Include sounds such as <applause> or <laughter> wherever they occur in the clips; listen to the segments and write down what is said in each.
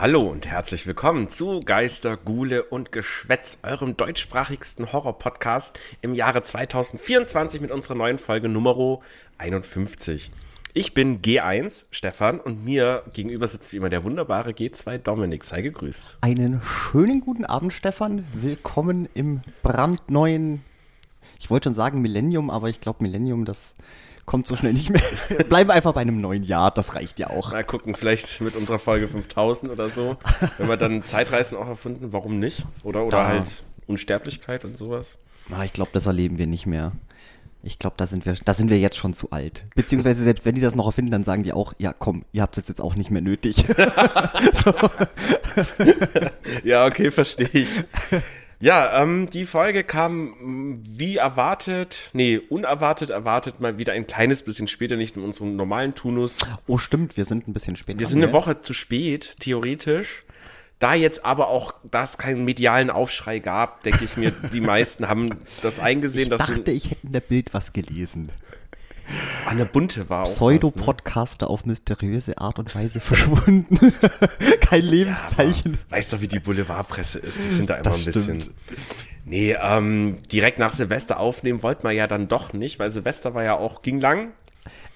Hallo und herzlich willkommen zu Geister, Gule und Geschwätz, eurem deutschsprachigsten Horror-Podcast im Jahre 2024 mit unserer neuen Folge Nummer 51. Ich bin G1, Stefan, und mir gegenüber sitzt wie immer der wunderbare G2 Dominik. Sei gegrüßt. Einen schönen guten Abend, Stefan. Willkommen im brandneuen, ich wollte schon sagen Millennium, aber ich glaube Millennium, das kommt so schnell nicht mehr. <laughs> Bleiben wir einfach bei einem neuen Jahr, das reicht ja auch. Mal gucken, vielleicht mit unserer Folge 5000 oder so. Wenn wir dann Zeitreisen auch erfunden, warum nicht? Oder, oder Da. halt Unsterblichkeit und sowas. Ah, ich glaube, das erleben wir nicht mehr. Ich glaube, da sind wir, da sind wir jetzt schon zu alt. Beziehungsweise selbst wenn die das noch erfinden, dann sagen die auch, ja komm, ihr habt es jetzt auch nicht mehr nötig. <laughs> <laughs> Ja, okay, verstehe ich. Ja, ähm, die Folge kam mh, wie erwartet, nee, unerwartet erwartet mal wieder ein kleines bisschen später, nicht in unserem normalen Turnus. Oh stimmt, wir sind ein bisschen später. Wir sind eine Woche zu spät, theoretisch. Da jetzt aber auch das keinen medialen Aufschrei gab, denke ich mir, die meisten haben das eingesehen, Ich dass dachte, ich hätte in der Bild was gelesen. Eine bunte war. auch ne? Pseudo-Podcaster auf mysteriöse Art und Weise <laughs> verschwunden. <laughs> Kein Lebenszeichen. Weißt du, wie die Boulevardpresse ist? Die sind da immer Das ein bisschen. stimmt. Nee, ähm, direkt nach Silvester aufnehmen wollten wir ja dann doch nicht, weil Silvester war ja auch, ging lang.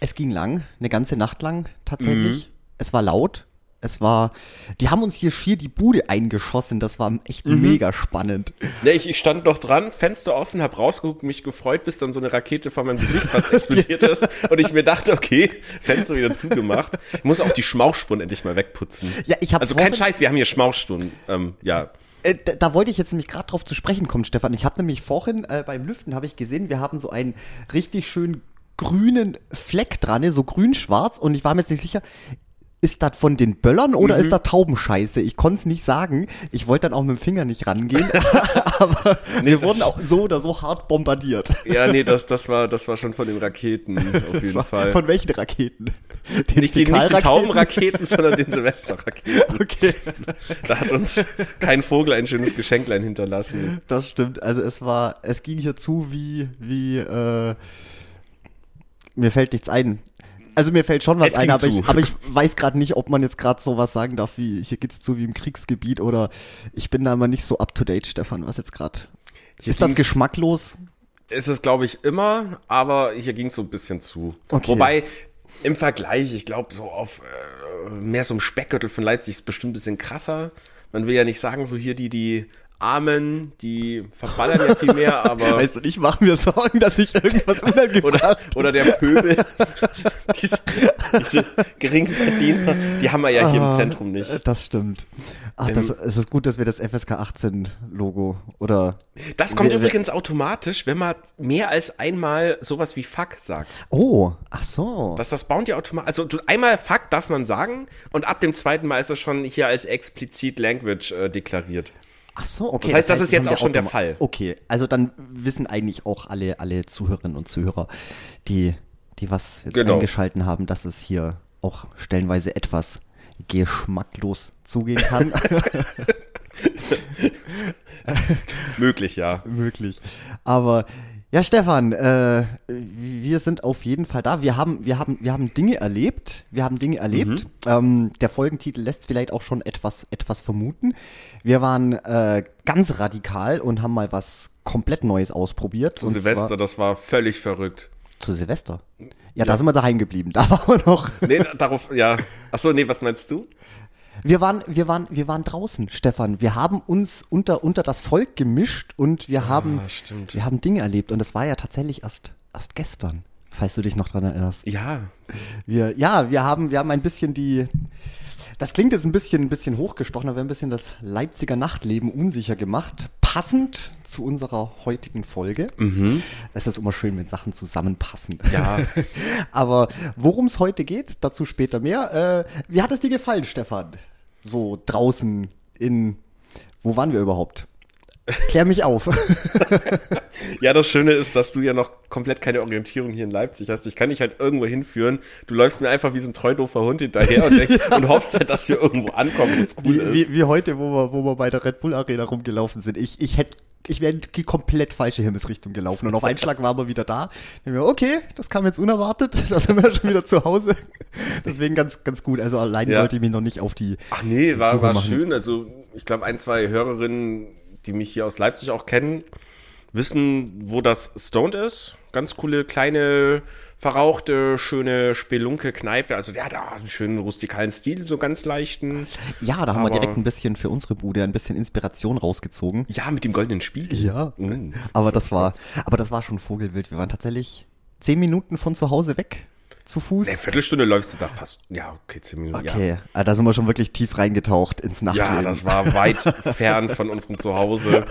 Es ging lang, eine ganze Nacht lang tatsächlich. Mhm. Es war laut. Es war, die haben uns hier schier die Bude eingeschossen. Das war echt Mhm. mega spannend. Nee, ich, ich stand noch dran, Fenster offen, hab rausgeguckt, mich gefreut, bis dann so eine Rakete vor meinem Gesicht fast <laughs> explodiert ist. Und ich mir dachte, okay, Fenster wieder zugemacht. Ich muss auch die Schmauchspuren endlich mal wegputzen. Ja, ich hab Also kein Scheiß, wir haben hier Schmauchstunden. Ähm, ja. Äh, da, da wollte ich jetzt nämlich gerade drauf zu sprechen kommen, Stefan. Ich habe nämlich vorhin äh, beim Lüften habe ich gesehen, wir haben so einen richtig schön grünen Fleck dran, so grün-schwarz. Und ich war mir jetzt nicht sicher, ist das von den Böllern Mhm. oder ist das Taubenscheiße? Ich konnte es nicht sagen. Ich wollte dann auch mit dem Finger nicht rangehen. <laughs> <laughs> aber wir das- wurden auch so oder so hart bombardiert. Ja, nee, das, das war, das war schon von den Raketen, <laughs> auf jeden Fall. Von welchen Raketen? Den nicht, die, nicht die? Taubenraketen, sondern den Silvesterraketen. Okay, Da hat uns kein Vogel ein schönes Geschenklein hinterlassen. das stimmt. Also es war, es ging hier zu wie, wie, äh, mir fällt nichts ein. Also mir fällt schon was ein, aber ich, aber ich weiß gerade nicht, ob man jetzt gerade so was sagen darf, wie hier geht's zu wie im Kriegsgebiet oder ich bin da immer nicht so up to date, Stefan, was jetzt gerade. Ist das ging's- geschmacklos? Ist es, glaube ich, immer, aber hier ging es so ein bisschen zu. Okay. Wobei, im Vergleich, ich glaube, so auf äh, mehr so im Speckgürtel von Leipzig ist bestimmt ein bisschen krasser. Man will ja nicht sagen, so hier die, die Armen, die verballern ja viel mehr, <laughs> aber. Weißt du, ich mache mir Sorgen, dass ich irgendwas <laughs> unangebracht oder, oder der <laughs> Pöbel, diese, diese Geringverdiener, die haben wir ja hier im Zentrum nicht. Das stimmt. Ach, das, es ist gut, dass wir das FSK 18 Logo oder. Das kommt übrigens automatisch, wenn man mehr als einmal sowas wie Fuck sagt. Oh, ach so. Das, das baut ja automatisch. Also du, einmal Fuck darf man sagen und ab dem zweiten Mal ist es schon hier als explizit Language äh, deklariert. Ach so, okay. Das heißt, das ist wir jetzt auch schon der Fall. Okay, also dann wissen eigentlich auch alle, alle Zuhörerinnen und Zuhörer, die, die was jetzt Genau. eingeschalten haben, dass es hier auch stellenweise etwas geschmacklos zugehen kann. <laughs> Möglich, ja. <laughs> Möglich. Aber ja, Stefan, äh, wir sind auf jeden Fall da. Wir haben, wir haben, wir haben Dinge erlebt. Wir haben Dinge erlebt. Ähm, der Folgentitel lässt vielleicht auch schon etwas, etwas vermuten. Wir waren äh, ganz radikal und haben mal was komplett Neues ausprobiert. Zu Silvester, Zwar das war völlig verrückt. zu Silvester. Ja, da sind wir daheim geblieben. <laughs> Da waren wir noch. Nee, darauf, ja. Achso, nee, was meinst du? Wir waren, wir waren, wir waren draußen, Stefan. Wir haben uns unter, unter das Volk gemischt und wir haben, stimmt. wir haben Dinge erlebt. Und das war ja tatsächlich erst, erst gestern, falls du dich noch dran erinnerst. Ja. Wir, ja, wir haben, wir haben ein bisschen die, das klingt jetzt ein bisschen, ein bisschen hochgestochen, aber wir haben ein bisschen das Leipziger Nachtleben unsicher gemacht. Passend zu unserer heutigen Folge. Es ist immer schön, wenn Sachen zusammenpassen. Ja. <laughs> aber worum es heute geht, dazu später mehr. Äh, wie hat es dir gefallen, Stefan? So draußen in, wo waren wir überhaupt? Klär mich auf. <laughs> Ja, das Schöne ist, dass du ja noch komplett keine Orientierung hier in Leipzig hast. Ich kann dich halt irgendwo hinführen. Du läufst mir einfach wie so ein treu doofer Hund hinterher und, denk, <laughs> und hoffst halt, dass wir irgendwo ankommen, wo es cool wie, ist. wie, wie heute, wo wir, wo wir bei der Red Bull Arena rumgelaufen sind. Ich, ich hätte ich wäre in die komplett falsche Himmelsrichtung gelaufen. Und auf einen Schlag waren wir wieder da. Okay, das kam jetzt unerwartet. <laughs> Da sind wir schon wieder zu Hause. Deswegen ganz, ganz gut. Also alleine Ja. sollte ich mich noch nicht auf die. Ach nee, war, Suche war machen. schön. Also ich glaube, ein, zwei Hörerinnen, die mich hier aus Leipzig auch kennen, wissen, wo das Stoned ist. Ganz coole, kleine, verrauchte, schöne Spelunke-Kneipe. Also der hat auch einen schönen rustikalen Stil, so ganz leichten. Ja, da haben wir direkt ein bisschen für unsere Bude ein bisschen Inspiration rausgezogen. Ja, mit dem goldenen Spiegel. Ja. Mm. Aber das war, aber das war schon Vogelwild. Wir waren tatsächlich zehn Minuten von zu Hause weg. Zu Fuß. Eine Viertelstunde läufst du da fast. Ja, okay, zehn Minuten. Okay, ah, da sind wir schon wirklich tief reingetaucht ins Ja. Nachtleben. ja, das war weit <laughs> fern von unserem Zuhause.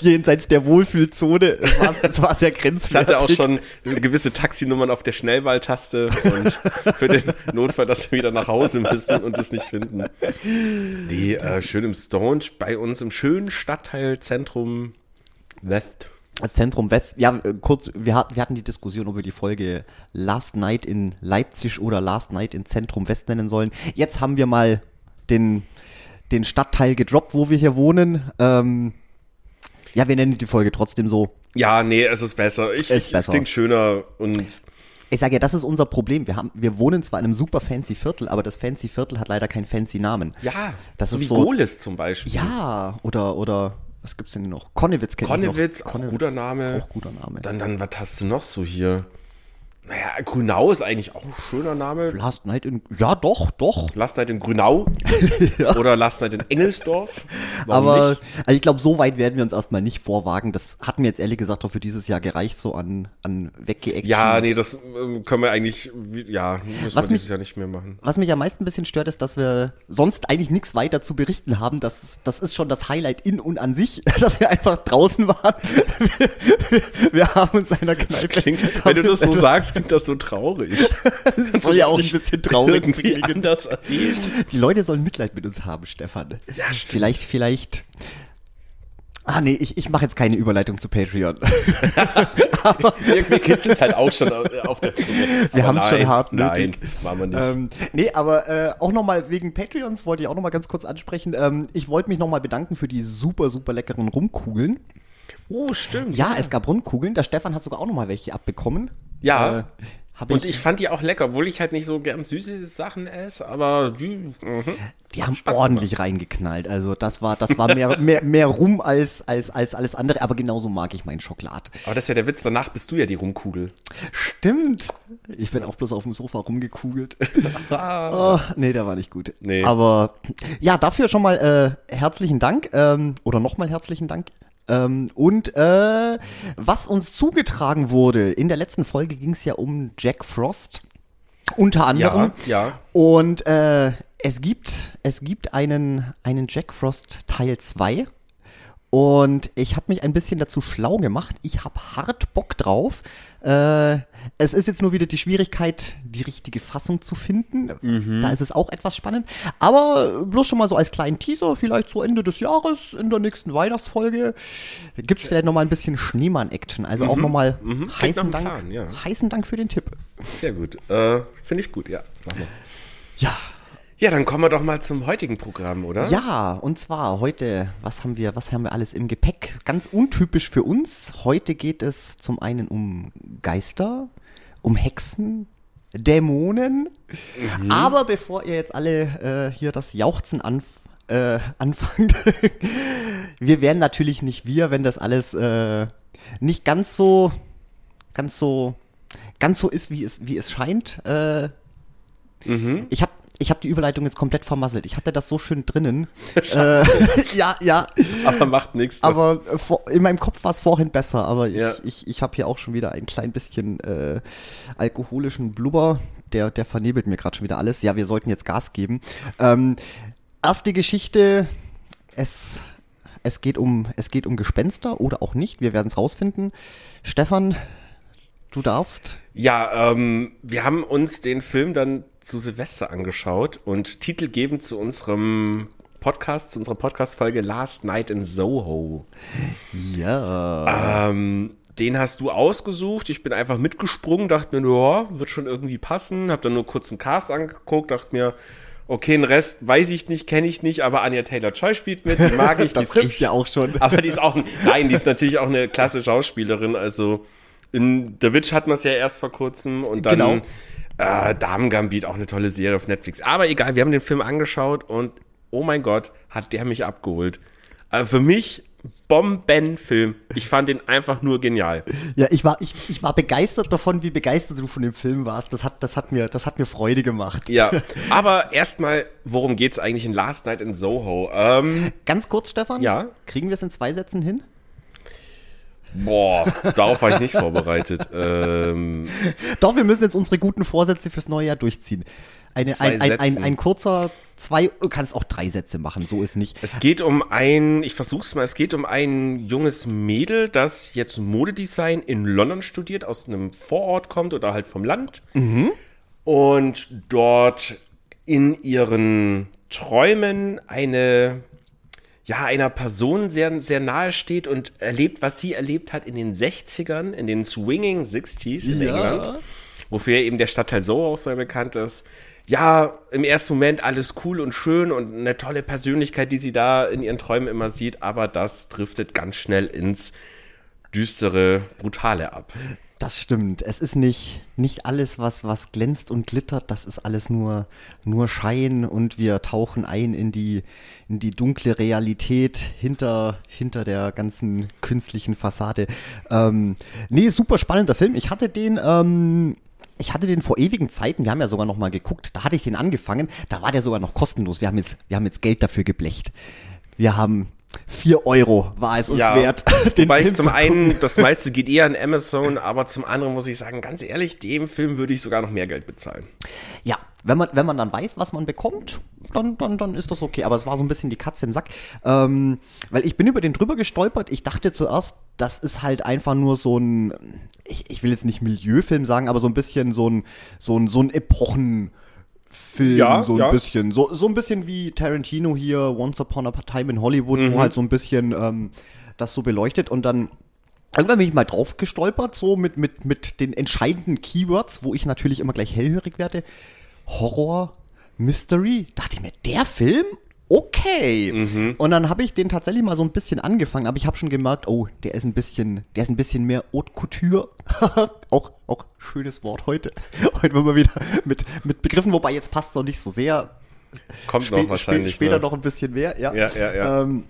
jenseits der Wohlfühlzone. Es war, es war sehr Ich grenzwertig. hatte auch schon gewisse Taxinummern auf der Schnellwahltaste und für den Notfall, dass wir wieder nach Hause müssen und es nicht finden. Nee, äh, schön im Stone, bei uns im schönen Stadtteil Zentrum West. Zentrum West. Ja, äh, kurz, wir, hat- wir hatten die Diskussion, ob wir die Folge Last Night in Leipzig oder Last Night in Zentrum West nennen sollen. Jetzt haben wir mal den, den Stadtteil gedroppt, wo wir hier wohnen. Ähm, ja, wir nennen die Folge trotzdem so. Ja, nee, es ist besser. Ich, Ist ich, es besser. klingt schöner und Ich sage ja, das ist unser Problem. Wir, haben, wir wohnen zwar in einem super fancy Viertel, aber das fancy Viertel hat leider keinen fancy Namen. ja, Das so ist wie so- Goles zum Beispiel. Ja, oder, oder, was gibt's denn noch? Konnewitz kennt Konnewitz, auch guter Name. Auch guter Name. Dann, dann, was hast du noch so hier? Naja, Grünau ist eigentlich auch ein schöner Name. Last Night in, ja doch, doch. Last Night in Grünau <laughs> oder Last Night in Engelsdorf. Warum Aber also ich glaube, so weit werden wir uns erstmal nicht vorwagen. Das hat mir jetzt ehrlich gesagt auch für dieses Jahr gereicht, so an, an Wegge-Action. Ja, nee, das äh, können wir eigentlich, ja, müssen Was wir mich- dieses Jahr nicht mehr machen. Was mich am meisten ein bisschen stört, ist, dass wir sonst eigentlich nichts weiter zu berichten haben. Das, das ist schon das Highlight in und an sich, <laughs> dass wir einfach draußen waren. <laughs> Wir, wir haben uns einer Das Kneipe. klingt, wenn du das so sagst, <laughs> klingt das so traurig. <laughs> Das soll ja auch ein bisschen traurig irgendwie anders erleben. Die Leute sollen Mitleid mit uns haben, Stefan. Ja, stimmt. Vielleicht, vielleicht. Ah, nee, ich, ich mache jetzt keine Überleitung zu Patreon. <laughs> Wir, wir kitzeln es halt auch schon auf der Zunge. Wir Aber haben es schon nein, hart Nein, nötig. machen wir nicht. Ähm, nee, aber äh, auch nochmal wegen Patreons wollte ich auch nochmal ganz kurz ansprechen. Ähm, ich wollte mich nochmal bedanken für die super, super leckeren Rumkugeln. oh, stimmt. Ja, es gab Rumkugeln. Der Stefan hat sogar auch nochmal welche abbekommen. Ja. Äh, Und ich fand die auch lecker, obwohl ich halt nicht so gern süße Sachen esse, aber die, mhm. Die haben Spaß ordentlich reingeknallt. Also das war, das war mehr, mehr, mehr Rum als, als, als alles andere. Aber genauso mag ich meinen Schokolad. Aber das ist ja der Witz, danach bist du ja die Rumkugel. Stimmt. Ich bin auch bloß auf dem Sofa rumgekugelt. <laughs> oh, nee, der war nicht gut. Nee. Aber ja, dafür schon mal äh, herzlichen Dank. Ähm, oder nochmal herzlichen Dank. Ähm, und äh, was uns zugetragen wurde, in der letzten Folge ging es ja um Jack Frost. Unter anderem. Ja, ja. Und äh, es gibt, es gibt einen, einen Jack Frost Teil 2. Und ich habe mich ein bisschen dazu schlau gemacht. Ich habe hart Bock drauf. Äh, es ist jetzt nur wieder die Schwierigkeit, die richtige Fassung zu finden. Mhm. Da ist es auch etwas spannend. Aber bloß schon mal so als kleinen Teaser, vielleicht so Ende des Jahres, in der nächsten Weihnachtsfolge, gibt es vielleicht nochmal ein bisschen Schneemann-Action. Also auch nochmal Mhm. Heißen, Dank, Plan, ja. heißen Dank für den Tipp. Sehr gut. Äh, Finde ich gut, ja. Mach mal. Ja, Ja, dann kommen wir doch mal zum heutigen Programm, oder? Ja, und zwar heute, was haben wir, was haben wir alles im Gepäck? Ganz untypisch für uns. Heute geht es zum einen um Geister, um Hexen, Dämonen. Aber bevor ihr jetzt alle äh, hier das Jauchzen anf äh, anfangt, <laughs> wir wären natürlich nicht wir, wenn das alles äh, nicht ganz so, ganz so, ganz so ist, wie es, wie es scheint. Äh, ich habe ich hab die Überleitung jetzt komplett vermasselt. Ich hatte das so schön drinnen. <laughs> äh, <laughs> ja, ja. Aber macht nichts. Aber äh, vor, in meinem Kopf war es vorhin besser. Aber Ja. ich, ich, ich habe hier auch schon wieder ein klein bisschen äh, alkoholischen Blubber. Der, der vernebelt mir gerade schon wieder alles. Ja, wir sollten jetzt Gas geben. Ähm, erste Geschichte. Es, es, geht um, es geht um Gespenster oder auch nicht. Wir werden es rausfinden. Stefan, du darfst. Ja, ähm, wir haben uns den Film dann zu Silvester angeschaut und titelgebend zu unserem Podcast, zu unserer Podcast-Folge Last Night in Soho. Ja. Ähm, den hast du ausgesucht. Ich bin einfach mitgesprungen, dachte mir, ja, wird schon irgendwie passen. Hab dann nur kurz einen Cast angeguckt, dachte mir, Okay, den Rest weiß ich nicht, kenne ich nicht, aber Anya Taylor-Joy spielt mit, die mag ich, die <laughs> ist hübsch. ja auch schon. Aber die ist auch, nein, die ist natürlich auch eine klasse Schauspielerin, also in The Witch hat man es ja erst vor kurzem und dann genau. Äh, Damen Gambit, auch eine tolle Serie auf Netflix. Aber egal, wir haben den Film angeschaut und oh mein Gott, hat der mich abgeholt. Also für mich Bombenfilm. Ich fand den einfach nur genial. Ja, ich war, ich, ich war begeistert davon, wie begeistert du von dem Film warst. Das hat, das hat, mir, das hat mir Freude gemacht. Ja, <laughs> aber erstmal, worum geht es eigentlich in Last Night in Soho? Ähm, Ganz kurz, Stefan. Ja. Kriegen wir es in zwei Sätzen hin? Boah, darauf war ich nicht vorbereitet. ähm, Doch, wir müssen jetzt unsere guten Vorsätze fürs neue Jahr durchziehen. Eine, ein, ein, ein, ein, kurzer zwei, du kannst auch drei Sätze machen, so ist nicht. Es geht um ein, ich versuch's mal, es geht um ein junges Mädel, das jetzt Modedesign in London studiert, aus einem Vorort kommt oder halt vom Land. Mhm. Und dort in ihren Träumen eine ja, einer Person sehr, sehr nahe steht und erlebt, was sie erlebt hat in den 60ern, in den Swinging 60s in ja. England, wofür eben der Stadtteil Soho auch so bekannt ist. Ja, im ersten Moment alles cool und schön und eine tolle Persönlichkeit, die sie da in ihren Träumen immer sieht, aber das driftet ganz schnell ins düstere, brutale ab. Das stimmt. Es ist nicht, nicht alles, was, was glänzt und glittert, das ist alles nur, nur Schein und wir tauchen ein in die, in die dunkle Realität hinter, hinter der ganzen künstlichen Fassade. Ähm, nee, super spannender Film. Ich hatte den, ähm, ich hatte den vor ewigen Zeiten, wir haben ja sogar noch mal geguckt, da hatte ich den angefangen, da war der sogar noch kostenlos. Wir haben jetzt, wir haben jetzt Geld dafür geblecht. Wir haben 4 Euro war es uns ja, wert. <laughs> Den wobei Film ich zum einen, das meiste geht eher an Amazon, aber zum anderen muss ich sagen, ganz ehrlich, dem Film würde ich sogar noch mehr Geld bezahlen. Ja, wenn man, wenn man dann weiß, was man bekommt, dann, dann, dann ist das okay. Aber es war so ein bisschen die Katze im Sack. Ähm, weil ich bin über den drüber gestolpert. Ich dachte zuerst, das ist halt einfach nur so ein, ich, ich will jetzt nicht Milieufilm sagen, aber so ein bisschen so ein, so ein, so ein Epochen- Film, ja, so ein ja. bisschen. So, so ein bisschen wie Tarantino hier, Once Upon a Time in Hollywood, mhm. wo halt so ein bisschen ähm, das so beleuchtet und dann Irgendwann bin ich mal drauf gestolpert, so mit, mit, mit den entscheidenden Keywords, wo ich natürlich immer gleich hellhörig werde. Horror, Mystery. Dachte ich mir, der Film? Okay. Mhm. Und dann habe ich den tatsächlich mal so ein bisschen angefangen, aber ich habe schon gemerkt, oh, der ist ein bisschen, der ist ein bisschen mehr Haute Couture. <laughs> auch, auch schönes Wort heute. <laughs> heute wollen wir wieder mit, mit Begriffen, wobei jetzt passt noch nicht so sehr. Kommt Spä noch wahrscheinlich. Spä später ne? noch ein bisschen mehr, ja. Ja, ja, ja. Ähm,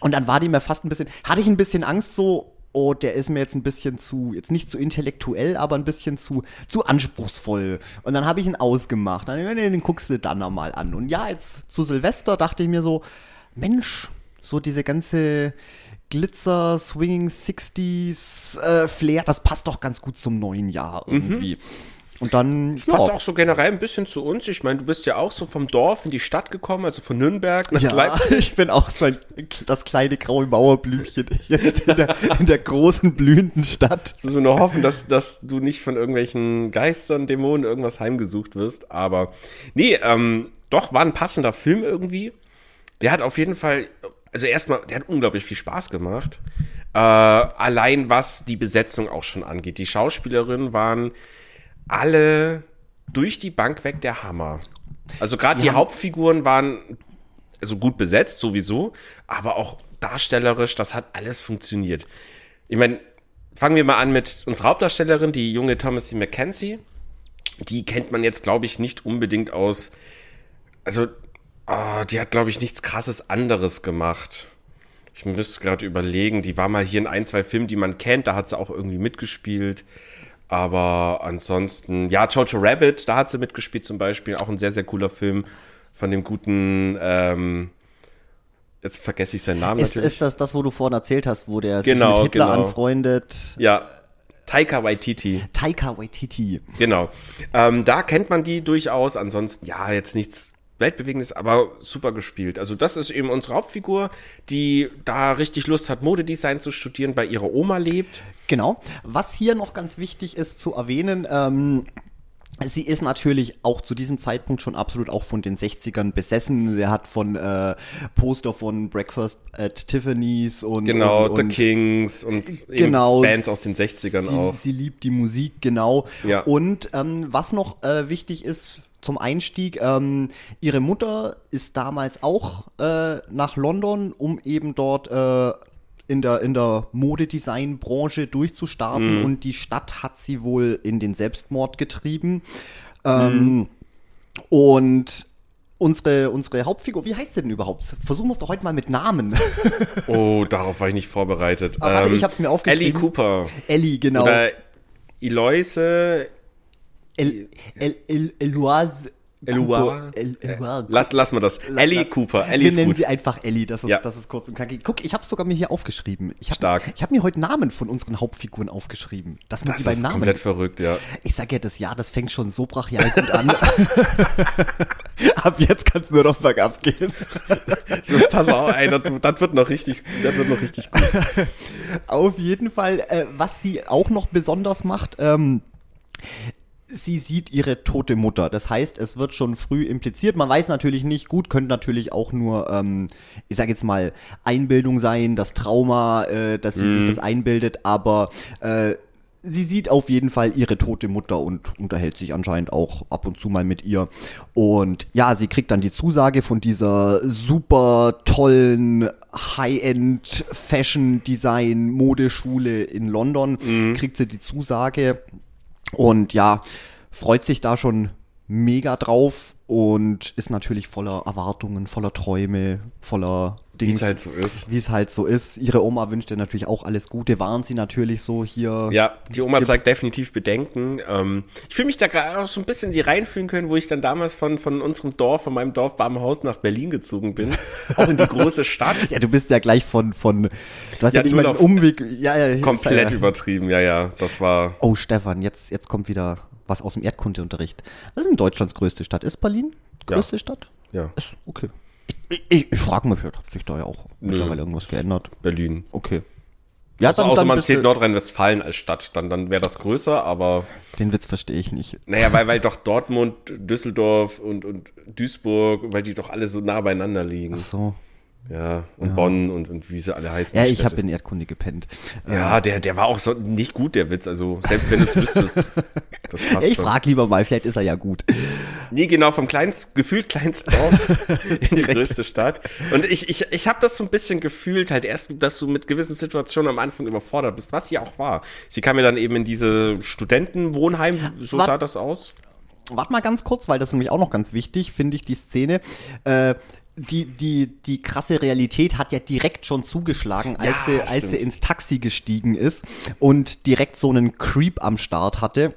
und dann war die mir fast ein bisschen, hatte ich ein bisschen Angst so, oh, der ist mir jetzt ein bisschen zu, jetzt nicht zu intellektuell, aber ein bisschen zu, zu anspruchsvoll. Und dann habe ich ihn ausgemacht. Dann, den guckst du dann nochmal an. Und ja, jetzt zu Silvester dachte ich mir so, Mensch, so diese ganze Glitzer, Swinging 60s äh, Flair, das passt doch ganz gut zum neuen Jahr irgendwie. Mhm. Und dann. Das passt ja. auch so generell ein bisschen zu uns. Ich meine, du bist ja auch so vom Dorf in die Stadt gekommen, also von Nürnberg nach ja, Leipzig. Ich bin auch so ein, das kleine graue Mauerblümchen jetzt in der, in der großen blühenden Stadt. Ich muss nur hoffen, dass, dass du nicht von irgendwelchen Geistern, Dämonen irgendwas heimgesucht wirst. Aber nee, ähm, doch, war ein passender Film irgendwie. Der hat auf jeden Fall, also erstmal, der hat unglaublich viel Spaß gemacht. Äh, allein was die Besetzung auch schon angeht. Die Schauspielerinnen waren alle durch die Bank weg der Hammer. Also gerade die Hauptfiguren waren also gut besetzt sowieso, aber auch darstellerisch, das hat alles funktioniert. Ich meine, fangen wir mal an mit unserer Hauptdarstellerin, die junge Thomas C. McKenzie. Die kennt man jetzt, glaube ich, nicht unbedingt aus. Also, oh, die hat, glaube ich, nichts krasses anderes gemacht. Ich müsste gerade überlegen, die war mal hier in ein, zwei Filmen, die man kennt, da hat sie auch irgendwie mitgespielt. Aber ansonsten, ja, Jojo Rabbit, da hat sie mitgespielt zum Beispiel. Auch ein sehr, sehr cooler Film von dem guten, ähm, jetzt vergesse ich seinen Namen ist, natürlich. Ist das das, wo du vorhin erzählt hast, wo der sich genau, mit Hitler genau. anfreundet? Ja, Taika Waititi. Taika Waititi. Genau. Ähm, da kennt man die durchaus. Ansonsten, ja, jetzt nichts weltbewegendes, aber super gespielt. Also das ist eben unsere Hauptfigur, die da richtig Lust hat, Modedesign zu studieren, bei ihrer Oma lebt. Genau. Was hier noch ganz wichtig ist zu erwähnen, ähm, Sie ist natürlich auch zu diesem Zeitpunkt schon absolut auch von den 60ern besessen. Sie hat von äh, Poster von Breakfast at Tiffany's und Genau, und, The und Kings und eben Genau. Bands aus den 60ern sie, auch. Sie liebt die Musik, genau. Ja. Und ähm, was noch äh, wichtig ist zum Einstieg, ähm, ihre Mutter ist damals auch äh, nach London, um eben dort äh, in der, in der Modedesign-Branche durchzustarten. Und die Stadt hat sie wohl in den Selbstmord getrieben. Ähm, Und unsere, unsere Hauptfigur, wie heißt sie denn überhaupt? Versuchen wir es doch heute mal mit Namen. <laughs> Oh, darauf war ich nicht vorbereitet. Ah, warte, ich hab's mir aufgeschrieben. Ellie Cooper. Ellie, genau. Oder Eloise. El, El, El, Eloise. El, Eloise. Lass, lass mal das. Ellie Cooper. Ellie Wir nennen gut. sie einfach Ellie, das ist, Ja. das ist kurz und knackig. Guck, ich habe sogar mir hier aufgeschrieben. Ich hab, Stark. Ich habe mir heute Namen von unseren Hauptfiguren aufgeschrieben. Das, Das ist Namen. komplett verrückt, ja. Ich sag ja, das Jahr, das fängt schon so brachial gut an. <laughs> Ab jetzt kann es nur noch bergab gehen. <laughs> Pass auf, ey, das, das wird noch richtig, das wird noch richtig gut. <laughs> Auf jeden Fall, äh, was sie auch noch besonders macht, ähm, sie sieht ihre tote Mutter. Das heißt, es wird schon früh impliziert. Man weiß natürlich nicht, gut, könnte natürlich auch nur, ähm, ich sage jetzt mal, Einbildung sein, das Trauma, äh, dass sie sich das einbildet, aber äh, sie sieht auf jeden Fall ihre tote Mutter und unterhält sich anscheinend auch ab und zu mal mit ihr. Und ja, sie kriegt dann die Zusage von dieser super tollen High-End Fashion Design Modeschule in London. Kriegt sie die Zusage und ja, freut sich da schon mega drauf und ist natürlich voller Erwartungen, voller Träume, voller Wie es halt so ist. Wie es halt so ist. Ihre Oma wünscht ihr natürlich auch alles Gute. Waren sie natürlich so hier. Ja, die Oma zeigt definitiv Bedenken. Ähm, ich fühle mich da gerade auch so ein bisschen in die reinfühlen können, wo ich dann damals von, von unserem Dorf, von meinem Dorf Babenhaus nach Berlin gezogen bin. auch in die große Stadt. <laughs> Ja, du bist ja gleich von, von du hast ja, Ja, nicht mal einen auf- Umweg. Ja, ja, Komplett ja, übertrieben, ja, ja. Das war. Oh, Stefan, jetzt, jetzt kommt wieder was aus dem Erdkundeunterricht. Was ist denn Deutschlands größte Stadt? Ist Berlin Ja. größte Stadt? Ja, Ist, okay. Ich, ich, ich frage vielleicht hat sich da ja auch mittlerweile irgendwas geändert. Berlin. Okay. Ja, Also, außer man bist zählt Nordrhein-Westfalen als Stadt, dann, dann wäre das größer, aber Den Witz verstehe ich nicht. naja, weil, weil doch Dortmund, Düsseldorf und, und Duisburg, weil die doch alle so nah beieinander liegen. So. Ja, und Bonn und, und wie sie alle heißen. Ja, ich habe in Erdkunde gepennt. Ja, der, der war auch so nicht gut, der Witz. Also, selbst wenn du es wüsstest, <laughs> das passt ich frage lieber mal, vielleicht ist er ja gut. Nee, genau, vom kleinst, gefühlt kleinsten Dorf <laughs> in die größte Stadt. Und ich, ich, ich habe das so ein bisschen gefühlt, halt erst, dass du mit gewissen Situationen am Anfang überfordert bist, was sie auch war. Sie kam ja dann eben in diese Studentenwohnheim, so Wat- sah das aus. Warte mal ganz kurz, weil das ist nämlich auch noch ganz wichtig, finde ich, die Szene. Äh, die, die, die krasse Realität hat ja direkt schon zugeschlagen, als, Ja, sie, als sie ins Taxi gestiegen ist und direkt so einen Creep am Start hatte,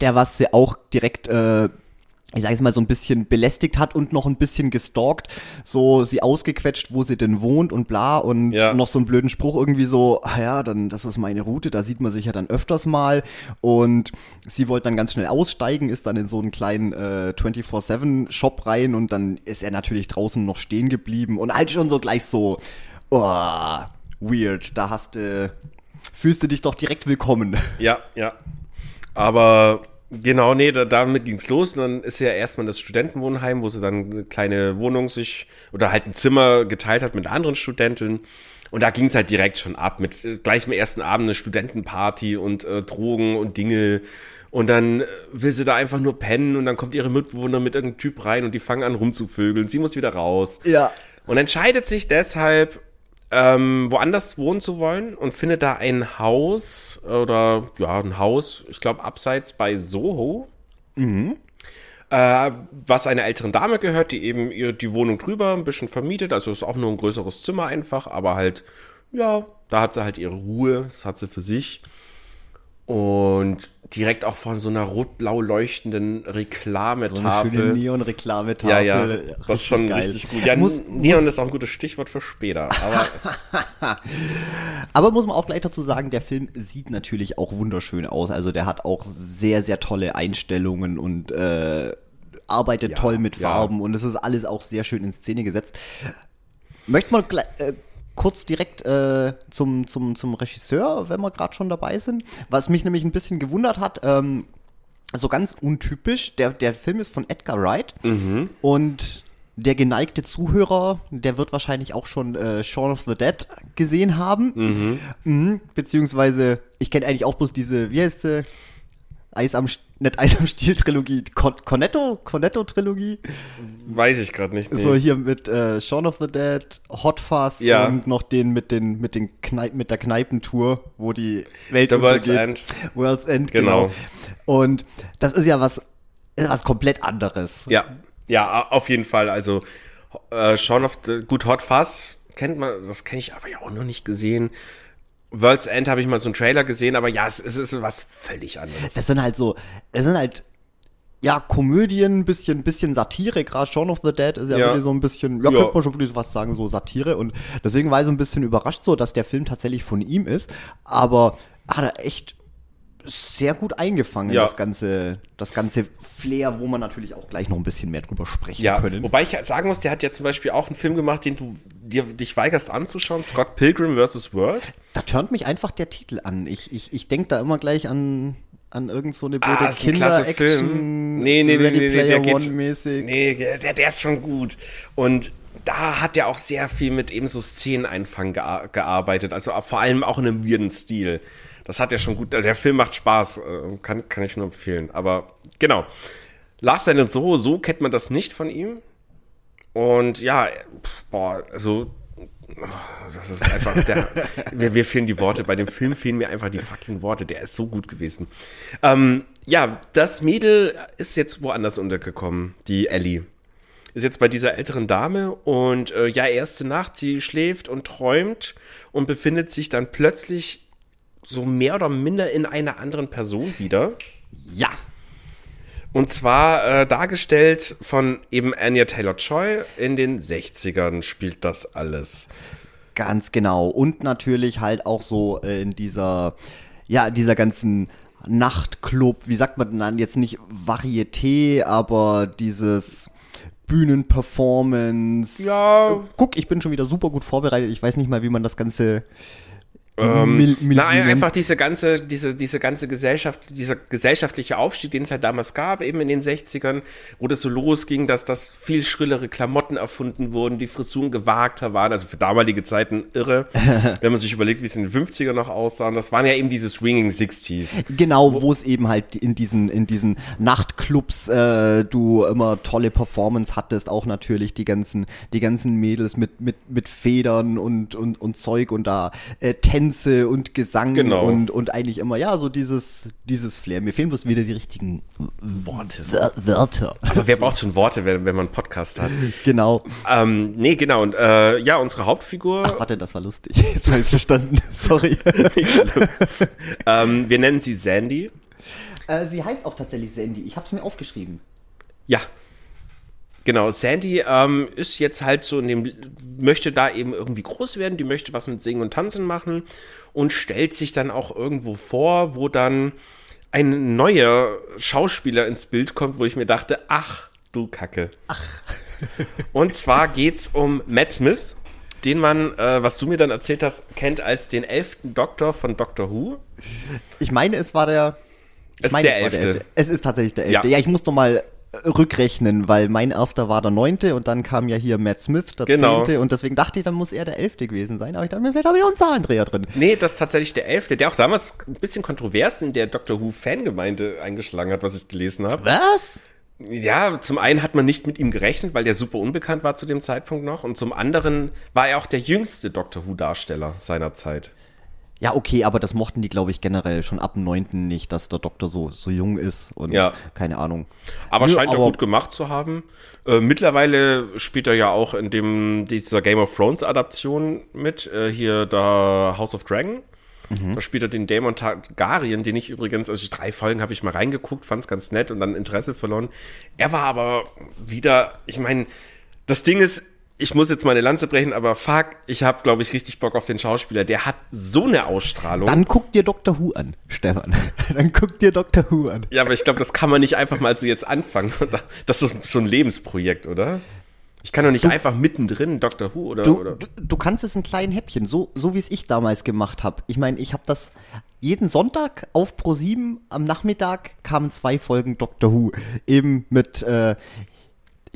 der was sie auch direkt, äh, ich sage jetzt mal, so ein bisschen belästigt hat und noch ein bisschen gestalkt, so sie ausgequetscht, wo sie denn wohnt und bla und Ja. noch so einen blöden Spruch irgendwie so, ah ja, dann, das ist meine Route, da sieht man sich ja dann öfters mal und sie wollte dann ganz schnell aussteigen, ist dann in so einen kleinen äh, 24-7-Shop rein und dann ist er natürlich draußen noch stehen geblieben und halt schon so gleich so, oh, weird, da hast du, fühlst du dich doch direkt willkommen. Ja, ja. Aber genau, nee, da, damit ging's los. Und dann ist ja erstmal das Studentenwohnheim, wo sie dann eine kleine Wohnung sich oder halt ein Zimmer geteilt hat mit anderen Studenten. Und da ging's halt direkt schon ab mit äh, gleich am ersten Abend eine Studentenparty und äh, Drogen und Dinge. Und dann äh, will sie da einfach nur pennen und dann kommt ihre Mitbewohner mit irgendeinem Typ rein und die fangen an rumzuvögeln. Sie muss wieder raus. Ja. Und entscheidet sich deshalb, ähm, woanders wohnen zu wollen und findet da ein Haus oder ja, ein Haus, ich glaube, abseits bei Soho. Äh, was einer älteren Dame gehört, die eben ihr, die Wohnung drüber ein bisschen vermietet. Also ist auch nur ein größeres Zimmer einfach, aber halt, ja, da hat sie halt ihre Ruhe, das hat sie für sich. Und direkt auch von so einer rot-blau leuchtenden So eine Reklametafel. schöne Neon-Reklametafel. Ja, ja, das ist schon geil. richtig gut. Ja, muss, Neon ist auch ein gutes Stichwort für später. Aber <laughs> aber muss man auch gleich dazu sagen, der Film sieht natürlich auch wunderschön aus. Also der hat auch sehr, sehr tolle Einstellungen und äh, arbeitet Ja, toll mit ja. Farben und es ist alles auch sehr schön in Szene gesetzt. Möchte man gleich, äh, kurz direkt äh, zum, zum, zum Regisseur, wenn wir gerade schon dabei sind. Was mich nämlich ein bisschen gewundert hat, ähm, so ganz untypisch. Der, der Film ist von Edgar Wright und der geneigte Zuhörer, der wird wahrscheinlich auch schon äh, Shaun of the Dead gesehen haben. Mhm. Beziehungsweise, ich kenne eigentlich auch bloß diese, wie heißt sie? Eis am, nicht Eis am Stiel Trilogie, Con Cornetto, Cornetto Trilogie. Weiß ich gerade nicht. nee. So hier mit äh, Shaun of the Dead, Hot Fuzz Ja. und noch den mit den mit den Kneip mit der Kneipentour, wo die Welt The World's untergeht. End. World's End, genau. Genau. Und das ist ja was ist was komplett anderes. Ja, ja, auf jeden Fall. Also äh, Shaun of the gut Hot Fuzz kennt man, das kenne ich aber ja auch noch nicht gesehen. World's End habe ich mal so einen Trailer gesehen, aber ja, es, es ist was völlig anderes. Das sind halt so, das sind halt ja, Komödien, bisschen, bisschen Satire, gerade Shaun of the Dead ist ja, Ja. wirklich so ein bisschen, ja, Ja. könnte man schon wirklich so was sagen, so Satire und deswegen war ich so ein bisschen überrascht so, dass der Film tatsächlich von ihm ist, aber hat er echt sehr gut eingefangen, Ja. das ganze, das ganze Flair, wo man natürlich auch gleich noch ein bisschen mehr drüber sprechen Ja, können. wobei ich sagen muss, der hat ja zum Beispiel auch einen Film gemacht, den du dir, dich weigerst anzuschauen, Scott Pilgrim vs. World. Da turnt mich einfach der Titel an. Ich, ich, ich denke da immer gleich an, an irgend so eine blöde Ah, klasse Film. Kinder-Action, Nee, nee, nee, Ready nee, nee, der One-mäßig. nee, der, der ist schon gut. Und da hat er auch sehr viel mit eben so Szeneneinfang gea gearbeitet, also vor allem auch in einem weirden Stil. Das hat er schon gut, der Film macht Spaß, äh, kann, kann ich nur empfehlen. Aber genau, Last Stand and Soho, so kennt man das nicht von ihm. Und ja, boah, also das ist einfach, der, mir, mir fehlen die Worte. Bei dem Film fehlen mir einfach die fucking Worte. Der ist so gut gewesen. Ähm, ja, das Mädel ist jetzt woanders untergekommen, die Ellie. Ist jetzt bei dieser älteren Dame und äh, ja, erste Nacht, sie schläft und träumt und befindet sich dann plötzlich so mehr oder minder in einer anderen Person wieder. Ja, Und zwar äh, dargestellt von eben Anya Taylor-Joy. In den 60ern spielt das alles. Ganz genau. Und natürlich halt auch so äh, in dieser, ja, dieser ganzen Nachtclub, wie sagt man denn dann jetzt nicht Varieté, aber dieses Bühnenperformance. Ja. Äh, Guck, ich bin schon wieder super gut vorbereitet. Ich weiß nicht mal, wie man das Ganze. Ähm, Mil- Mil- Na, Mil- einfach diese ganze, diese, diese ganze Gesellschaft, dieser gesellschaftliche Aufstieg, den es halt damals gab, eben in den 60ern, wo das so losging, dass das viel schrillere Klamotten erfunden wurden, die Frisuren gewagter waren, also für damalige Zeiten irre, <laughs> wenn man sich überlegt, wie es in den 50ern noch aussah. Und das waren ja eben diese Swinging 60s. Genau, wo es eben halt in diesen, in diesen Nachtclubs äh, du immer tolle Performance hattest, auch natürlich die ganzen, die ganzen Mädels mit, mit, mit Federn und, und, und Zeug und da äh, Tänze und Gesang Genau. und, und eigentlich immer, ja, so dieses, dieses Flair. Mir fehlen bloß wieder die richtigen Worte. Wörter. Aber wer braucht schon Worte, wenn, wenn man einen Podcast hat? <laughs> Genau. ähm, nee, genau. Und äh, ja, unsere Hauptfigur, Warte, das war lustig. <laughs> Jetzt habe ich verstanden. <laughs> Sorry. ähm, wir nennen sie Sandy. äh, sie heißt auch tatsächlich Sandy. Ich habe es mir aufgeschrieben. Ja. Genau, Sandy ähm, ist jetzt halt so in dem, möchte da eben irgendwie groß werden, die möchte was mit Singen und Tanzen machen und stellt sich dann auch irgendwo vor, wo dann ein neuer Schauspieler ins Bild kommt, wo ich mir dachte, ach du Kacke. Ach. <laughs> und zwar geht's um Matt Smith, den man, äh, was du mir dann erzählt hast, kennt als den elften Doktor von Doctor Who. Ich meine, es war der. Ich Es ist meine, der Elfte. Es ist tatsächlich der elfte. Ja. Ja, ich muss noch mal rückrechnen, weil mein erster war der neunte und dann kam ja hier Matt Smith, der Genau. zehnte und deswegen dachte ich, dann muss er der elfte gewesen sein. Aber ich dachte mir, vielleicht habe ich auch einen Zahlendreher drin. Nee, das ist tatsächlich der Elfte, der auch damals ein bisschen kontrovers in der Doctor Who-Fangemeinde eingeschlagen hat, was ich gelesen habe. Was? Ja, zum einen hat man nicht mit ihm gerechnet, weil der super unbekannt war zu dem Zeitpunkt noch. Und zum anderen war er auch der jüngste Doctor Who-Darsteller seiner Zeit. Ja, okay, aber das mochten die, glaube ich, generell schon ab dem neunten nicht, dass der Doktor so, so jung ist und Ja. keine Ahnung. Aber Nö, scheint er aber- gut gemacht zu haben. Äh, mittlerweile spielt er ja auch in dem, dieser Game of Thrones Adaption mit. Äh, hier da House of Dragon. Da spielt er den Daemon Targaryen, den ich übrigens, also drei Folgen habe ich mal reingeguckt, fand es ganz nett und dann Interesse verloren. Er war aber wieder, ich meine, das Ding ist, ich muss jetzt meine Lanze brechen, aber fuck, ich habe, glaube ich, richtig Bock auf den Schauspieler. Der hat so eine Ausstrahlung. Dann guck dir Dr. Who an, Stefan. <laughs> dann guck dir Dr. Who an. ja, aber ich glaube, das kann man nicht einfach mal so jetzt anfangen. <laughs> Das ist so, ein Lebensprojekt, oder? Ich kann doch nicht einfach mittendrin Doctor Who oder. Du, oder du, du kannst es in kleinen Häppchen, so, so wie es ich damals gemacht habe. Ich meine, ich habe das jeden Sonntag auf Pro7 am Nachmittag kamen zwei Folgen Doctor Who. Eben mit, äh,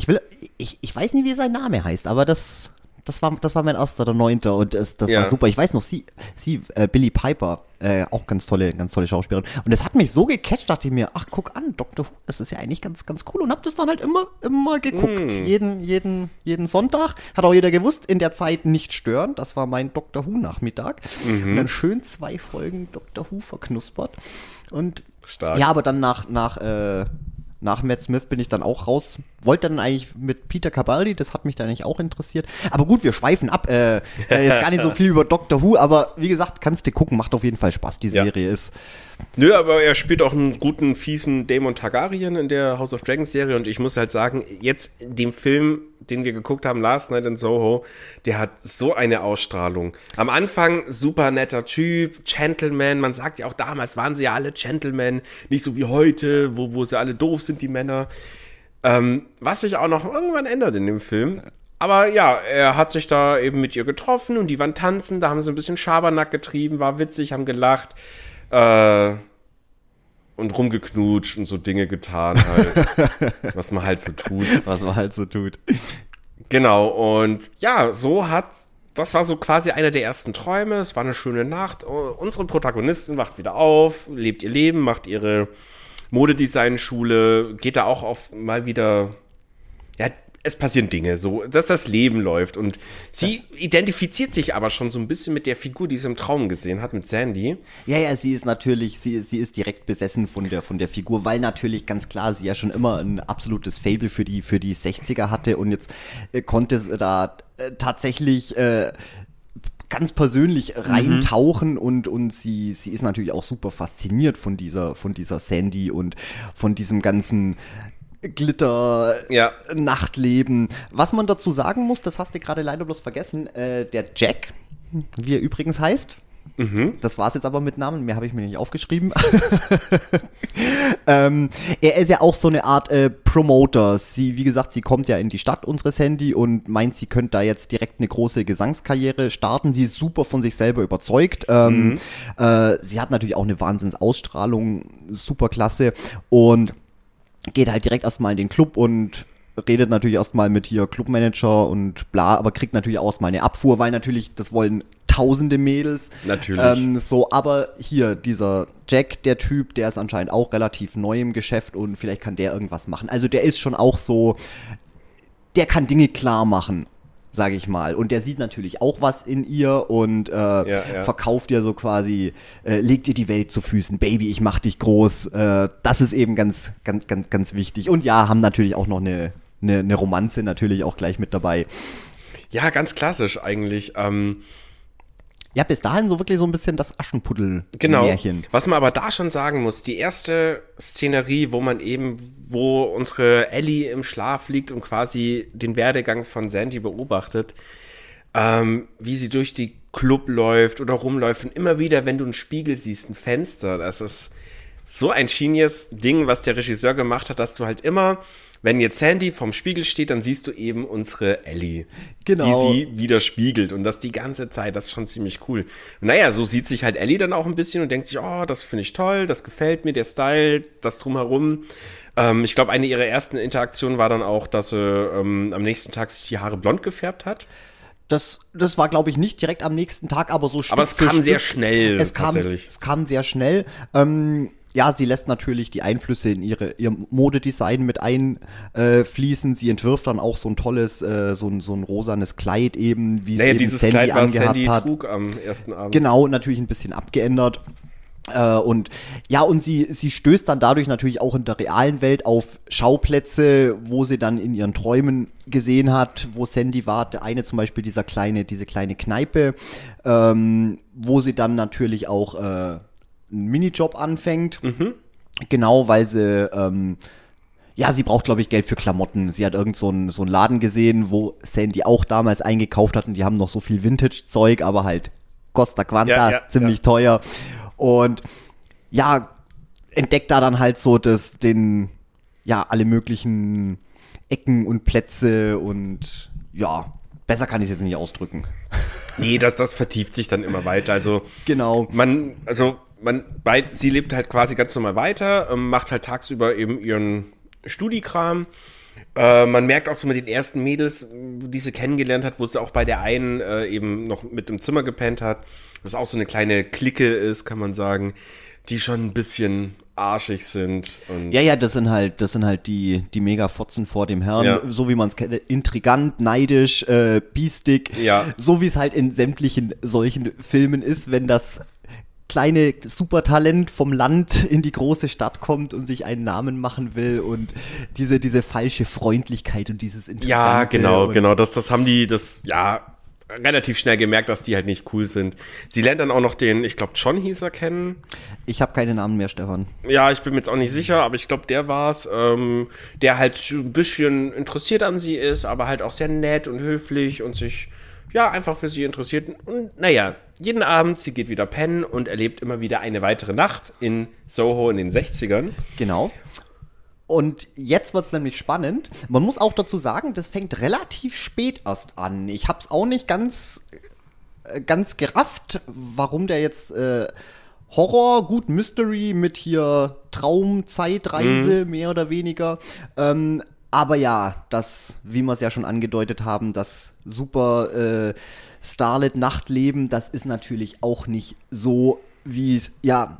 ich will, ich, ich weiß nicht, wie sein Name heißt, aber das, das war, das war mein erster, der neunte und das, das Ja. war super. Ich weiß noch, sie, sie, äh, Billy Piper, äh, auch ganz tolle, ganz tolle Schauspielerin. Und das hat mich so gecatcht, dachte ich mir, ach guck an, Doctor Who, das ist ja eigentlich ganz, ganz cool. Und hab das dann halt immer, immer geguckt. Jeden, jeden, jeden Sonntag. Hat auch jeder gewusst, in der Zeit nicht stören. Das war mein Doctor Who Nachmittag. Und dann schön zwei Folgen Doctor Who verknuspert. Und Stark. ja, aber dann nach, nach, äh, nach Matt Smith bin ich dann auch raus. Wollte dann eigentlich mit Peter Cabaldi, das hat mich dann eigentlich auch interessiert. Aber gut, wir schweifen ab. Äh, äh, jetzt gar nicht so <laughs> viel über Doctor Who, aber wie gesagt, kannst du gucken, macht auf jeden Fall Spaß. Die Ja. Serie ist. Nö, aber er spielt auch einen guten, fiesen Daemon Targaryen in der House of Dragons Serie und ich muss halt sagen, jetzt dem Film, den wir geguckt haben, Last Night in Soho, der hat so eine Ausstrahlung. Am Anfang super netter Typ, Gentleman, man sagt ja auch damals waren sie ja alle Gentlemen, nicht so wie heute, wo, wo sie alle doof sind, die Männer. Ähm, was sich auch noch irgendwann ändert in dem Film. Aber ja, er hat sich da eben mit ihr getroffen und die waren tanzen, da haben sie ein bisschen Schabernack getrieben, war witzig, haben gelacht äh, und rumgeknutscht und so Dinge getan halt, <laughs> was man halt so tut. Was man halt so tut. Genau, und ja, so hat, das war so quasi einer der ersten Träume, es war eine schöne Nacht. Oh, Unsere Protagonistin wacht wieder auf, lebt ihr Leben, macht ihre Modedesign-Schule, geht da auch auf mal wieder, ja, es passieren Dinge, so, dass das Leben läuft. Und sie identifiziert sich aber schon so ein bisschen mit der Figur, die sie im Traum gesehen hat, mit Sandy. Ja, ja, sie ist natürlich, sie, sie ist direkt besessen von der, von der Figur, weil natürlich ganz klar sie ja schon immer ein absolutes Fable für die, für die 60er hatte und jetzt äh, konnte sie da äh, tatsächlich äh, ganz persönlich reintauchen und, und sie, sie ist natürlich auch super fasziniert von dieser, von dieser Sandy und von diesem ganzen Glitter, Ja. Nachtleben. Was man dazu sagen muss, das hast du gerade leider bloß vergessen, äh, der Jack, wie er übrigens heißt, das war's jetzt aber mit Namen, mehr habe ich mir nicht aufgeschrieben. <laughs> ähm, er ist ja auch so eine Art äh, Promoter. Sie, wie gesagt, sie kommt ja in die Stadt, unsere Sandy, und meint, sie könnte da jetzt direkt eine große Gesangskarriere starten. Sie ist super von sich selber überzeugt. Ähm, äh, sie hat natürlich auch eine Wahnsinnsausstrahlung, super klasse. Und geht halt direkt erstmal in den Club und redet natürlich erstmal mit hier Clubmanager und bla, aber kriegt natürlich auch erstmal eine Abfuhr, weil natürlich, das wollen tausende Mädels. Natürlich. Ähm, so, aber hier, dieser Jack, der Typ, der ist anscheinend auch relativ neu im Geschäft und vielleicht kann der irgendwas machen. Also der ist schon auch so, der kann Dinge klar machen, sage ich mal. Und der sieht natürlich auch was in ihr und äh, ja. verkauft ihr so quasi, äh, legt ihr die Welt zu Füßen, Baby, ich mach dich groß. Äh, das ist eben ganz, ganz, ganz, ganz wichtig. Und ja, haben natürlich auch noch eine, eine, eine Romanze natürlich auch gleich mit dabei. Ja, ganz klassisch eigentlich. Ähm, Ja, bis dahin so wirklich so ein bisschen das Aschenputtel-Märchen. Genau. Was man aber da schon sagen muss, die erste Szenerie, wo man eben, wo unsere Ellie im Schlaf liegt und quasi den Werdegang von Sandy beobachtet, ähm, wie sie durch die Club läuft oder rumläuft und immer wieder, wenn du einen Spiegel siehst, ein Fenster, das ist so ein genius Ding, was der Regisseur gemacht hat, dass du halt immer, wenn jetzt Sandy vorm Spiegel steht, dann siehst du eben unsere Ellie, Genau. die sie widerspiegelt und das die ganze Zeit, das ist schon ziemlich cool. Naja, so sieht sich halt Ellie dann auch ein bisschen und denkt sich, oh, das finde ich toll, das gefällt mir, der Style, das drumherum. Ähm, ich glaube, eine ihrer ersten Interaktionen war dann auch, dass sie ähm, am nächsten Tag sich die Haare blond gefärbt hat. Das, das war, glaube ich, nicht direkt am nächsten Tag, aber so Stück Aber es kam sehr Stück. schnell, Es kam, es kam sehr schnell. Ähm, ja, sie lässt natürlich die Einflüsse in ihre, ihr Modedesign mit einfließen. sie entwirft dann auch so ein tolles, äh, so, ein, so ein rosanes Kleid eben, wie Naja, es eben dieses Sandy Kleid, was angehabt Sandy hat. trug am ersten Abend. Genau, natürlich ein bisschen abgeändert. Äh, und ja, und sie, sie stößt dann dadurch natürlich auch in der realen Welt auf Schauplätze, wo sie dann in ihren Träumen gesehen hat, wo Sandy war. Der eine zum Beispiel dieser kleine, diese kleine Kneipe, ähm, wo sie dann natürlich auch äh, einen Minijob anfängt. Genau, weil sie ähm, ja, sie braucht, glaube ich, Geld für Klamotten. Sie hat irgend so einen so einen Laden gesehen, wo Sandy auch damals eingekauft hat und die haben noch so viel Vintage-Zeug, aber halt Costa Quanta, Ja, ja, ziemlich ja. teuer. Und ja, entdeckt da dann halt so das, den, ja, alle möglichen Ecken und Plätze und ja, besser kann ich es jetzt nicht ausdrücken. Nee, das, das vertieft sich dann immer weiter. Also Genau. man, also man, bei, sie lebt halt quasi ganz normal weiter, ähm, macht halt tagsüber eben ihren Studikram. Äh, man merkt auch so mit den ersten Mädels, die sie kennengelernt hat, wo sie auch bei der einen äh, eben noch mit im Zimmer gepennt hat, dass auch so eine kleine Clique ist, kann man sagen, die schon ein bisschen arschig sind. Und Ja, ja, das sind halt, das sind halt die, die Mega-Fotzen vor dem Herrn, Ja. so wie man es kennt, intrigant, neidisch, äh, biestig, Ja. so wie es halt in sämtlichen solchen Filmen ist, wenn das kleine Supertalent vom Land in die große Stadt kommt und sich einen Namen machen will und diese, diese falsche Freundlichkeit und dieses ja, Intrigante genau, genau. Das, das haben die, das, ja, relativ schnell gemerkt, dass die halt nicht cool sind. Sie lernt dann auch noch den, ich glaube, John hieß er kennen. Ich habe keine Namen mehr, Stefan. Ja, ich bin mir jetzt auch nicht sicher, aber ich glaube, der war's, ähm, der halt ein bisschen interessiert an sie ist, aber halt auch sehr nett und höflich und sich ja einfach für sie interessiert. Und naja, jeden Abend, sie geht wieder pennen und erlebt immer wieder eine weitere Nacht in Soho in den 60ern. Genau. Und jetzt wird's nämlich spannend. Man muss auch dazu sagen, das fängt relativ spät erst an. Ich hab's auch nicht ganz, äh, ganz gerafft, warum der jetzt äh, Horror, gut Mystery mit hier Traum, Zeitreise, mehr oder weniger. Ähm, aber ja, das, wie wir es ja schon angedeutet haben, das super äh, Starlet-Nachtleben, das ist natürlich auch nicht so, wie es, ja,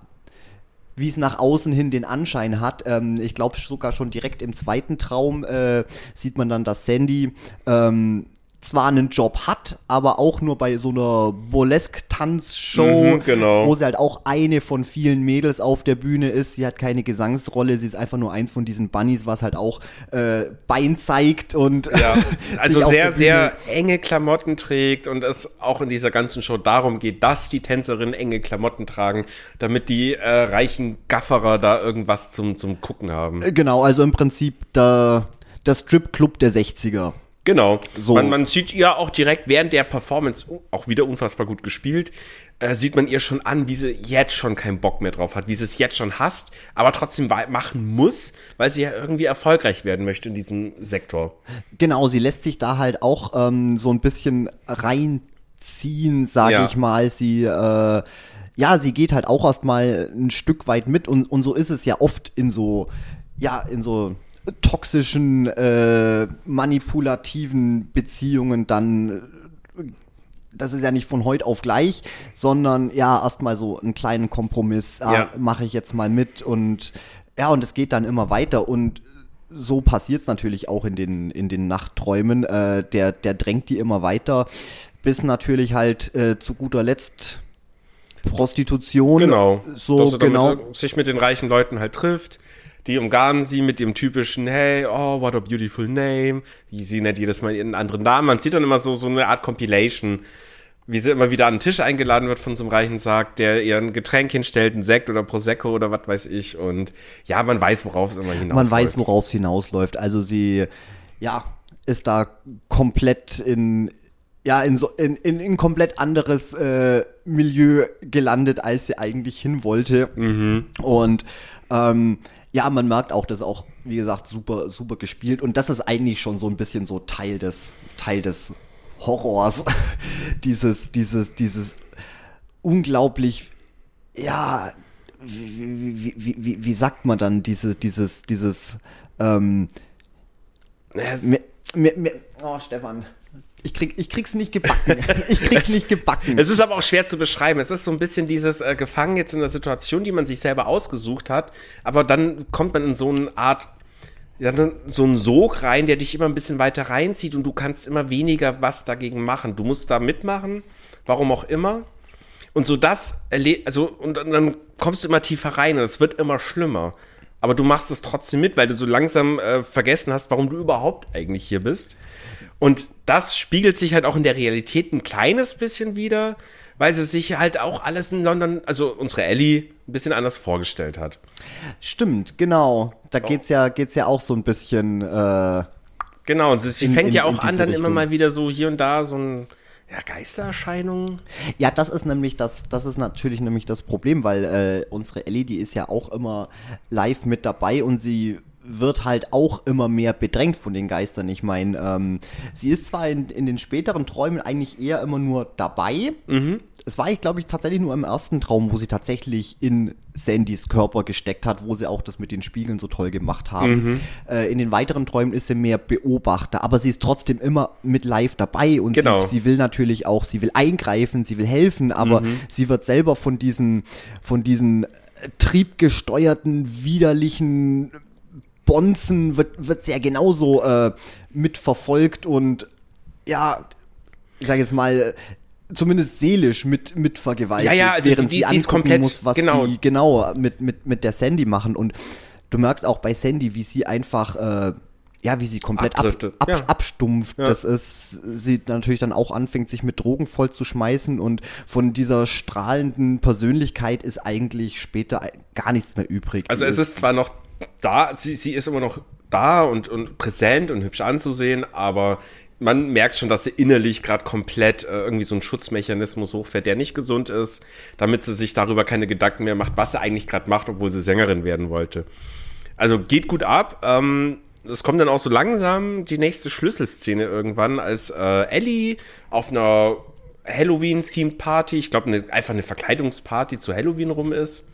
wie es nach außen hin den Anschein hat. Ähm, ich glaube sogar schon direkt im zweiten Traum äh, sieht man dann, dass Sandy ähm, zwar einen Job hat, aber auch nur bei so einer Burlesque-Tanzshow, Mhm, genau. wo sie halt auch eine von vielen Mädels auf der Bühne ist. Sie hat keine Gesangsrolle, sie ist einfach nur eins von diesen Bunnies, was halt auch äh, Bein zeigt und Ja, <laughs> also sehr, sehr enge Klamotten trägt und es auch in dieser ganzen Show darum geht, dass die Tänzerinnen enge Klamotten tragen, damit die äh, reichen Gafferer da irgendwas zum, zum Gucken haben. Genau, also im Prinzip der, der Strip-Club der 60er. Genau. So. Man, man sieht ihr auch direkt während der Performance, oh, auch wieder unfassbar gut gespielt, äh, sieht man ihr schon an, wie sie jetzt schon keinen Bock mehr drauf hat, wie sie es jetzt schon hasst, aber trotzdem machen muss, weil sie ja irgendwie erfolgreich werden möchte in diesem Sektor. Genau, sie lässt sich da halt auch ähm, so ein bisschen reinziehen, sage Ja. ich mal. Sie, äh, ja, sie geht halt auch erstmal ein Stück weit mit und, und so ist es ja oft in so, ja, in so toxischen, äh, manipulativen Beziehungen dann das ist ja nicht von heute auf gleich, sondern ja, erstmal so einen kleinen Kompromiss, ah, Ja. mache ich jetzt mal mit und ja, und es geht dann immer weiter und so passiert es natürlich auch in den, in den Nachtträumen. Äh, der, der drängt die immer weiter, bis natürlich halt äh, zu guter Letzt Prostitution. Genau. So, genau. Sich mit den reichen Leuten halt trifft. Die umgarnen sie mit dem typischen, hey, oh, what a beautiful name. Wie sie nennt jedes Mal ihren anderen Namen. Man sieht dann immer so, so eine Art Compilation, wie sie immer wieder an den Tisch eingeladen wird von so einem reichen Sarg, der ihr ein Getränk hinstellt, ein Sekt oder Prosecco oder was weiß ich. Und ja, man weiß, worauf es immer hinausläuft. Man weiß, worauf es hinausläuft. Also sie, ja, ist da komplett in, ja, in so, in, in, in komplett anderes äh, Milieu gelandet, als sie eigentlich hin wollte. Und ähm, ja, man merkt auch, das ist auch, wie gesagt, super, super gespielt. Und das ist eigentlich schon so ein bisschen so Teil des, Teil des Horrors. <laughs> dieses, dieses, dieses unglaublich, ja, wie, wie, wie, wie, sagt man dann, diese, dieses, dieses, ähm, Ja, es- mir, mir, mir, oh, Stefan, ich, krieg, ich krieg's nicht gebacken. <laughs> Ich krieg's nicht gebacken. Es ist aber auch schwer zu beschreiben. Es ist so ein bisschen dieses äh, Gefangen jetzt in der Situation, die man sich selber ausgesucht hat, aber dann kommt man in so eine Art, so einen Sog rein, der dich immer ein bisschen weiter reinzieht und du kannst immer weniger was dagegen machen. Du musst da mitmachen, warum auch immer. Und so das erlebt, also, und dann- dann kommst du immer tiefer rein und es wird immer schlimmer. Aber du machst es trotzdem mit, weil du so langsam äh, vergessen hast, warum du überhaupt eigentlich hier bist. Und das spiegelt sich halt auch in der Realität ein kleines bisschen wieder, weil sie sich halt auch alles in London, also unsere Ellie, ein bisschen anders vorgestellt hat. Stimmt, genau. Da geht's ja, geht's ja auch so ein bisschen, äh, Genau, und sie, sie In- fängt in- ja auch an, dann immer Richtung. mal wieder so hier und da so ein, ja, Geistererscheinungen. Ja, das ist nämlich das, das ist natürlich nämlich das Problem, weil äh, unsere Ellie, die ist ja auch immer live mit dabei und sie wird halt auch immer mehr bedrängt von den Geistern. Ich meine, ähm, sie ist zwar in, in den späteren Träumen eigentlich eher immer nur dabei. Mhm. Es war, ich glaube ich, tatsächlich nur im ersten Traum, wo sie tatsächlich in Sandys Körper gesteckt hat, wo sie auch das mit den Spiegeln so toll gemacht haben. Mhm. Äh, in den weiteren Träumen ist sie mehr Beobachter, aber sie ist trotzdem immer mit live dabei und genau. sie, sie, will natürlich auch, sie will eingreifen, sie will helfen, aber mhm. sie wird selber von diesen, von diesen äh, triebgesteuerten, widerlichen Bonzen wird, wird sehr genauso äh, mitverfolgt und ja, ich sage jetzt mal, zumindest seelisch mit, mit vergewaltigt, ja, ja, also während die, sie die ist komplett, muss, was genau. die genau mit, mit, mit der Sandy machen. Und du merkst auch bei Sandy, wie sie einfach, äh, ja, wie sie komplett ab, ab, ja. abstumpft. Ja. Das ist, sie natürlich dann auch anfängt, sich mit Drogen voll zu schmeißen und von dieser strahlenden Persönlichkeit ist eigentlich später gar nichts mehr übrig. Also es ist zwar noch da, sie, sie ist immer noch da und, und präsent und hübsch anzusehen, aber man merkt schon, dass sie innerlich gerade komplett äh, irgendwie so einen Schutzmechanismus hochfährt, der nicht gesund ist, damit sie sich darüber keine Gedanken mehr macht, was sie eigentlich gerade macht, obwohl sie Sängerin werden wollte. Also geht gut ab. Ähm, es kommt dann auch so langsam die nächste Schlüsselszene irgendwann, als äh, Ellie auf einer Halloween-themed Party, ich glaube eine, einfach eine Verkleidungsparty zu Halloween rum ist,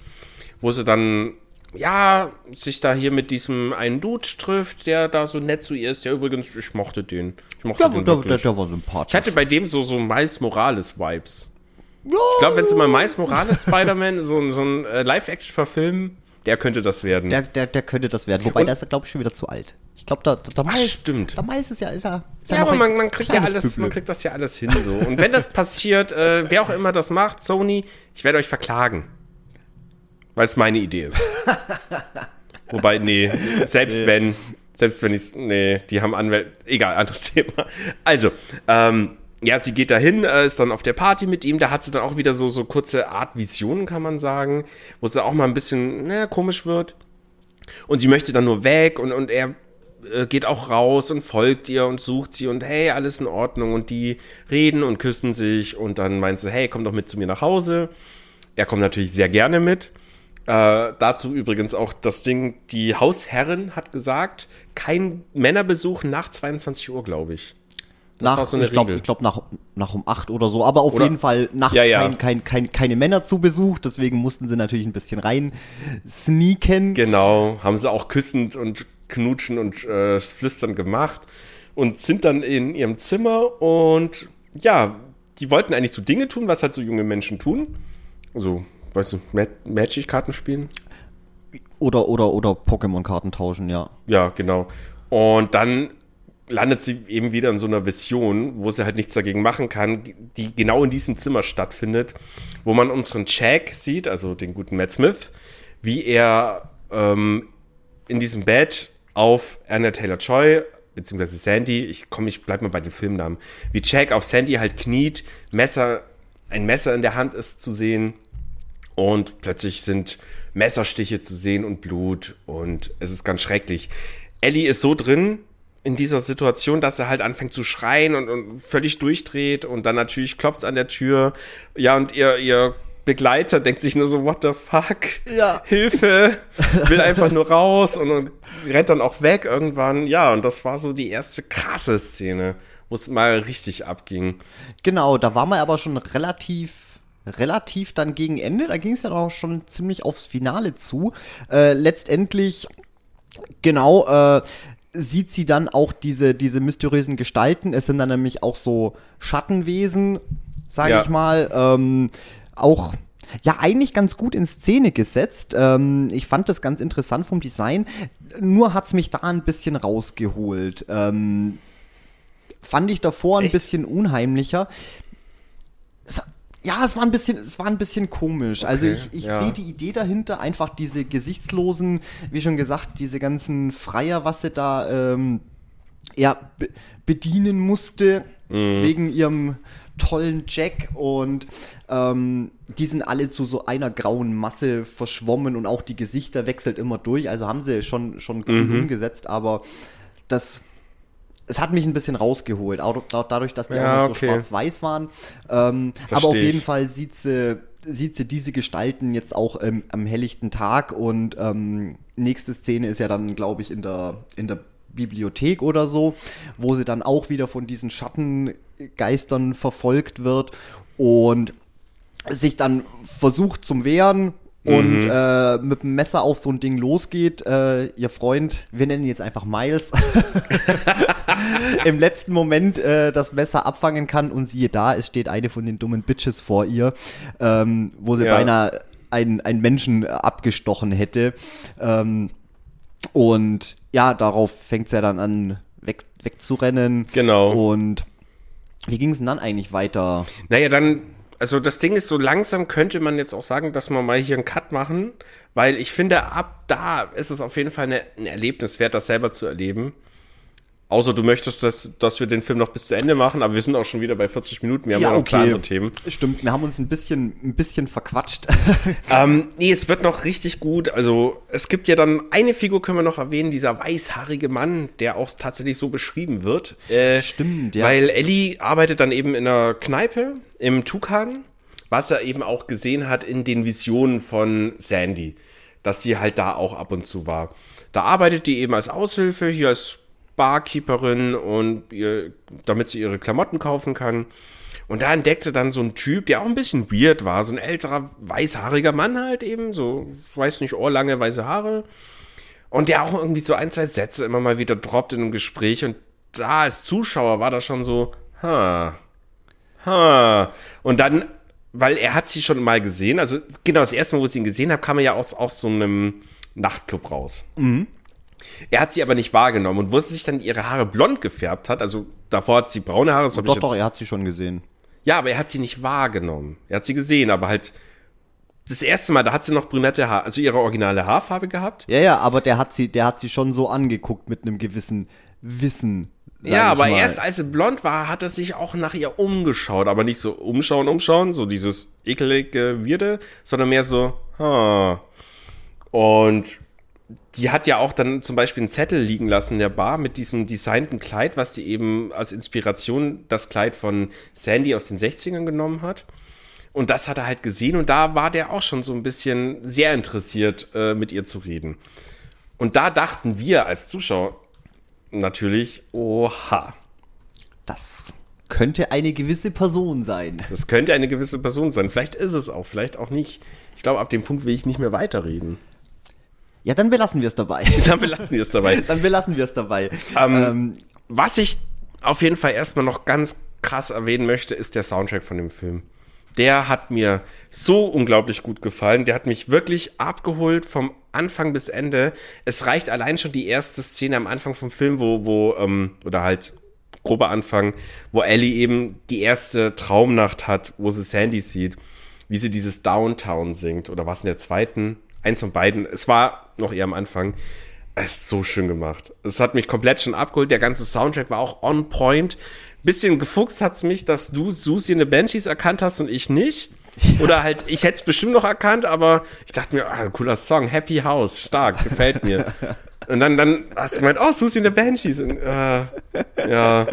wo sie dann ja, sich da hier mit diesem einen Dude trifft, der da so nett zu ihr ist, der übrigens, ich mochte den. Ich mochte ja, den der, der, der, war sympathisch. Ich hatte bei dem so, so Miles Morales-Vibes. Ja. Ich glaube, wenn sie mal Miles Morales Spider-Man, so, so ein äh, Live-Action verfilmen, der könnte das werden. Der, der, der könnte das werden. Wobei, Und, da ist er, glaube ich, schon wieder zu alt. Ich glaube, da, da, da Miles, stimmt. Da Miles ist ja, ist er, ist ja, aber man, man, kriegt ja alles, man kriegt das ja alles hin so. Und wenn das <laughs> passiert, äh, wer auch immer das macht, Sony, ich werde euch verklagen. Weil es meine Idee ist. <laughs> Wobei, nee, selbst nee. wenn, selbst wenn ich nee, die haben Anwälte, egal, anderes <laughs> Thema. Also, ähm, ja, sie geht dahin, äh, ist dann auf der Party mit ihm, da hat sie dann auch wieder so, so kurze Art Visionen, kann man sagen, wo sie auch mal ein bisschen, naja, komisch wird. Und sie möchte dann nur weg und, und er äh, geht auch raus und folgt ihr und sucht sie und hey, alles in Ordnung und die reden und küssen sich und dann meint sie, hey, komm doch mit zu mir nach Hause. Er kommt natürlich sehr gerne mit. Äh, dazu übrigens auch das Ding, die Hausherrin hat gesagt, kein Männerbesuch nach 22 Uhr, glaube ich. Das nach, so ich glaube glaub nach, nach um 8 oder so, aber auf oder, jeden Fall nachts ja, ja. Kein, kein, kein, keine Männer zu Besuch, deswegen mussten sie natürlich ein bisschen rein sneaken. Genau, haben sie auch küssend und knutschen und äh, flüstern gemacht und sind dann in ihrem Zimmer und ja, die wollten eigentlich so Dinge tun, was halt so junge Menschen tun. Also weißt du, Magic-Karten spielen? Oder, oder, oder Pokémon-Karten tauschen, ja. Ja, genau. Und dann landet sie eben wieder in so einer Vision, wo sie halt nichts dagegen machen kann, die genau in diesem Zimmer stattfindet, wo man unseren Jack sieht, also den guten Matt Smith, wie er ähm, in diesem Bett auf Anna Taylor-Joy beziehungsweise Sandy, ich komme, ich bleib mal bei den Filmnamen, wie Jack auf Sandy halt kniet, Messer, ein Messer in der Hand ist zu sehen und plötzlich sind Messerstiche zu sehen und Blut und es ist ganz schrecklich. Ellie ist so drin in dieser Situation, dass er halt anfängt zu schreien und, und völlig durchdreht und dann natürlich klopft es an der Tür. Ja, und ihr, ihr Begleiter denkt sich nur so, what the fuck? Ja. Hilfe! Will einfach nur raus und, und rennt dann auch weg irgendwann. Ja, und das war so die erste krasse Szene, wo es mal richtig abging. Genau, da war man aber schon relativ relativ dann gegen Ende, da ging es ja auch schon ziemlich aufs Finale zu. Äh, letztendlich, genau, äh, sieht sie dann auch diese, diese mysteriösen Gestalten. Es sind dann nämlich auch so Schattenwesen, sage ja. ich mal. Ähm, auch ja, eigentlich ganz gut in Szene gesetzt. Ähm, ich fand das ganz interessant vom Design. Nur hat es mich da ein bisschen rausgeholt. Ähm, fand ich davor Echt? ein bisschen unheimlicher. Ja, es war ein bisschen, es war ein bisschen komisch. Also okay, also ich, ich ja. sehe die Idee dahinter, einfach diese gesichtslosen, wie schon gesagt, diese ganzen Freier, was sie da ähm, ja, be bedienen musste, mhm. wegen ihrem tollen Jack und ähm, die sind alle zu so einer grauen Masse verschwommen und auch die Gesichter wechselt immer durch. Also haben sie schon, schon mhm. umgesetzt, aber das es hat mich ein bisschen rausgeholt, auch dadurch, dass die ja, auch noch so okay. schwarz-weiß waren. Ähm, aber auf jeden Fall sieht sie, sieht sie diese Gestalten jetzt auch ähm, am helllichten Tag und ähm, nächste Szene ist ja dann, glaube ich, in der, in der Bibliothek oder so, wo sie dann auch wieder von diesen Schattengeistern verfolgt wird und sich dann versucht zum Wehren und Mhm. äh, mit dem Messer auf so ein Ding losgeht. Äh, ihr Freund, wir nennen ihn jetzt einfach Miles, <laughs> <laughs> im letzten Moment äh, das Messer abfangen kann und siehe da, es steht eine von den dummen Bitches vor ihr, ähm, wo sie Ja. beinahe einen, einen Menschen abgestochen hätte. Ähm, und ja, darauf fängt es ja dann an, weg, wegzurennen. Genau. Und wie ging es denn dann eigentlich weiter? Naja, dann, also das Ding ist, so langsam könnte man jetzt auch sagen, dass wir mal hier einen Cut machen, weil ich finde, ab da ist es auf jeden Fall eine, ein Erlebnis wert, das selber zu erleben. Außer du möchtest, dass, dass wir den Film noch bis zu Ende machen, aber wir sind auch schon wieder bei 40 Minuten, wir haben ja, noch zwei andere Themen. Stimmt, wir haben uns ein bisschen, ein bisschen verquatscht. <laughs> Ähm, nee, es wird noch richtig gut. Also, es gibt ja dann eine Figur, können wir noch erwähnen, dieser weißhaarige Mann, der auch tatsächlich so beschrieben wird. Äh, Stimmt, ja. Weil Ellie arbeitet dann eben in einer Kneipe im Tukan, was er eben auch gesehen hat in den Visionen von Sandy, dass sie halt da auch ab und zu war. Da arbeitet die eben als Aushilfe, hier als Barkeeperin und ihr, damit sie ihre Klamotten kaufen kann. Und da entdeckt sie dann so einen Typ, der auch ein bisschen weird war, so ein älterer, weißhaariger Mann halt eben, so, ich weiß nicht, ohrlange weiße Haare. Und der auch irgendwie so ein, zwei Sätze immer mal wieder droppt in einem Gespräch. Und da als Zuschauer war das schon so, ha, ha. Und dann, weil er hat sie schon mal gesehen, also genau das erste Mal, wo ich ihn gesehen habe, kam er ja aus, aus so einem Nachtclub raus. Er hat sie aber nicht wahrgenommen und wo sie sich dann ihre Haare blond gefärbt hat, also davor hat sie braune Haare, das doch, doch, er hat sie schon gesehen. ja, aber er hat sie nicht wahrgenommen. Er hat sie gesehen, aber halt das erste Mal, da hat sie noch brünette Haare, also ihre originale Haarfarbe gehabt. Ja, ja, aber der hat sie, der hat sie schon so angeguckt mit einem gewissen Wissen. Ja, aber mal. erst als sie blond war, hat er sich auch nach ihr umgeschaut. Aber nicht so umschauen, umschauen, so dieses ekelige Wirde, sondern mehr so, ha. Und die hat ja auch dann zum Beispiel einen Zettel liegen lassen in der Bar mit diesem designten Kleid, was sie eben als Inspiration das Kleid von Sandy aus den 60ern genommen hat. Und das hat er halt gesehen und da war der auch schon so ein bisschen sehr interessiert, äh, mit ihr zu reden. Und da dachten wir als Zuschauer natürlich, oha, Das könnte eine gewisse Person sein. das könnte eine gewisse Person sein. Vielleicht ist es auch, vielleicht auch nicht. Ich glaube, ab dem Punkt will ich nicht mehr weiterreden. Ja, dann belassen wir es dabei. <laughs> Dann belassen wir es dabei. <laughs> dann belassen wir es dabei. Ähm, Ähm, Was ich auf jeden Fall erstmal noch ganz krass erwähnen möchte, ist der Soundtrack von dem Film. Der hat mir so unglaublich gut gefallen. Der hat mich wirklich abgeholt vom Anfang bis Ende. Es reicht allein schon die erste Szene am Anfang vom Film, wo, wo, ähm, oder halt grober Anfang, wo Ellie eben die erste Traumnacht hat, wo sie Sandy sieht, wie sie dieses Downtown singt. Oder was in der zweiten? Eins von beiden. Es war noch eher am Anfang. Es ist so schön gemacht. Es hat mich komplett schon abgeholt. Der ganze Soundtrack war auch on point. Bisschen gefuchst hat's mich, dass du Susi in the Banshees erkannt hast und ich nicht. Oder halt, ich hätte es bestimmt noch erkannt, aber ich dachte mir, ah, cooler Song, Happy House, stark, gefällt mir. <laughs> Und dann, dann hast du gemeint, oh, Susi in the Banshees. Und, äh, ja,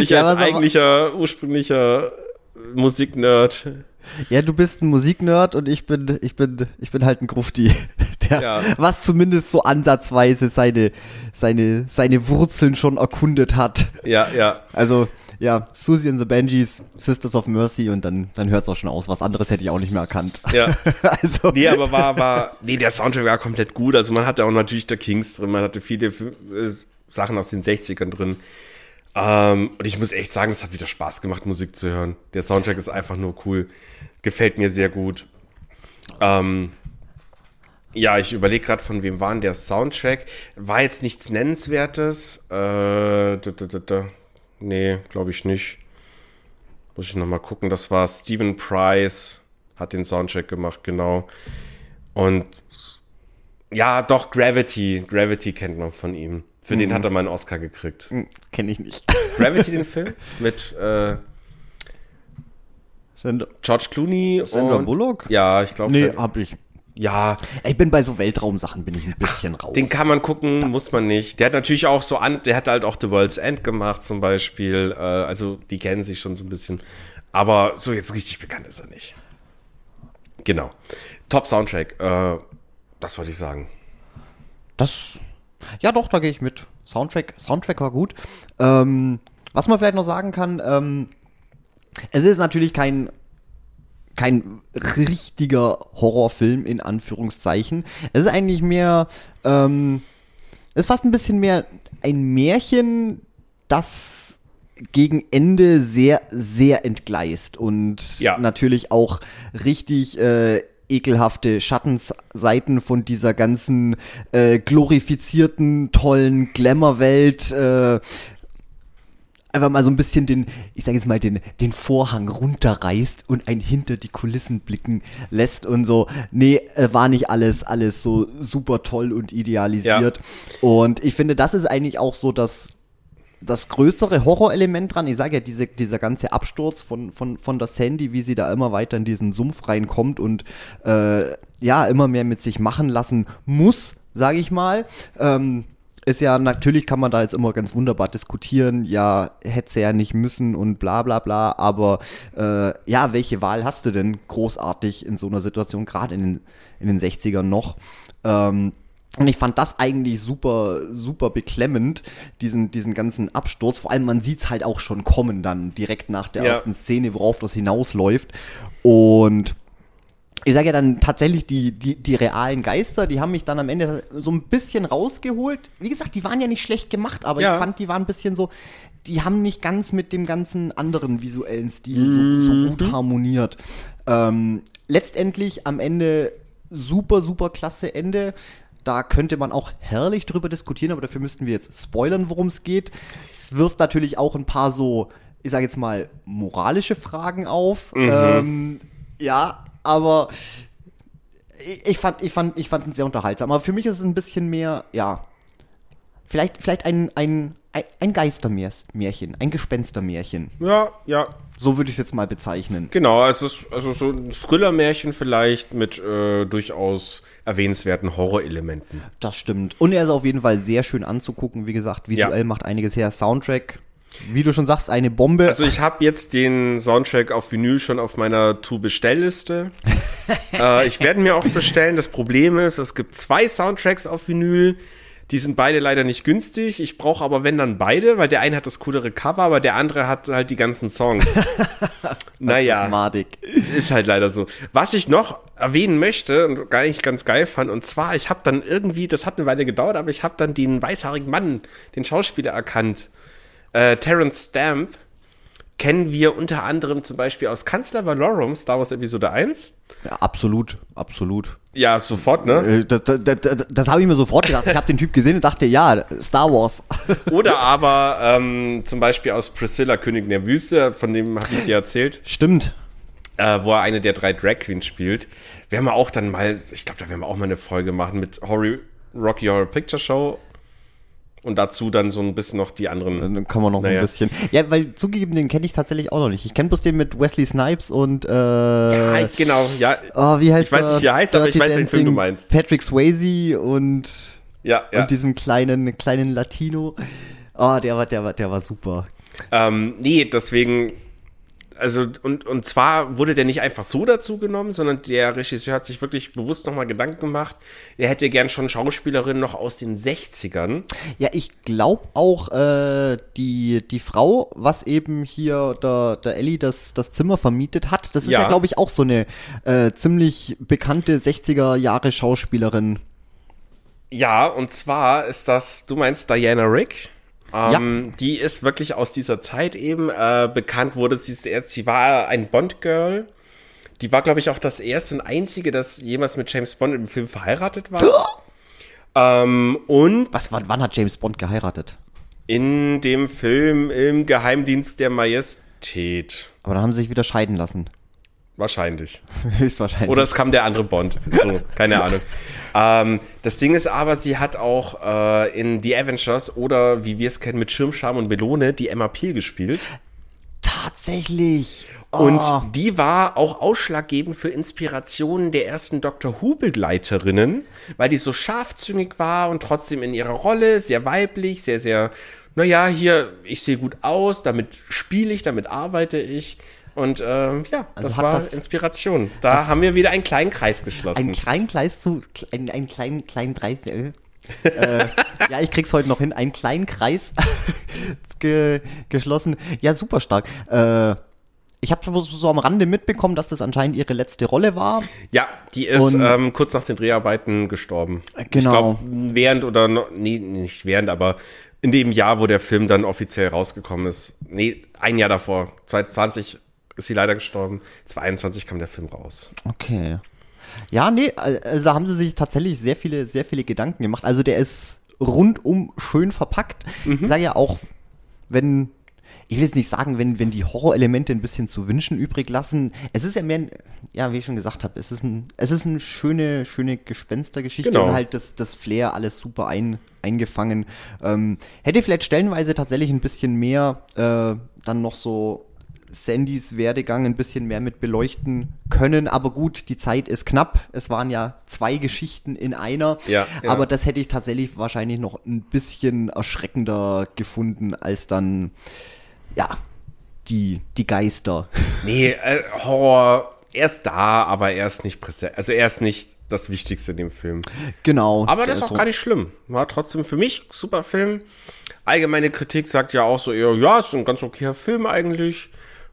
ich Ja, als eigentlicher, ursprünglicher Musiknerd. Ja, du bist ein Musiknerd und ich bin, ich bin, ich bin halt ein Grufti. <laughs> Der, Ja. was zumindest so ansatzweise seine, seine, seine Wurzeln schon erkundet hat. Ja, ja. Also, ja, Susie and the Benjis, Sisters of Mercy und dann, dann hört es auch schon aus. Was anderes hätte ich auch nicht mehr erkannt. Ja. <laughs> also, Nee, aber war, war, nee, der Soundtrack war komplett gut. Also man hatte auch natürlich der Kings drin, man hatte viele äh, Sachen aus den 60ern drin. Ähm, und ich muss echt sagen, es hat wieder Spaß gemacht, Musik zu hören. Der Soundtrack ist einfach nur cool. Gefällt mir sehr gut. Ähm, ja, ich überlege gerade, von wem war denn der Soundtrack? War jetzt nichts Nennenswertes. Äh, da, da, da. Nee, glaube ich nicht. Muss ich nochmal gucken. Das war Stephen Price, hat den Soundtrack gemacht, genau. Und ja, doch, Gravity. Gravity kennt man von ihm. Für den hat er mal einen Oscar gekriegt. kenne ich nicht. Gravity, den <laughs> Film? Mit äh, Sandra, George Clooney Sandra und. Bullock? Ja, ich glaube. Nee, hab ich. ja, Ich bin bei so Weltraumsachen bin ich ein bisschen raus. Den kann man gucken, muss man nicht. Der hat natürlich auch so an, der hat halt auch The World's End gemacht zum Beispiel. Äh, also die kennen sich schon so ein bisschen. Aber so jetzt richtig bekannt ist er nicht. Genau. Top Soundtrack, äh, das wollte ich sagen. Das, ja doch, da gehe ich mit. Soundtrack, Soundtrack war gut. Ähm, was man vielleicht noch sagen kann, ähm, es ist natürlich kein kein richtiger Horrorfilm in Anführungszeichen. Es ist eigentlich mehr, ähm, es ist fast ein bisschen mehr ein Märchen, das gegen Ende sehr, sehr entgleist und Ja. natürlich auch richtig äh, ekelhafte Schattenseiten von dieser ganzen äh, glorifizierten, tollen Glamour-Welt äh, einfach mal so ein bisschen den, ich sage jetzt mal, den, den Vorhang runterreißt und einen hinter die Kulissen blicken lässt und so, nee, äh, war nicht alles, alles so super toll und idealisiert. Und ich finde, das ist eigentlich auch so das, das größere Horrorelement dran. Ich sage ja, diese, dieser ganze Absturz von, von, von der Sandy, wie sie da immer weiter in diesen Sumpf reinkommt und äh, ja, immer mehr mit sich machen lassen muss, sage ich mal. Ähm, ist ja, natürlich kann man da jetzt immer ganz wunderbar diskutieren, ja, hätte sie ja nicht müssen und bla bla bla, aber äh, ja, welche Wahl hast du denn großartig in so einer Situation, gerade in den, in den 60ern noch? Ähm, und ich fand das eigentlich super, super beklemmend, diesen, diesen ganzen Absturz. Vor allem, man sieht es halt auch schon kommen dann direkt nach der Ja. ersten Szene, worauf das hinausläuft. Und ich sage ja dann tatsächlich, die, die, die realen Geister, die haben mich dann am Ende so ein bisschen rausgeholt. Wie gesagt, die waren ja nicht schlecht gemacht, aber Ja. ich fand, die waren ein bisschen so, die haben nicht ganz mit dem ganzen anderen visuellen Stil so, so gut harmoniert. Ähm, letztendlich am Ende super, super klasse Ende. Da könnte man auch herrlich drüber diskutieren, aber dafür müssten wir jetzt spoilern, worum es geht. Es wirft natürlich auch ein paar so, ich sage jetzt mal, moralische Fragen auf. Ähm, ja, aber ich, ich, fand, ich, fand, ich fand ihn sehr unterhaltsam. Aber für mich ist es ein bisschen mehr, ja, vielleicht, vielleicht ein, ein, ein, Geistermärchen, ein Gespenstermärchen. Ja, ja, So würde ich es jetzt mal bezeichnen. genau. Es ist also so ein Thriller-Märchen vielleicht mit äh, durchaus erwähnenswerten Horrorelementen. Das stimmt. Und er ist auf jeden Fall sehr schön anzugucken. Wie gesagt, visuell Ja. macht einiges her. Soundtrack, wie du schon sagst, eine Bombe. Also ich habe jetzt den Soundtrack auf Vinyl schon auf meiner To-Bestellliste. <laughs> äh, ich werde mir auch bestellen. Das Problem ist, es gibt zwei Soundtracks auf Vinyl. Die sind beide leider nicht günstig. Ich brauche aber wenn dann beide, weil der eine hat das coolere Cover, aber der andere hat halt die ganzen Songs. <laughs> <laughs> naja, Madig. ist halt leider so. Was ich noch erwähnen möchte und gar nicht ganz geil fand, und zwar, ich habe dann irgendwie, das hat eine Weile gedauert, aber ich habe dann den weißhaarigen Mann, den Schauspieler erkannt. Äh, Terence Stamp kennen wir unter anderem zum Beispiel aus Kanzler Valorum, Star Wars Episode 1. Ja, absolut, absolut. Ja, sofort, ne? Äh, Das, das, das, das habe ich mir sofort gedacht. Ich habe den Typ gesehen und dachte, ja, Star Wars. <laughs> Oder aber ähm, zum Beispiel aus Priscilla, Königin der Wüste, von dem habe ich dir erzählt. Stimmt. äh, wo er eine der drei Drag Queens spielt. Werden wir auch dann mal, ich glaube, da werden wir auch mal eine Folge machen mit Horror, Rocky Horror Picture Show. Und dazu dann so ein bisschen noch die anderen. Dann kann man noch so Naja. ein bisschen. Ja, weil zugegeben, den kenne ich tatsächlich auch noch nicht. Ich kenne bloß den mit Wesley Snipes und äh, Ah, genau, ja. oh, wie heißt Ich weiß nicht, wie er heißt, aber ich Dirty weiß, welchen Film du meinst. Patrick Swayze und, Ja, ja. und diesem kleinen, kleinen Latino. Oh, der war, der war, der war super. Ähm, nee, deswegen, also, und, und zwar wurde der nicht einfach so dazu genommen, sondern der Regisseur hat sich wirklich bewusst nochmal Gedanken gemacht. Er hätte gern schon Schauspielerinnen noch aus den 60ern. Ja, ich glaube auch, äh, die, die Frau, was eben hier der, der Ellie das, das Zimmer vermietet hat, das ist ja, Ja. glaube ich, auch so eine äh, ziemlich bekannte 60er-Jahre Schauspielerin. Ja, und zwar ist das, du meinst Diana Rick? Ähm, Die ist wirklich aus dieser Zeit eben äh, bekannt wurde. Sie, ist erst, sie war ein Bond-Girl. Die war, glaube ich, auch das erste und einzige, das jemals mit James Bond im Film verheiratet war. <gasps> ähm, und Was, wann, wann hat James Bond geheiratet? in dem Film im Geheimdienst der Majestät. Aber dann haben sie sich wieder scheiden lassen. Wahrscheinlich. <laughs> Höchstwahrscheinlich. Oder es kam der andere Bond. So, keine Ahnung. Ähm, das Ding ist aber, sie hat auch äh, in The Avengers oder wie wir es kennen mit Schirmscham und Melone die Emma Peel gespielt. Tatsächlich. Und Oh. die war auch ausschlaggebend für Inspirationen der ersten Doctor Who-Begleiterinnen, weil die so scharfzüngig war und trotzdem in ihrer Rolle, sehr weiblich, sehr, sehr, naja, hier, ich sehe gut aus, damit spiele ich, damit arbeite ich. Und ähm, ja, Also das war das- Inspiration. Da haben wir wieder einen kleinen Kreis geschlossen. Ein kleinen Kleis zu, ein, ein kleinen, kleinen Dreis, äh, äh, <laughs> ja, ich krieg's heute noch hin. Einen kleinen Kreis <laughs> ge geschlossen. Ja, super stark. Äh, ich habe so am Rande mitbekommen, dass das anscheinend ihre letzte Rolle war. Ja, die ist ähm, kurz nach den Dreharbeiten gestorben. Genau. Ich glaube, während oder noch, nee, nicht während, aber in dem Jahr, wo der Film dann offiziell rausgekommen ist. Nee, ein Jahr davor. 2020 ist sie leider gestorben. 22 kam der Film raus. Okay. Ja, nee, also da haben sie sich tatsächlich sehr viele, sehr viele Gedanken gemacht. Also der ist rundum schön verpackt. Ich sage ja auch, wenn, ich will jetzt nicht sagen, wenn, wenn die Horrorelemente ein bisschen zu wünschen übrig lassen. Es ist ja mehr, ein, ja, wie ich schon gesagt habe, es ist ein, es ist eine schöne, schöne Gespenstergeschichte Genau. und halt das, das Flair alles super ein, eingefangen. Ähm, hätte vielleicht stellenweise tatsächlich ein bisschen mehr äh, dann noch so Sandys Werdegang ein bisschen mehr mit beleuchten können. Aber gut, die Zeit ist knapp. Es waren ja zwei Geschichten in einer. Ja, ja. Aber das hätte ich tatsächlich wahrscheinlich noch ein bisschen erschreckender gefunden als dann, ja, die, die Geister. <laughs> Nee, äh, Horror, er ist da, aber er ist nicht präsent. Also er ist nicht das Wichtigste in dem Film. Genau. Aber das ist auch so- gar nicht schlimm. War trotzdem für mich super Film. Allgemeine Kritik sagt ja auch so eher, ja, ist ein ganz okayer Film eigentlich.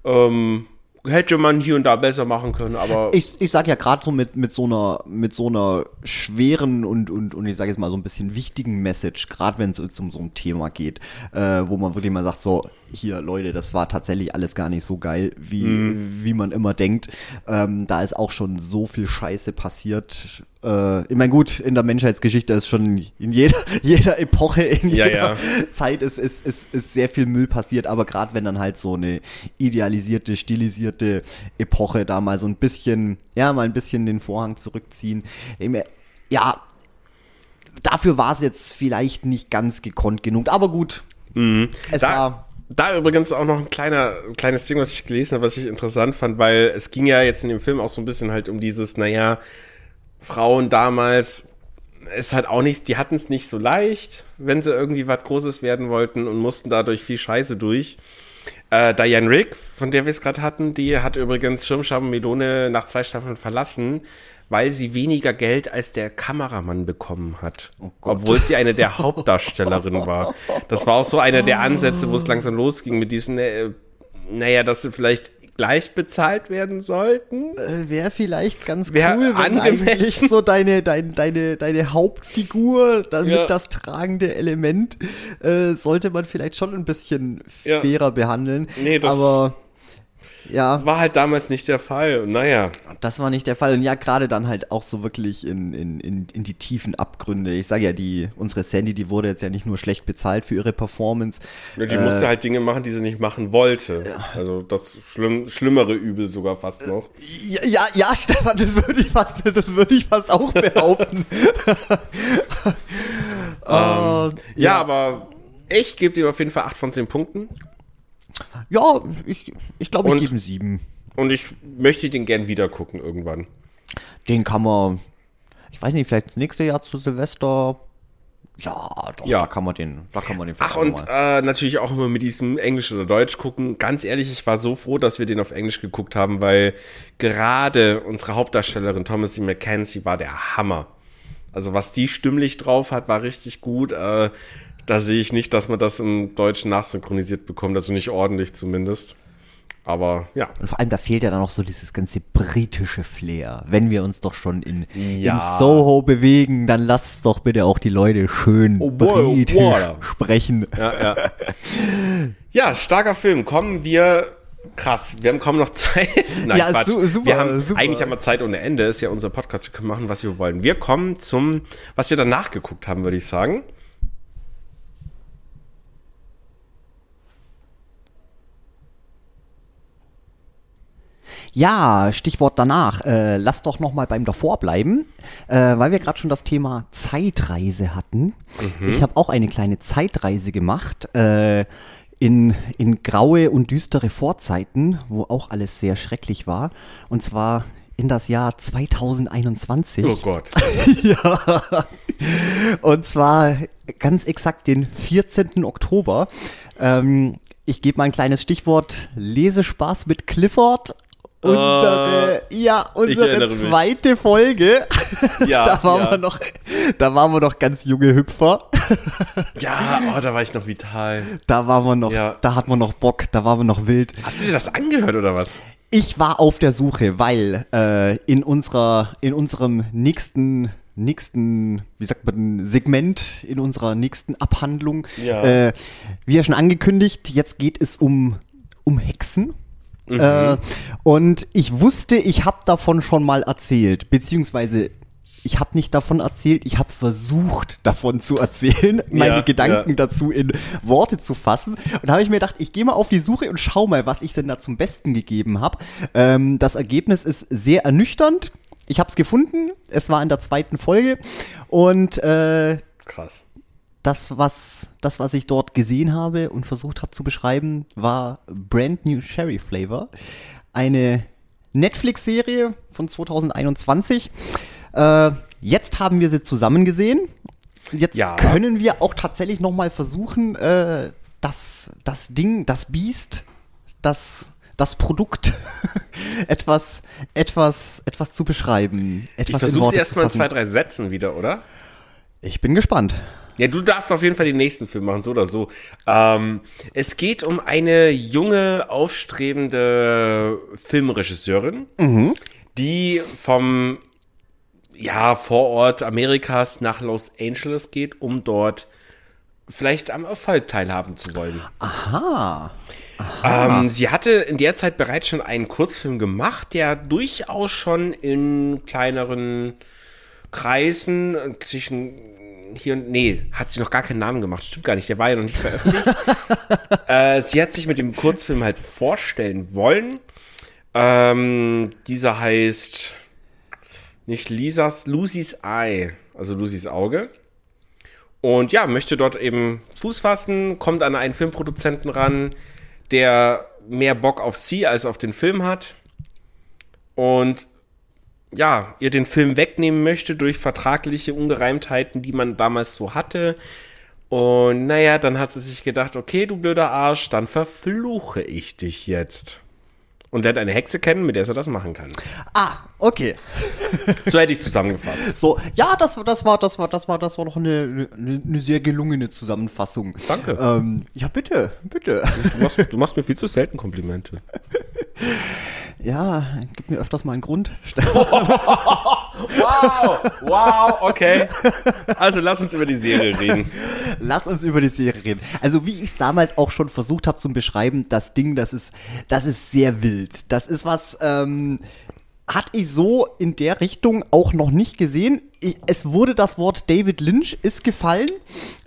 Ähm, hätte man hier und da besser machen können, aber Ich, ich sag ja gerade so mit, mit so einer mit so einer schweren und, und, und ich sage jetzt mal so ein bisschen wichtigen Message, gerade wenn es um so ein Thema geht, äh, wo man wirklich mal sagt, so, hier, Leute, das war tatsächlich alles gar nicht so geil, wie, wie man immer denkt. Ähm, da ist auch schon so viel Scheiße passiert. Äh, ich meine, gut, in der Menschheitsgeschichte ist schon in jeder, <laughs> jeder Epoche, in Ja, jeder ja. Zeit ist, ist, ist, ist sehr viel Müll passiert, aber gerade wenn dann halt so eine idealisierte, stilisierte Epoche da mal so ein bisschen, ja, mal ein bisschen den Vorhang zurückziehen. Mir- Ja, dafür war es jetzt vielleicht nicht ganz gekonnt genug, aber gut. Es Mhm. da, war. da übrigens auch noch ein kleiner, kleines Ding, was ich gelesen habe, was ich interessant fand, weil es ging ja jetzt in dem Film auch so ein bisschen halt um dieses, naja, Frauen damals ist halt auch nicht, die hatten es nicht so leicht, wenn sie irgendwie was Großes werden wollten und mussten dadurch viel Scheiße durch. Äh, Diane Rick, von der wir es gerade hatten, die hat übrigens Schirmschaben Melone nach zwei Staffeln verlassen, weil sie weniger Geld als der Kameramann bekommen hat. Obwohl sie eine der Hauptdarstellerinnen war. Das war auch so einer der Ansätze, wo es langsam losging mit diesen, äh, naja, dass sie vielleicht gleich bezahlt werden sollten. Äh, Wäre vielleicht ganz Wär cool, wenn angemessen. eigentlich so deine, deine, deine, deine Hauptfigur, damit Ja. das tragende Element, äh, sollte man vielleicht schon ein bisschen Ja. fairer behandeln. Nee, das- Aber ja, War halt damals nicht der Fall. Und naja, das war nicht der Fall. Und ja, gerade dann halt auch so wirklich in, in, in, in die tiefen Abgründe. Ich sage ja, die, unsere Sandy, die wurde jetzt ja nicht nur schlecht bezahlt für ihre Performance. die Äh, musste halt Dinge machen, die sie nicht machen wollte. Also das schlimm, schlimmere Übel sogar fast noch. Ja, ja, ja, Stefan, das würde ich fast, das würde ich fast auch behaupten. <laughs> <laughs> Äh, Ja, aber ich gebe dir auf jeden Fall 8 von 10 Punkten. Ja, ich, ich glaube, ich gebe ihm sieben. Und ich möchte den gern wieder gucken irgendwann. Den kann man, ich weiß nicht, vielleicht nächstes Jahr zu Silvester. Ja, doch, Ja. da kann man den, da kann man den Ach, und äh, natürlich auch immer mit diesem Englisch oder Deutsch gucken. Ganz ehrlich, ich war so froh, dass wir den auf Englisch geguckt haben, weil gerade unsere Hauptdarstellerin Thomas McKenzie war der Hammer. Also was die stimmlich drauf hat, war richtig gut. Äh, da sehe ich nicht, dass man das im Deutschen nachsynchronisiert bekommt, also nicht ordentlich zumindest. Aber ja. Und vor allem, da fehlt ja dann noch so dieses ganze britische Flair. Wenn wir uns doch schon in, Ja. in Soho bewegen, dann lasst doch bitte auch die Leute schön Oh boy, oh britisch boy. sprechen. Ja, ja. ja, starker Film. Kommen wir. Krass, wir haben kaum noch Zeit. <laughs> Nein, Ja, Quatsch. su- super, wir haben, super. Eigentlich haben wir Zeit ohne Ende. Ist ja unser Podcast. Wir können machen, was wir wollen. Wir kommen zum, was wir danach geguckt haben, würde ich sagen. Ja, Stichwort danach. Äh, lass doch noch mal beim davor bleiben, äh, weil wir gerade schon das Thema Zeitreise hatten. Ich habe auch eine kleine Zeitreise gemacht äh, in, in graue und düstere Vorzeiten, wo auch alles sehr schrecklich war. Und zwar in das Jahr 2021. Oh Gott. <laughs> ja. Und zwar ganz exakt den 14. Oktober. Ähm, ich gebe mal ein kleines Stichwort Lesespaß mit Clifford Unsere, ja, unsere erinnere mich. zweite Folge. <laughs> Ja, da waren ja. wir noch, da waren wir noch ganz junge Hüpfer. Ja, oh, da war ich noch vital. Da waren wir noch, Ja. da hatten wir noch Bock, da waren wir noch wild. Hast du dir das angehört oder was? Ich war auf der Suche, weil äh, in unserer, in unserem nächsten, nächsten, wie sagt man, Segment, in unserer nächsten Abhandlung, Ja. äh, wie ja schon angekündigt, jetzt geht es um, um Hexen. Mhm. Äh, und ich wusste, ich habe davon schon mal erzählt, beziehungsweise ich habe nicht davon erzählt, ich habe versucht davon zu erzählen, <laughs> meine Ja, Gedanken ja. dazu in Worte zu fassen. Und da habe ich mir gedacht, ich gehe mal auf die Suche und schau mal, was ich denn da zum Besten gegeben habe. Ähm, das Ergebnis ist sehr ernüchternd. Ich habe es gefunden. Es war in der zweiten Folge. Und äh, Krass. Das, was, das, was ich dort gesehen habe und versucht habe zu beschreiben, war Brand New Sherry Flavor. Eine Netflix-Serie von 2021. Äh, jetzt haben wir sie zusammen gesehen. Jetzt Ja. können wir auch tatsächlich noch mal versuchen, äh, das, das Ding, das Biest, das, das Produkt <laughs> etwas, etwas, etwas zu beschreiben. Ich Etwas in versuche sie erstmal in zwei, drei Sätzen wieder, oder? Ich bin gespannt. Ja, du darfst auf jeden Fall den nächsten Film machen, so oder so. Ähm, es geht um eine junge, aufstrebende Filmregisseurin, die vom ja, Vorort Amerikas nach Los Angeles geht, um dort vielleicht am Erfolg teilhaben zu wollen. Aha. Ähm, sie hatte in der Zeit bereits schon einen Kurzfilm gemacht, der durchaus schon in kleineren Kreisen äh, zwischen hier und nee, hat sie noch gar keinen Namen gemacht. Stimmt gar nicht, der war ja noch nicht veröffentlicht. <laughs> äh, sie hat sich mit dem Kurzfilm halt vorstellen wollen. Ähm, dieser heißt nicht Lisas, Lucy's Eye, also Lucys Auge. Und ja, möchte dort eben Fuß fassen, kommt an einen Filmproduzenten ran, der mehr Bock auf sie als auf den Film hat. Und ja, ihr den Film wegnehmen möchte durch vertragliche Ungereimtheiten, die man damals so hatte. Und naja, dann hat sie sich gedacht, okay, du blöder Arsch, dann verfluche ich dich jetzt. Und lernt eine Hexe kennen, mit der sie das machen kann. Ah, okay. <laughs> So hätte ich es zusammengefasst. So, ja, das, das war, das war, das war, das war doch eine, eine, eine sehr gelungene Zusammenfassung. Danke. Ähm, ja, bitte, bitte. Du machst, du machst mir viel zu selten Komplimente. <laughs> Ja, gib mir öfters mal einen Grund. <laughs> Wow, wow, okay. Also lass uns über die Serie reden. Lass uns über die Serie reden. Also wie ich es damals auch schon versucht habe zu beschreiben, das Ding, das ist, das ist sehr wild. Das ist was, ähm, hatte ich so in der Richtung auch noch nicht gesehen. Ich, es wurde das Wort David Lynch ist gefallen.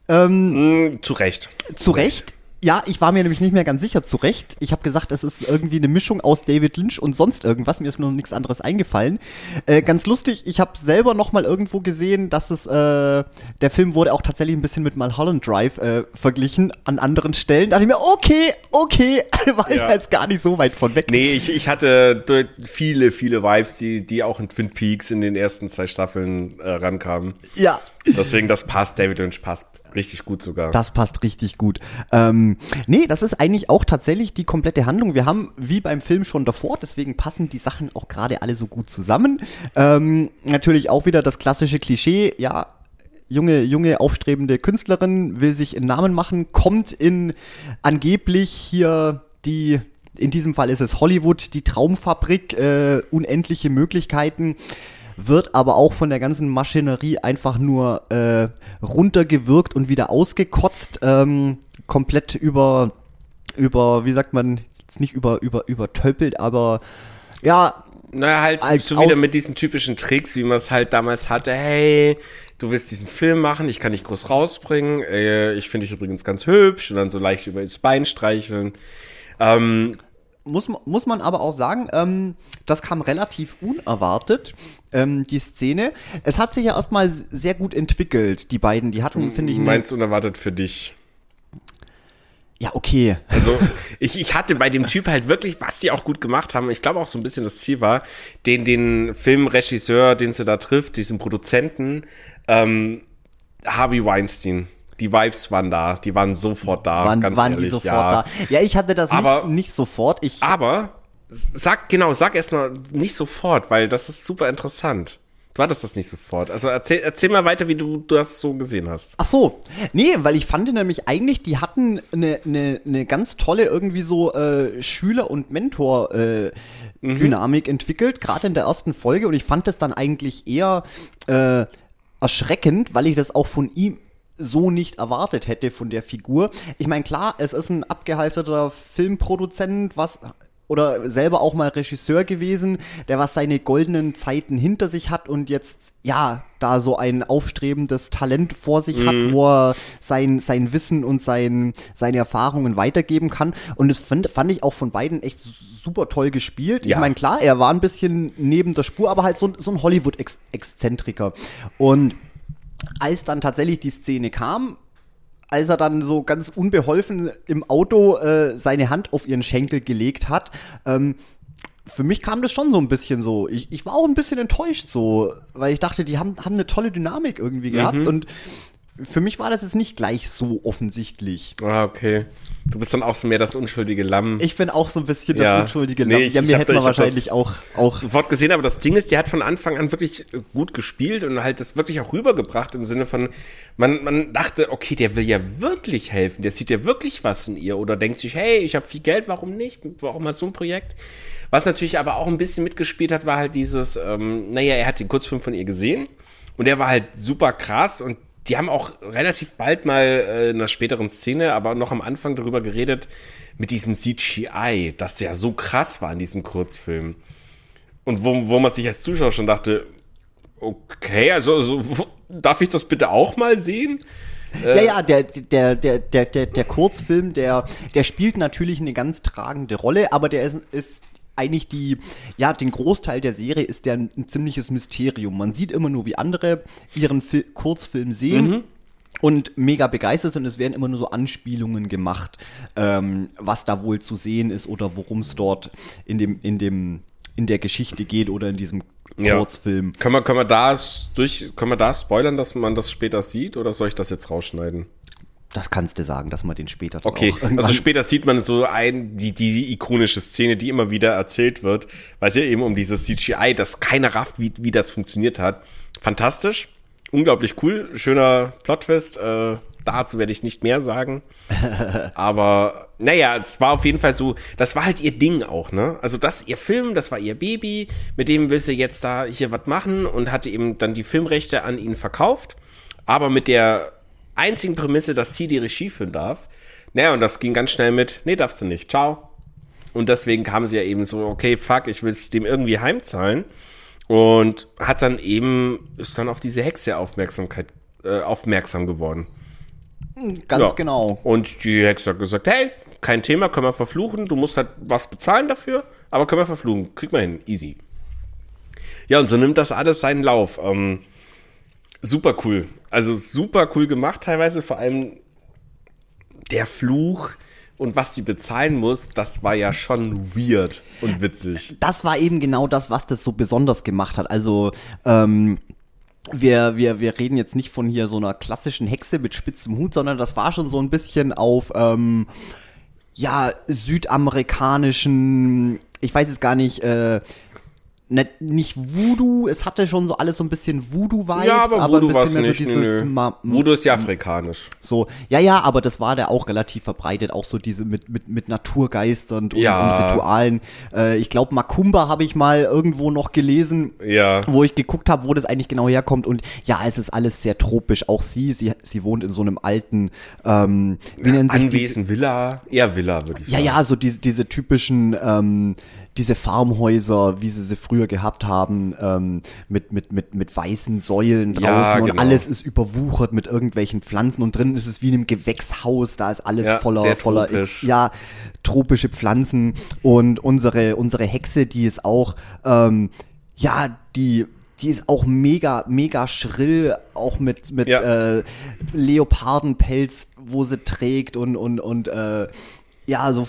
Mm, zu Recht. Zu Recht. Ja, ich war mir nämlich nicht mehr ganz sicher, zu Recht. Ich habe gesagt, es ist irgendwie eine Mischung aus David Lynch und sonst irgendwas. Mir ist nur nichts anderes eingefallen. Äh, ganz lustig, ich habe selber noch mal irgendwo gesehen, dass es, äh, der Film wurde auch tatsächlich ein bisschen mit Mulholland Drive äh, verglichen an anderen Stellen. Da dachte ich mir, okay, okay, <laughs> war ich Ja. jetzt gar nicht so weit von weg. Nee, ich, ich hatte viele, viele Vibes, die, die auch in Twin Peaks in den ersten zwei Staffeln äh, rankamen. Ja, Deswegen, das passt, David Lynch passt richtig gut sogar. Das passt richtig gut. Ähm, nee, das ist eigentlich auch tatsächlich die komplette Handlung. Wir haben, wie beim Film schon davor, deswegen passen die Sachen auch gerade alle so gut zusammen. Ähm, natürlich auch wieder das klassische Klischee, ja, junge, junge, aufstrebende Künstlerin will sich einen Namen machen, kommt in angeblich hier die, in diesem Fall ist es Hollywood, die Traumfabrik, äh, unendliche Möglichkeiten wird aber auch von der ganzen Maschinerie einfach nur äh, runtergewirkt und wieder ausgekotzt, ähm, komplett über, über, wie sagt man, jetzt nicht über, über, übertölpelt, aber ja, Naja, halt Als so wieder mit diesen typischen Tricks, wie man es halt damals hatte. Hey, du willst diesen Film machen, ich kann dich groß rausbringen. Äh, ich finde dich übrigens ganz hübsch und dann so leicht über das Bein streicheln. Ähm, muss, muss man aber auch sagen, ähm, das kam relativ unerwartet, ähm, die Szene. Es hat sich ja erstmal sehr gut entwickelt, die beiden. Die hatten, finde ich, meinst du unerwartet für dich? ja, okay. Also <laughs> ich, ich hatte bei dem Typ halt wirklich, was sie auch gut gemacht haben, ich glaube auch so ein bisschen das Ziel war, den, den Filmregisseur, den sie da trifft, diesen Produzenten, ähm, Harvey Weinstein. Die Vibes waren da, die waren sofort da, Waren, ganz waren ehrlich. die sofort ja. da? Ja, ich hatte das Aber- nicht, nicht sofort. Ich, Aber Sag, genau, sag erstmal nicht sofort, weil das ist super interessant. Du hattest das nicht sofort. Also erzähl, erzähl mal weiter, wie du, du das so gesehen hast. Ach so, nee, weil ich fand nämlich eigentlich, die hatten eine, eine, eine ganz tolle irgendwie so äh, Schüler- und Mentor-Dynamik äh, mhm. entwickelt, gerade in der ersten Folge. Und ich fand das dann eigentlich eher äh, erschreckend, weil ich das auch von ihm so nicht erwartet hätte von der Figur. Ich meine, klar, es ist ein abgehalfterter Filmproduzent, was oder selber auch mal Regisseur gewesen, der was seine goldenen Zeiten hinter sich hat und jetzt ja da so ein aufstrebendes Talent vor sich mhm. hat, wo er sein, sein Wissen und sein, seine Erfahrungen weitergeben kann. Und das fand, fand ich auch von beiden echt super toll gespielt. Ja. Ich meine, klar, er war ein bisschen neben der Spur, aber halt so, so ein Hollywood-Exzentriker. Und als dann tatsächlich die Szene kam, als er dann so ganz unbeholfen im Auto äh, seine Hand auf ihren Schenkel gelegt hat, ähm, für mich kam das schon so ein bisschen so. Ich, ich war auch ein bisschen enttäuscht so, weil ich dachte, die haben, haben eine tolle Dynamik irgendwie gehabt mhm. und für mich war das jetzt nicht gleich so offensichtlich. Ah, okay. Du bist dann auch so mehr das unschuldige Lamm. Ich bin auch so ein bisschen ja. das unschuldige Lamm. Nee, ich, ja, mir hätte man wahrscheinlich auch, auch. Sofort gesehen, aber das Ding ist, die hat von Anfang an wirklich gut gespielt und halt das wirklich auch rübergebracht im Sinne von, man, man dachte, okay, der will ja wirklich helfen, der sieht ja wirklich was in ihr oder denkt sich, hey, ich habe viel Geld, warum nicht? Warum mal so ein Projekt? Was natürlich aber auch ein bisschen mitgespielt hat, war halt dieses, ähm, naja, er hat den Kurzfilm von ihr gesehen und der war halt super krass und die haben auch relativ bald mal äh, in einer späteren Szene, aber noch am Anfang darüber geredet, mit diesem CGI, das ja so krass war in diesem Kurzfilm. Und wo, wo man sich als Zuschauer schon dachte, okay, also, also darf ich das bitte auch mal sehen? Ja, äh, ja, der, der, der, der, der, der Kurzfilm, der, der spielt natürlich eine ganz tragende Rolle, aber der ist, ist eigentlich die, ja, den Großteil der Serie ist der ein, ein ziemliches Mysterium. Man sieht immer nur, wie andere ihren Fil Kurzfilm sehen. Mhm und mega begeistert sind. Es werden immer nur so Anspielungen gemacht, ähm, was da wohl zu sehen ist oder worum es dort in dem, in dem, in der Geschichte geht oder in diesem Kurzfilm. Ja. Können wir, können wir da durch, können wir da spoilern, dass man das später sieht oder soll ich das jetzt rausschneiden? Das kannst du sagen, dass man den später Okay, also später sieht man so ein, die, die ikonische Szene, die immer wieder erzählt wird, weil es ja eben um dieses CGI, das keiner rafft, wie, wie das funktioniert hat. Fantastisch, unglaublich cool, schöner Plot-Twist, äh, dazu werde ich nicht mehr sagen. <laughs> Aber naja, es war auf jeden Fall so, das war halt ihr Ding auch, ne? Also das, ihr Film, das war ihr Baby, mit dem will sie jetzt da hier was machen und hatte eben dann die Filmrechte an ihn verkauft. Aber mit der einzigen Prämisse, dass sie die Regie führen darf. Naja, und das ging ganz schnell mit, nee, darfst du nicht, ciao. Und deswegen kam sie ja eben so, okay, fuck, ich will es dem irgendwie heimzahlen. Und hat dann eben, ist dann auf diese Hexe Aufmerksamkeit, äh, aufmerksam geworden. Ganz ja. genau. Und die Hexe hat gesagt, hey, kein Thema, können wir verfluchen, du musst halt was bezahlen dafür, aber können wir verfluchen, krieg mal hin, easy. Ja, und so nimmt das alles seinen Lauf. Ähm, super cool. Also super cool gemacht teilweise, vor allem der Fluch und was sie bezahlen muss, das war ja schon weird und witzig. Das war eben genau das, was das so besonders gemacht hat. Also, ähm, wir, wir, wir reden jetzt nicht von hier so einer klassischen Hexe mit spitzem Hut, sondern das war schon so ein bisschen auf, ähm, ja, südamerikanischen, ich weiß jetzt gar nicht, äh, nicht, nicht Voodoo, es hatte schon so alles so ein bisschen Voodoo-Vibes, ja, aber, aber Voodoo ein bisschen mehr nicht, so dieses nö, nö. Voodoo ist ja afrikanisch. So, ja, ja, aber das war da auch relativ verbreitet, auch so diese mit, mit, mit Naturgeistern und, ja. und Ritualen. Äh, ich glaube, Makumba habe ich mal irgendwo noch gelesen, ja. wo ich geguckt habe, wo das eigentlich genau herkommt. Und ja, es ist alles sehr tropisch. Auch sie, sie, sie wohnt in so einem alten, ähm, wie ja, nennen sich Anwesen, Villa, eher Villa, würde ich sagen. Ja, ja, so diese, diese typischen, ähm, diese Farmhäuser, wie sie sie früher gehabt haben, ähm, mit, mit, mit, mit weißen Säulen draußen ja, genau. und alles ist überwuchert mit irgendwelchen Pflanzen und drinnen ist es wie in einem Gewächshaus, da ist alles ja, voller, voller, tropisch. ja, tropische Pflanzen und unsere, unsere Hexe, die ist auch, ähm, ja, die, die ist auch mega, mega schrill, auch mit, mit ja. äh, Leopardenpelz, wo sie trägt und, und, und äh, ja, so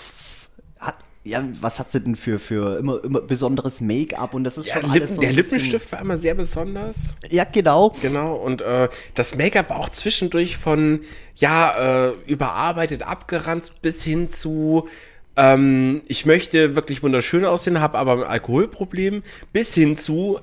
ja, was hat sie denn für, für immer, immer besonderes Make-up und das ist ja, schon Lippen, alles so Der Lippenstift war immer sehr besonders. Ja, genau. Genau, und äh, das Make-up war auch zwischendurch von, ja, äh, überarbeitet, abgeranzt bis hin zu ähm, ich möchte wirklich wunderschön aussehen, habe aber ein Alkoholproblem, bis hin zu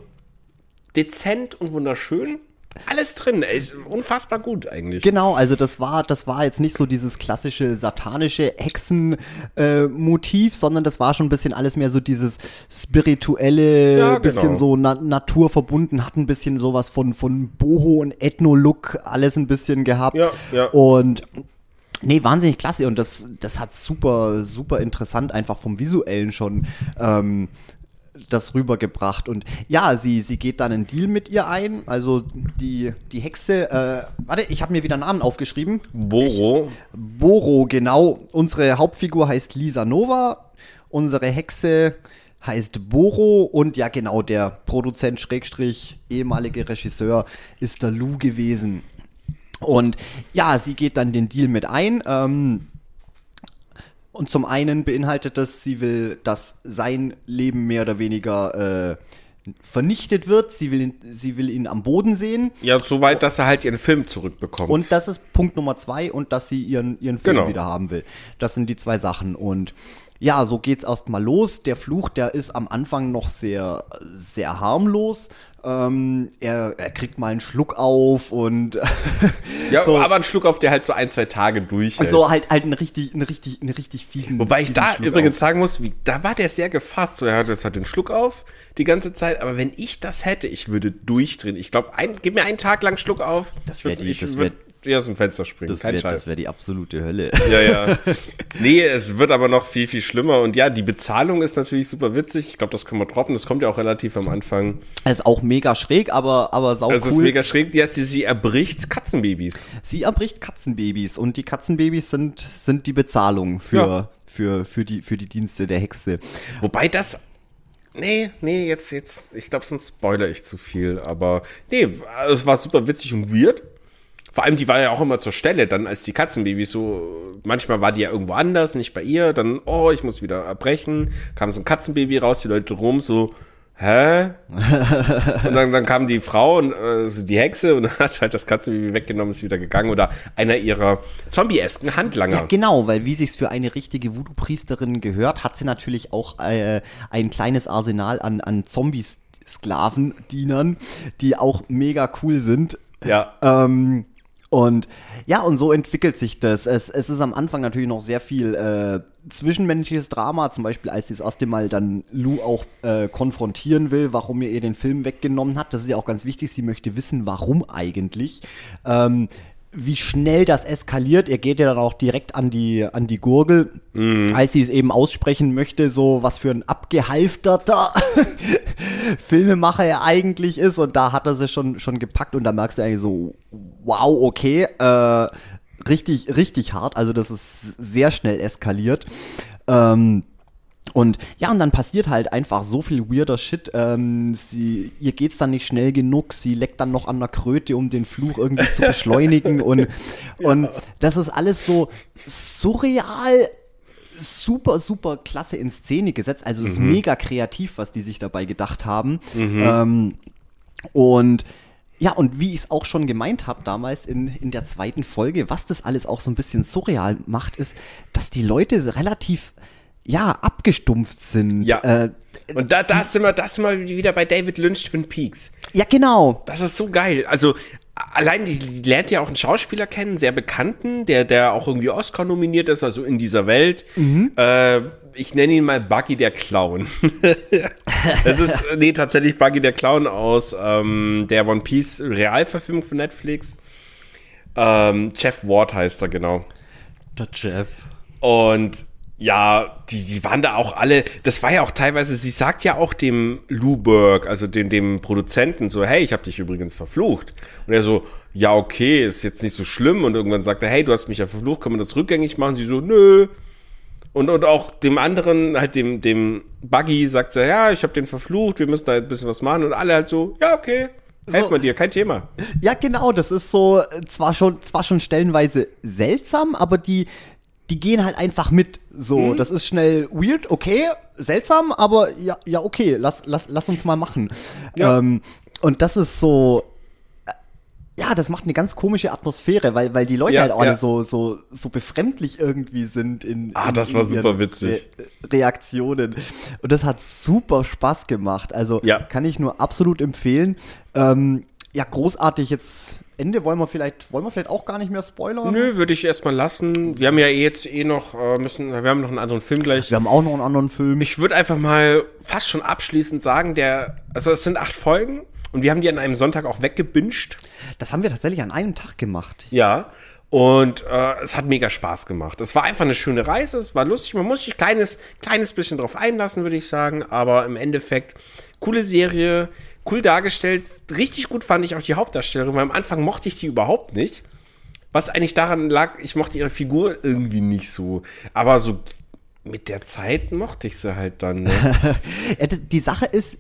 dezent und wunderschön. Alles drin, ey, ist unfassbar gut eigentlich. Genau, also das war, das war jetzt nicht so dieses klassische satanische Hexen-Motiv, äh, sondern das war schon ein bisschen alles mehr so dieses spirituelle, Ja, bisschen genau. so na naturverbunden, hat ein bisschen sowas von, von Boho und Ethno-Look, alles ein bisschen gehabt. Ja, ja. Und Nee, wahnsinnig klasse und das, das hat super, super interessant einfach vom Visuellen schon ähm, das rübergebracht. Und ja, sie, sie geht dann einen Deal mit ihr ein. Also die, die Hexe, äh, warte, ich habe mir wieder einen Namen aufgeschrieben. Boro, Boro, genau. Unsere Hauptfigur heißt Lisa Nova. Unsere Hexe heißt Boro und ja genau, der Produzent Schrägstrich, ehemalige Regisseur ist der Lou gewesen. Und ja, sie geht dann den Deal mit ein. Ähm, und zum einen beinhaltet das, sie will, dass sein Leben mehr oder weniger äh, vernichtet wird. Sie will, ihn, sie will ihn am Boden sehen. ja, soweit, dass er halt ihren Film zurückbekommt. Und das ist Punkt Nummer zwei und dass sie ihren, ihren Film Genau. wieder haben will. Das sind die zwei Sachen. Und ja, so geht's erstmal los. Der Fluch, der ist am Anfang noch sehr, sehr harmlos. Ähm, er, er kriegt mal einen Schluck auf und <laughs> ja, so, aber ein Schluck auf, der halt so ein, zwei Tage durchhält. so halt, halt einen richtig, einen richtig, einen richtig fiesen. Wobei ich fiesen da Schluck übrigens auf. sagen muss, wie, da war der sehr gefasst. So, er hat jetzt halt den Schluck auf die ganze Zeit. Aber wenn ich das hätte, ich würde durchdrehen. Ich glaube, ein, gib mir einen Tag lang Schluck auf. Das ich wär würd- die- ich das würd dir aus dem Fenster springen. Das Kein wäre Scheiß. wär die absolute Hölle. Ja, ja. <laughs> Nee, es wird aber noch viel, viel schlimmer. Und ja, die Bezahlung ist natürlich super witzig. Ich glaube, das können wir droppen. Das kommt ja auch relativ am Anfang. Es ist auch mega schräg, aber, aber sau Es ist mega schräg. Ja, sie, sie erbricht Katzenbabys. Sie erbricht Katzenbabys und die Katzenbabys sind, sind die Bezahlung für, Ja. für, für, die, für die Dienste der Hexe. Wobei das. Nee, nee, jetzt, jetzt, ich glaube, sonst spoilere ich zu viel. Aber nee, es war super witzig und weird. Vor allem, die war ja auch immer zur Stelle, dann als die Katzenbabys so, manchmal war die ja irgendwo anders, nicht bei ihr, dann, oh, ich muss wieder erbrechen, kam so ein Katzenbaby raus, die Leute rum, so, hä? und dann, dann kam die Frau und äh, so die Hexe und <laughs> hat halt das Katzenbaby weggenommen, ist wieder gegangen oder einer ihrer zombie-esken Handlanger. Ja, genau, weil wie sich's für eine richtige Voodoo-Priesterin gehört, hat sie natürlich auch äh, ein kleines Arsenal an, an Zombies-Sklaven-Dienern, die auch mega cool sind. ja. Ähm, und ja, und so entwickelt sich das. Es, es ist am Anfang natürlich noch sehr viel äh, zwischenmenschliches Drama, zum Beispiel als sie das erste Mal dann Lou auch äh, konfrontieren will, warum er ihr den Film weggenommen hat. Das ist ja auch ganz wichtig, sie möchte wissen, warum eigentlich. Ähm, wie schnell das eskaliert. Er geht ja dann auch direkt an die, an die Gurgel, als sie es eben aussprechen möchte, so was für ein abgehalfterter <laughs> Filmemacher er eigentlich ist. Und da hat er sie schon, schon gepackt und da merkst du eigentlich so, wow, okay, äh, richtig, richtig hart. Also das ist sehr schnell eskaliert. Ähm, und ja, und dann passiert halt einfach so viel weirder Shit. Ähm, sie, ihr geht's dann nicht schnell genug. Sie leckt dann noch an der Kröte, um den Fluch irgendwie zu beschleunigen. <laughs> Und, und das ist alles so surreal, super, super klasse in Szene gesetzt. Also es ist mega kreativ, was die sich dabei gedacht haben. Ähm, und ja, und wie ich es auch schon gemeint habe damals in, in der zweiten Folge, was das alles auch so ein bisschen surreal macht, ist, dass die Leute relativ, ja, abgestumpft sind. Ja. Äh, Und da, da sind wir, da sind wir wieder bei David Lynch Twin Peaks. ja, genau. Das ist so geil. Also allein die, die lernt ja auch einen Schauspieler kennen, sehr bekannten, der, der auch irgendwie Oscar nominiert ist, also in dieser Welt. Äh, ich nenne ihn mal Buggy der Clown. <laughs> Es ist, nee, tatsächlich Buggy der Clown aus ähm, der One Piece Realverfilmung von Netflix. Ähm, Jeff Ward heißt er, genau. Der Jeff. Und ja, die, die waren da auch alle, das war ja auch teilweise, sie sagt ja auch dem Lou Berg, also dem, dem Produzenten, so, hey, ich habe dich übrigens verflucht. Und er so, ja, okay, ist jetzt nicht so schlimm. Und irgendwann sagt er, hey, du hast mich ja verflucht, kann man das rückgängig machen? Sie so, nö. Und, und auch dem anderen, halt dem, dem Buggy, sagt sie, ja, ich habe den verflucht, wir müssen da ein bisschen was machen. Und alle halt so, ja, okay, helfen wir dir, kein Thema. Ja, genau, das ist so äh, zwar schon, zwar schon stellenweise seltsam, aber die, die gehen halt einfach mit. So, Mhm. das ist schnell weird, okay, seltsam, aber ja, ja, okay, lass, lass, lass uns mal machen. Ja. Ähm, und das ist so. äh, ja, das macht eine ganz komische Atmosphäre, weil, weil die Leute Ja, halt auch alle ja. so, so, so befremdlich irgendwie sind in, Ah, in, das war super witzig. Re Reaktionen. Und das hat super Spaß gemacht. Also Ja. kann ich nur absolut empfehlen. Ähm, ja, großartig jetzt. Ende wollen wir vielleicht, wollen wir vielleicht auch gar nicht mehr spoilern. Nö, würde ich erstmal lassen. Wir haben ja eh jetzt eh noch, äh, müssen, wir haben noch einen anderen Film gleich. Wir haben auch noch einen anderen Film. Ich würde einfach mal fast schon abschließend sagen, der, also es sind acht Folgen und wir haben die an einem Sonntag auch weggebinged. Das haben wir tatsächlich an einem Tag gemacht. Ja. Und äh, es hat mega Spaß gemacht. Es war einfach eine schöne Reise, es war lustig. Man muss sich kleines, kleines bisschen drauf einlassen, würde ich sagen. Aber im Endeffekt, coole Serie, cool dargestellt. Richtig gut fand ich auch die Hauptdarstellerin, weil am Anfang mochte ich die überhaupt nicht. Was eigentlich daran lag, ich mochte ihre Figur irgendwie nicht so. Aber so mit der Zeit mochte ich sie halt dann. Ne? <laughs> Die Sache ist,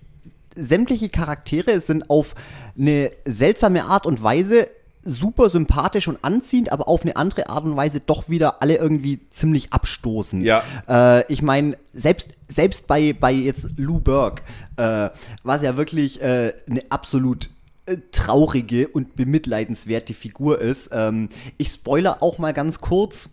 sämtliche Charaktere sind auf eine seltsame Art und Weise super sympathisch und anziehend, aber auf eine andere Art und Weise doch wieder alle irgendwie ziemlich abstoßend. Ja. Äh, ich meine, selbst, selbst bei, bei jetzt Lou Burke, äh, was ja wirklich äh, eine absolut äh, traurige und bemitleidenswerte Figur ist. Ähm, ich spoiler auch mal ganz kurz.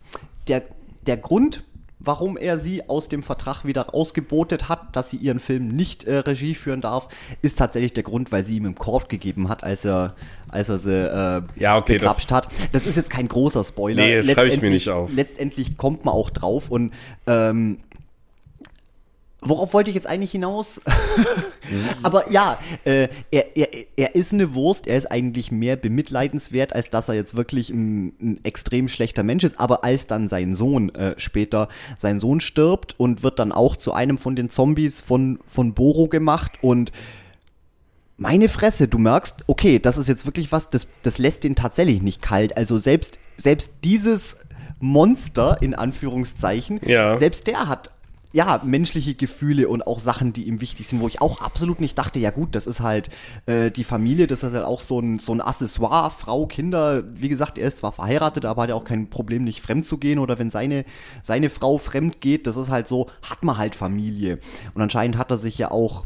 Der, der Grund, warum er sie aus dem Vertrag wieder rausgebotet hat, dass sie ihren Film nicht äh, Regie führen darf, ist tatsächlich der Grund, weil sie ihm im Korb gegeben hat, als er, als er sie äh, Ja, okay, begrapscht das- hat. Das ist jetzt kein großer Spoiler. Nee, das schreibe ich mir nicht auf. Letztendlich kommt man auch drauf und ähm, Worauf wollte ich jetzt eigentlich hinaus? <laughs> Aber ja, äh, er, er, er ist eine Wurst, er ist eigentlich mehr bemitleidenswert, als dass er jetzt wirklich ein, ein extrem schlechter Mensch ist. Aber als dann sein Sohn äh, später, sein Sohn stirbt und wird dann auch zu einem von den Zombies von, von Boro gemacht und meine Fresse, du merkst, okay, das ist jetzt wirklich was, das, das lässt den tatsächlich nicht kalt. Also selbst, selbst dieses Monster, in Anführungszeichen, Ja. selbst der hat ja menschliche Gefühle und auch Sachen, die ihm wichtig sind, wo ich auch absolut nicht dachte, ja gut, das ist halt äh, die Familie, das ist halt auch so ein, so ein Accessoire, Frau, Kinder. Wie gesagt, er ist zwar verheiratet, aber hat ja auch kein Problem, nicht fremd zu gehen oder wenn seine, seine Frau fremd geht, das ist halt so, hat man halt Familie. Und anscheinend hat er sich ja auch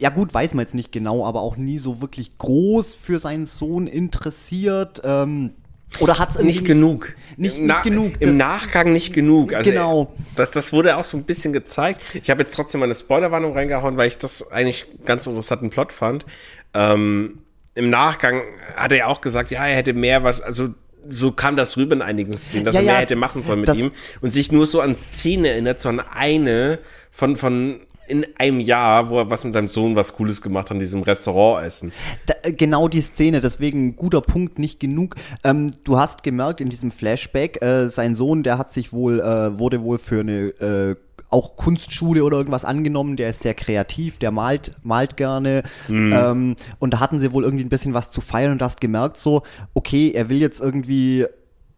ja gut, weiß man jetzt nicht genau, aber auch nie so wirklich groß für seinen Sohn interessiert. Ähm, oder hat es Nicht genug. Nicht- Im nicht genug. Im Nachgang nicht genug. Also, Genau. Das, das wurde auch so ein bisschen gezeigt. Ich habe jetzt trotzdem mal eine Spoilerwarnung reingehauen, weil ich das eigentlich ganz interessanten Plot fand. Ähm, Im Nachgang hat er ja auch gesagt, ja, er hätte mehr, was, also so kam das rüber in einigen Szenen, dass Ja, er mehr ja, hätte machen sollen mit ihm und sich nur so an Szene erinnert, so an eine von, von in einem Jahr, wo er was mit seinem Sohn was Cooles gemacht hat, an diesem Restaurant essen. Da, äh, genau die Szene, deswegen guter Punkt, nicht genug. Ähm, du hast gemerkt in diesem Flashback, äh, sein Sohn, der hat sich wohl, äh, wurde wohl für eine äh, auch Kunstschule oder irgendwas angenommen, der ist sehr kreativ, der malt, malt gerne. Ähm, und da hatten sie wohl irgendwie ein bisschen was zu feiern und du hast gemerkt, so, okay, er will jetzt irgendwie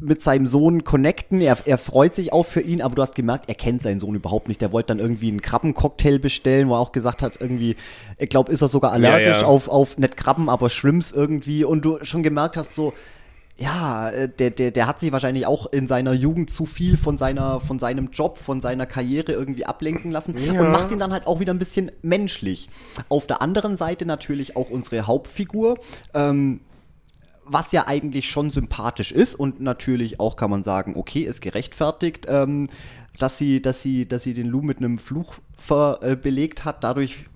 mit seinem Sohn connecten. Er, er freut sich auch für ihn, aber du hast gemerkt, er kennt seinen Sohn überhaupt nicht. Der wollte dann irgendwie einen Krabbencocktail bestellen, wo er auch gesagt hat, irgendwie, ich glaube, ist er sogar allergisch ja. auf, auf nicht Krabben, aber Shrimps irgendwie. Und du schon gemerkt hast, so, ja, äh, der, der, der hat sich wahrscheinlich auch in seiner Jugend zu viel von seiner, von seinem Job, von seiner Karriere irgendwie ablenken lassen und macht ihn dann halt auch wieder ein bisschen menschlich. Auf der anderen Seite natürlich auch unsere Hauptfigur, ähm, was ja eigentlich schon sympathisch ist und natürlich auch kann man sagen, okay, ist gerechtfertigt, ähm, dass sie, dass sie, dass sie den Lou mit einem Fluch ver, äh, belegt hat, dadurch,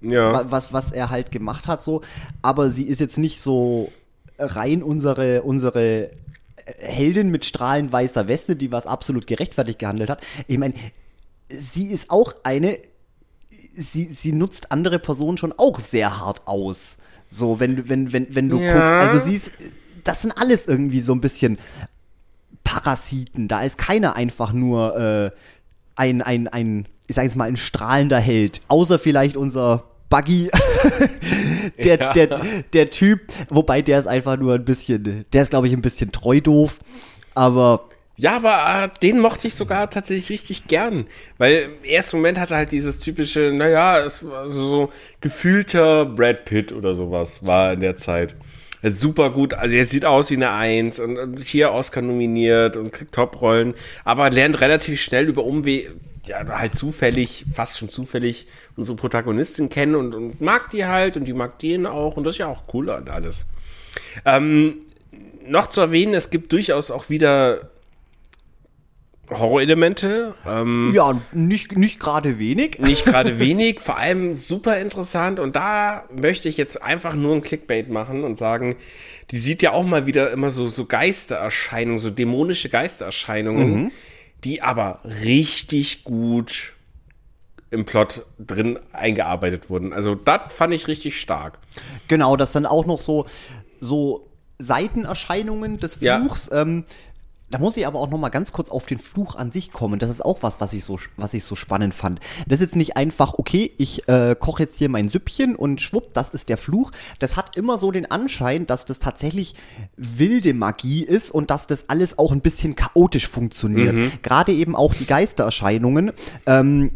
Ja. wa- was, was er halt gemacht hat, so. Aber sie ist jetzt nicht so rein unsere, unsere Heldin mit strahlend weißer Weste, die was absolut gerechtfertigt gehandelt hat. Ich meine, sie ist auch eine, sie, sie nutzt andere Personen schon auch sehr hart aus. So, wenn, wenn, wenn, wenn du Ja. guckst, also sie ist, das sind alles irgendwie so ein bisschen Parasiten. Da ist keiner einfach nur äh, ein, ein, ein, ich sag jetzt mal, ein strahlender Held. Außer vielleicht unser Buggy, <laughs> der, Ja. der, der Typ, wobei der ist einfach nur ein bisschen, der ist, glaube ich, ein bisschen treu doof. Aber Ja, aber äh, den mochte ich sogar tatsächlich richtig gern. Weil im ersten Moment hatte halt dieses typische, naja, es war so, so gefühlter Brad Pitt oder sowas war in der Zeit. Er super gut, also er sieht aus wie eine Eins und, und hier Oscar nominiert und kriegt Top-Rollen, aber lernt relativ schnell über Umweg, ja, halt zufällig, fast schon zufällig unsere Protagonistin kennen und, und mag die halt und die mag den auch und das ist ja auch cool und alles. Ähm, noch zu erwähnen, es gibt durchaus auch wieder Horrorelemente. Ähm, Ja, nicht, nicht gerade wenig. nicht gerade wenig, vor allem super interessant. Und da möchte ich jetzt einfach nur ein Clickbait machen und sagen, die sieht ja auch mal wieder immer so, so Geistererscheinungen, so dämonische Geistererscheinungen, die aber richtig gut im Plot drin eingearbeitet wurden. Also das fand ich richtig stark. Genau, das sind auch noch so, so Seitenerscheinungen des Ja. Fluchs. Ähm, da muss ich aber auch noch mal ganz kurz auf den Fluch an sich kommen. Das ist auch was, was ich so, was ich so spannend fand. Das ist jetzt nicht einfach, okay, ich äh, koche jetzt hier mein Süppchen und schwupp, das ist der Fluch. Das hat immer so den Anschein, dass das tatsächlich wilde Magie ist und dass das alles auch ein bisschen chaotisch funktioniert. Gerade eben auch die Geistererscheinungen. Ähm,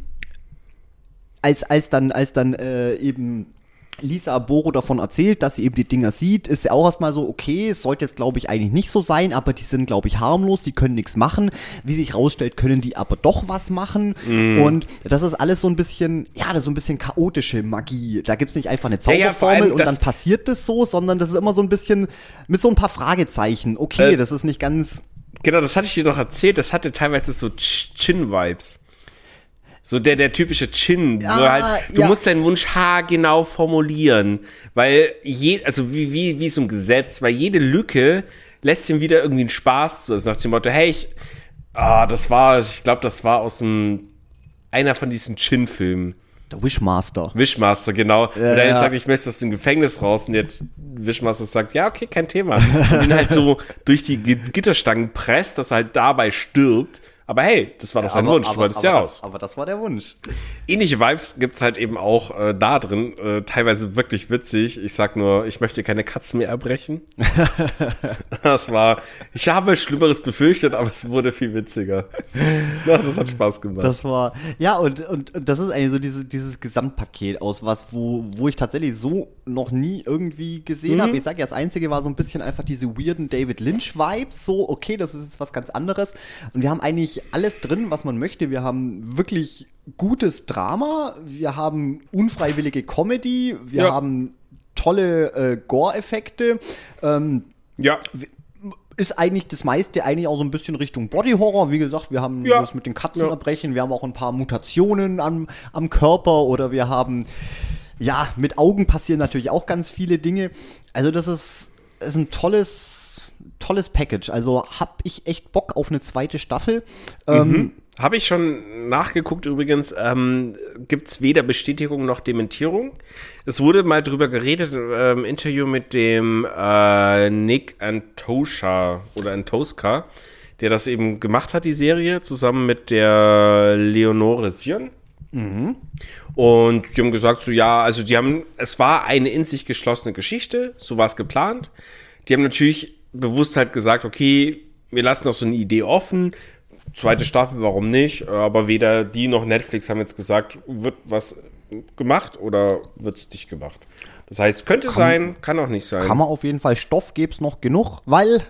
als, als dann, als dann äh, eben Lisa Boro davon erzählt, dass sie eben die Dinger sieht, ist sie auch erstmal so, okay, es sollte jetzt glaube ich eigentlich nicht so sein, aber die sind glaube ich harmlos, die können nichts machen. Wie sich rausstellt, können die aber doch was machen. Und das ist alles so ein bisschen, ja, das ist so ein bisschen chaotische Magie. Da gibt es nicht einfach eine Ja, ja, Zauberformel und dann passiert das so, sondern das ist immer so ein bisschen mit so ein paar Fragezeichen. Okay, Äh, das ist nicht ganz. Genau, das hatte ich dir doch erzählt. Das hatte teilweise so Ch- Chin-Vibes. So der, der typische Chin. wo Ah, halt, du ja. musst deinen Wunsch haargenau formulieren. Weil je, also wie, wie, wie so ein Gesetz, weil jede Lücke lässt ihm wieder irgendwie einen Spaß zu. Also nach dem Motto, hey, ich, ah, das war, ich glaube, das war aus dem, einer von diesen Chin-Filmen. Der Wishmaster. Wishmaster, genau. und der ja. sagt, ich möchte aus dem Gefängnis raus. Und der Wishmaster sagt, ja, okay, kein Thema. Und ihn halt so <laughs> durch die Gi- Gitterstangen presst, dass er halt dabei stirbt. Aber hey, das war doch dein Wunsch, du wolltest ja aber raus. Das, aber das war der Wunsch. Ähnliche Vibes gibt's halt eben auch äh, da drin. Äh, teilweise wirklich witzig. Ich sag nur, ich möchte keine Katzen mehr erbrechen. <laughs> das war, ich habe Schlimmeres befürchtet, aber es wurde viel witziger. Ja, das hat Spaß gemacht. Das war, ja, und, und, und das ist eigentlich so diese, dieses Gesamtpaket aus was, wo, wo ich tatsächlich so noch nie irgendwie gesehen Mhm. habe. Ich sage ja, das Einzige war so ein bisschen einfach diese weirden David Lynch-Vibes. So, okay, das ist jetzt was ganz anderes. Und wir haben eigentlich alles drin, was man möchte. Wir haben wirklich gutes Drama, wir haben unfreiwillige Comedy, wir Ja. haben tolle äh, Gore-Effekte. Ähm, ja, ist eigentlich das meiste eigentlich auch so ein bisschen Richtung Body Horror. Wie gesagt, wir haben Ja. das mit den Katzen Ja. erbrechen, wir haben auch ein paar Mutationen am, am Körper oder wir haben, ja, mit Augen passieren natürlich auch ganz viele Dinge. Also das ist, ist ein tolles, tolles Package. Also hab ich echt Bock auf eine zweite Staffel. Ähm, Habe ich schon nachgeguckt übrigens, ähm, gibt es weder Bestätigung noch Dementierung. Es wurde mal drüber geredet äh, im Interview mit dem äh, Nick Antosha oder Antoska, der das eben gemacht hat, die Serie, zusammen mit der Leonore Sion. Und die haben gesagt, so ja, also die haben, es war eine in sich geschlossene Geschichte, so war es geplant. Die haben natürlich bewusst halt gesagt, okay, wir lassen noch so eine Idee offen. Zweite Staffel, warum nicht? Aber weder die noch Netflix haben jetzt gesagt, wird was gemacht oder wird es nicht gemacht. Das heißt, könnte sein, kann auch nicht sein. kann man auf jeden Fall, Stoff gäbe es noch genug, weil,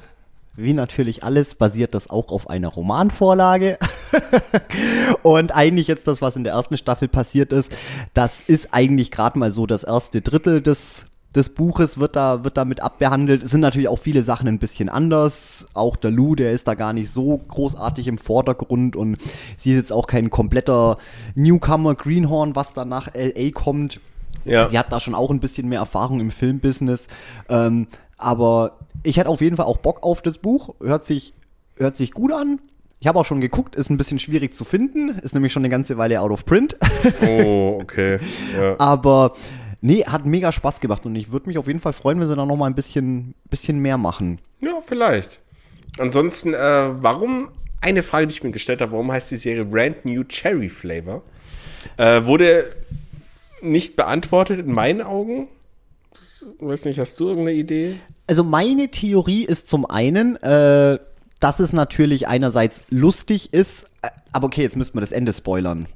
wie natürlich alles, basiert das auch auf einer Romanvorlage. <laughs> Und eigentlich jetzt das, was in der ersten Staffel passiert ist, das ist eigentlich gerade mal so das erste Drittel des, des Buches wird da, wird damit abbehandelt. Es sind natürlich auch viele Sachen ein bisschen anders. Auch der Lou, der ist da gar nicht so großartig im Vordergrund und sie ist jetzt auch kein kompletter Newcomer Greenhorn, was dann nach LA kommt. Ja. Sie hat da schon auch ein bisschen mehr Erfahrung im Filmbusiness. Ähm, aber ich hätte auf jeden Fall auch Bock auf das Buch. Hört sich, hört sich gut an. Ich habe auch schon geguckt, ist ein bisschen schwierig zu finden. Ist nämlich schon eine ganze Weile out of print. Oh, okay. Ja. <laughs> aber nee, hat mega Spaß gemacht und ich würde mich auf jeden Fall freuen, wenn sie da noch mal ein bisschen, bisschen mehr machen. Ja, vielleicht. Ansonsten, äh, warum, eine Frage, die ich mir gestellt habe, warum heißt die Serie Brand New Cherry Flavor? Äh, wurde nicht beantwortet in meinen Augen. Das, weiß nicht, hast du irgendeine Idee? Also meine Theorie ist zum einen, äh, dass es natürlich einerseits lustig ist, äh, aber okay, jetzt müssten wir das Ende spoilern.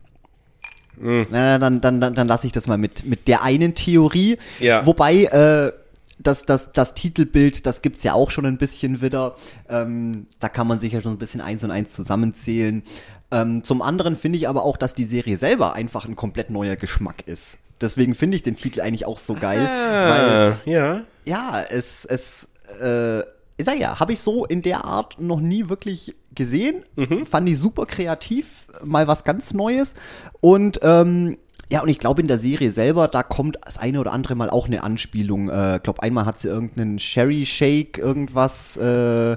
Na, dann dann, dann, dann lasse ich das mal mit, mit der einen Theorie. Ja. Wobei, äh, das, das, das Titelbild, das gibt's ja auch schon ein bisschen wieder. Ähm, da kann man sich ja schon ein bisschen eins und eins zusammenzählen. Ähm, zum anderen finde ich aber auch, dass die Serie selber einfach ein komplett neuer Geschmack ist. Deswegen finde ich den Titel eigentlich auch so geil. Weil Ah, ja. ja, es, es, äh, ich sag ja, habe ich so in der Art noch nie wirklich gesehen. Mhm. Fand ich super kreativ, mal was ganz Neues. Und ähm, ja, und ich glaube in der Serie selber, da kommt das eine oder andere Mal auch eine Anspielung. Ich äh, glaube, einmal hat sie irgendeinen Sherry Shake, irgendwas äh,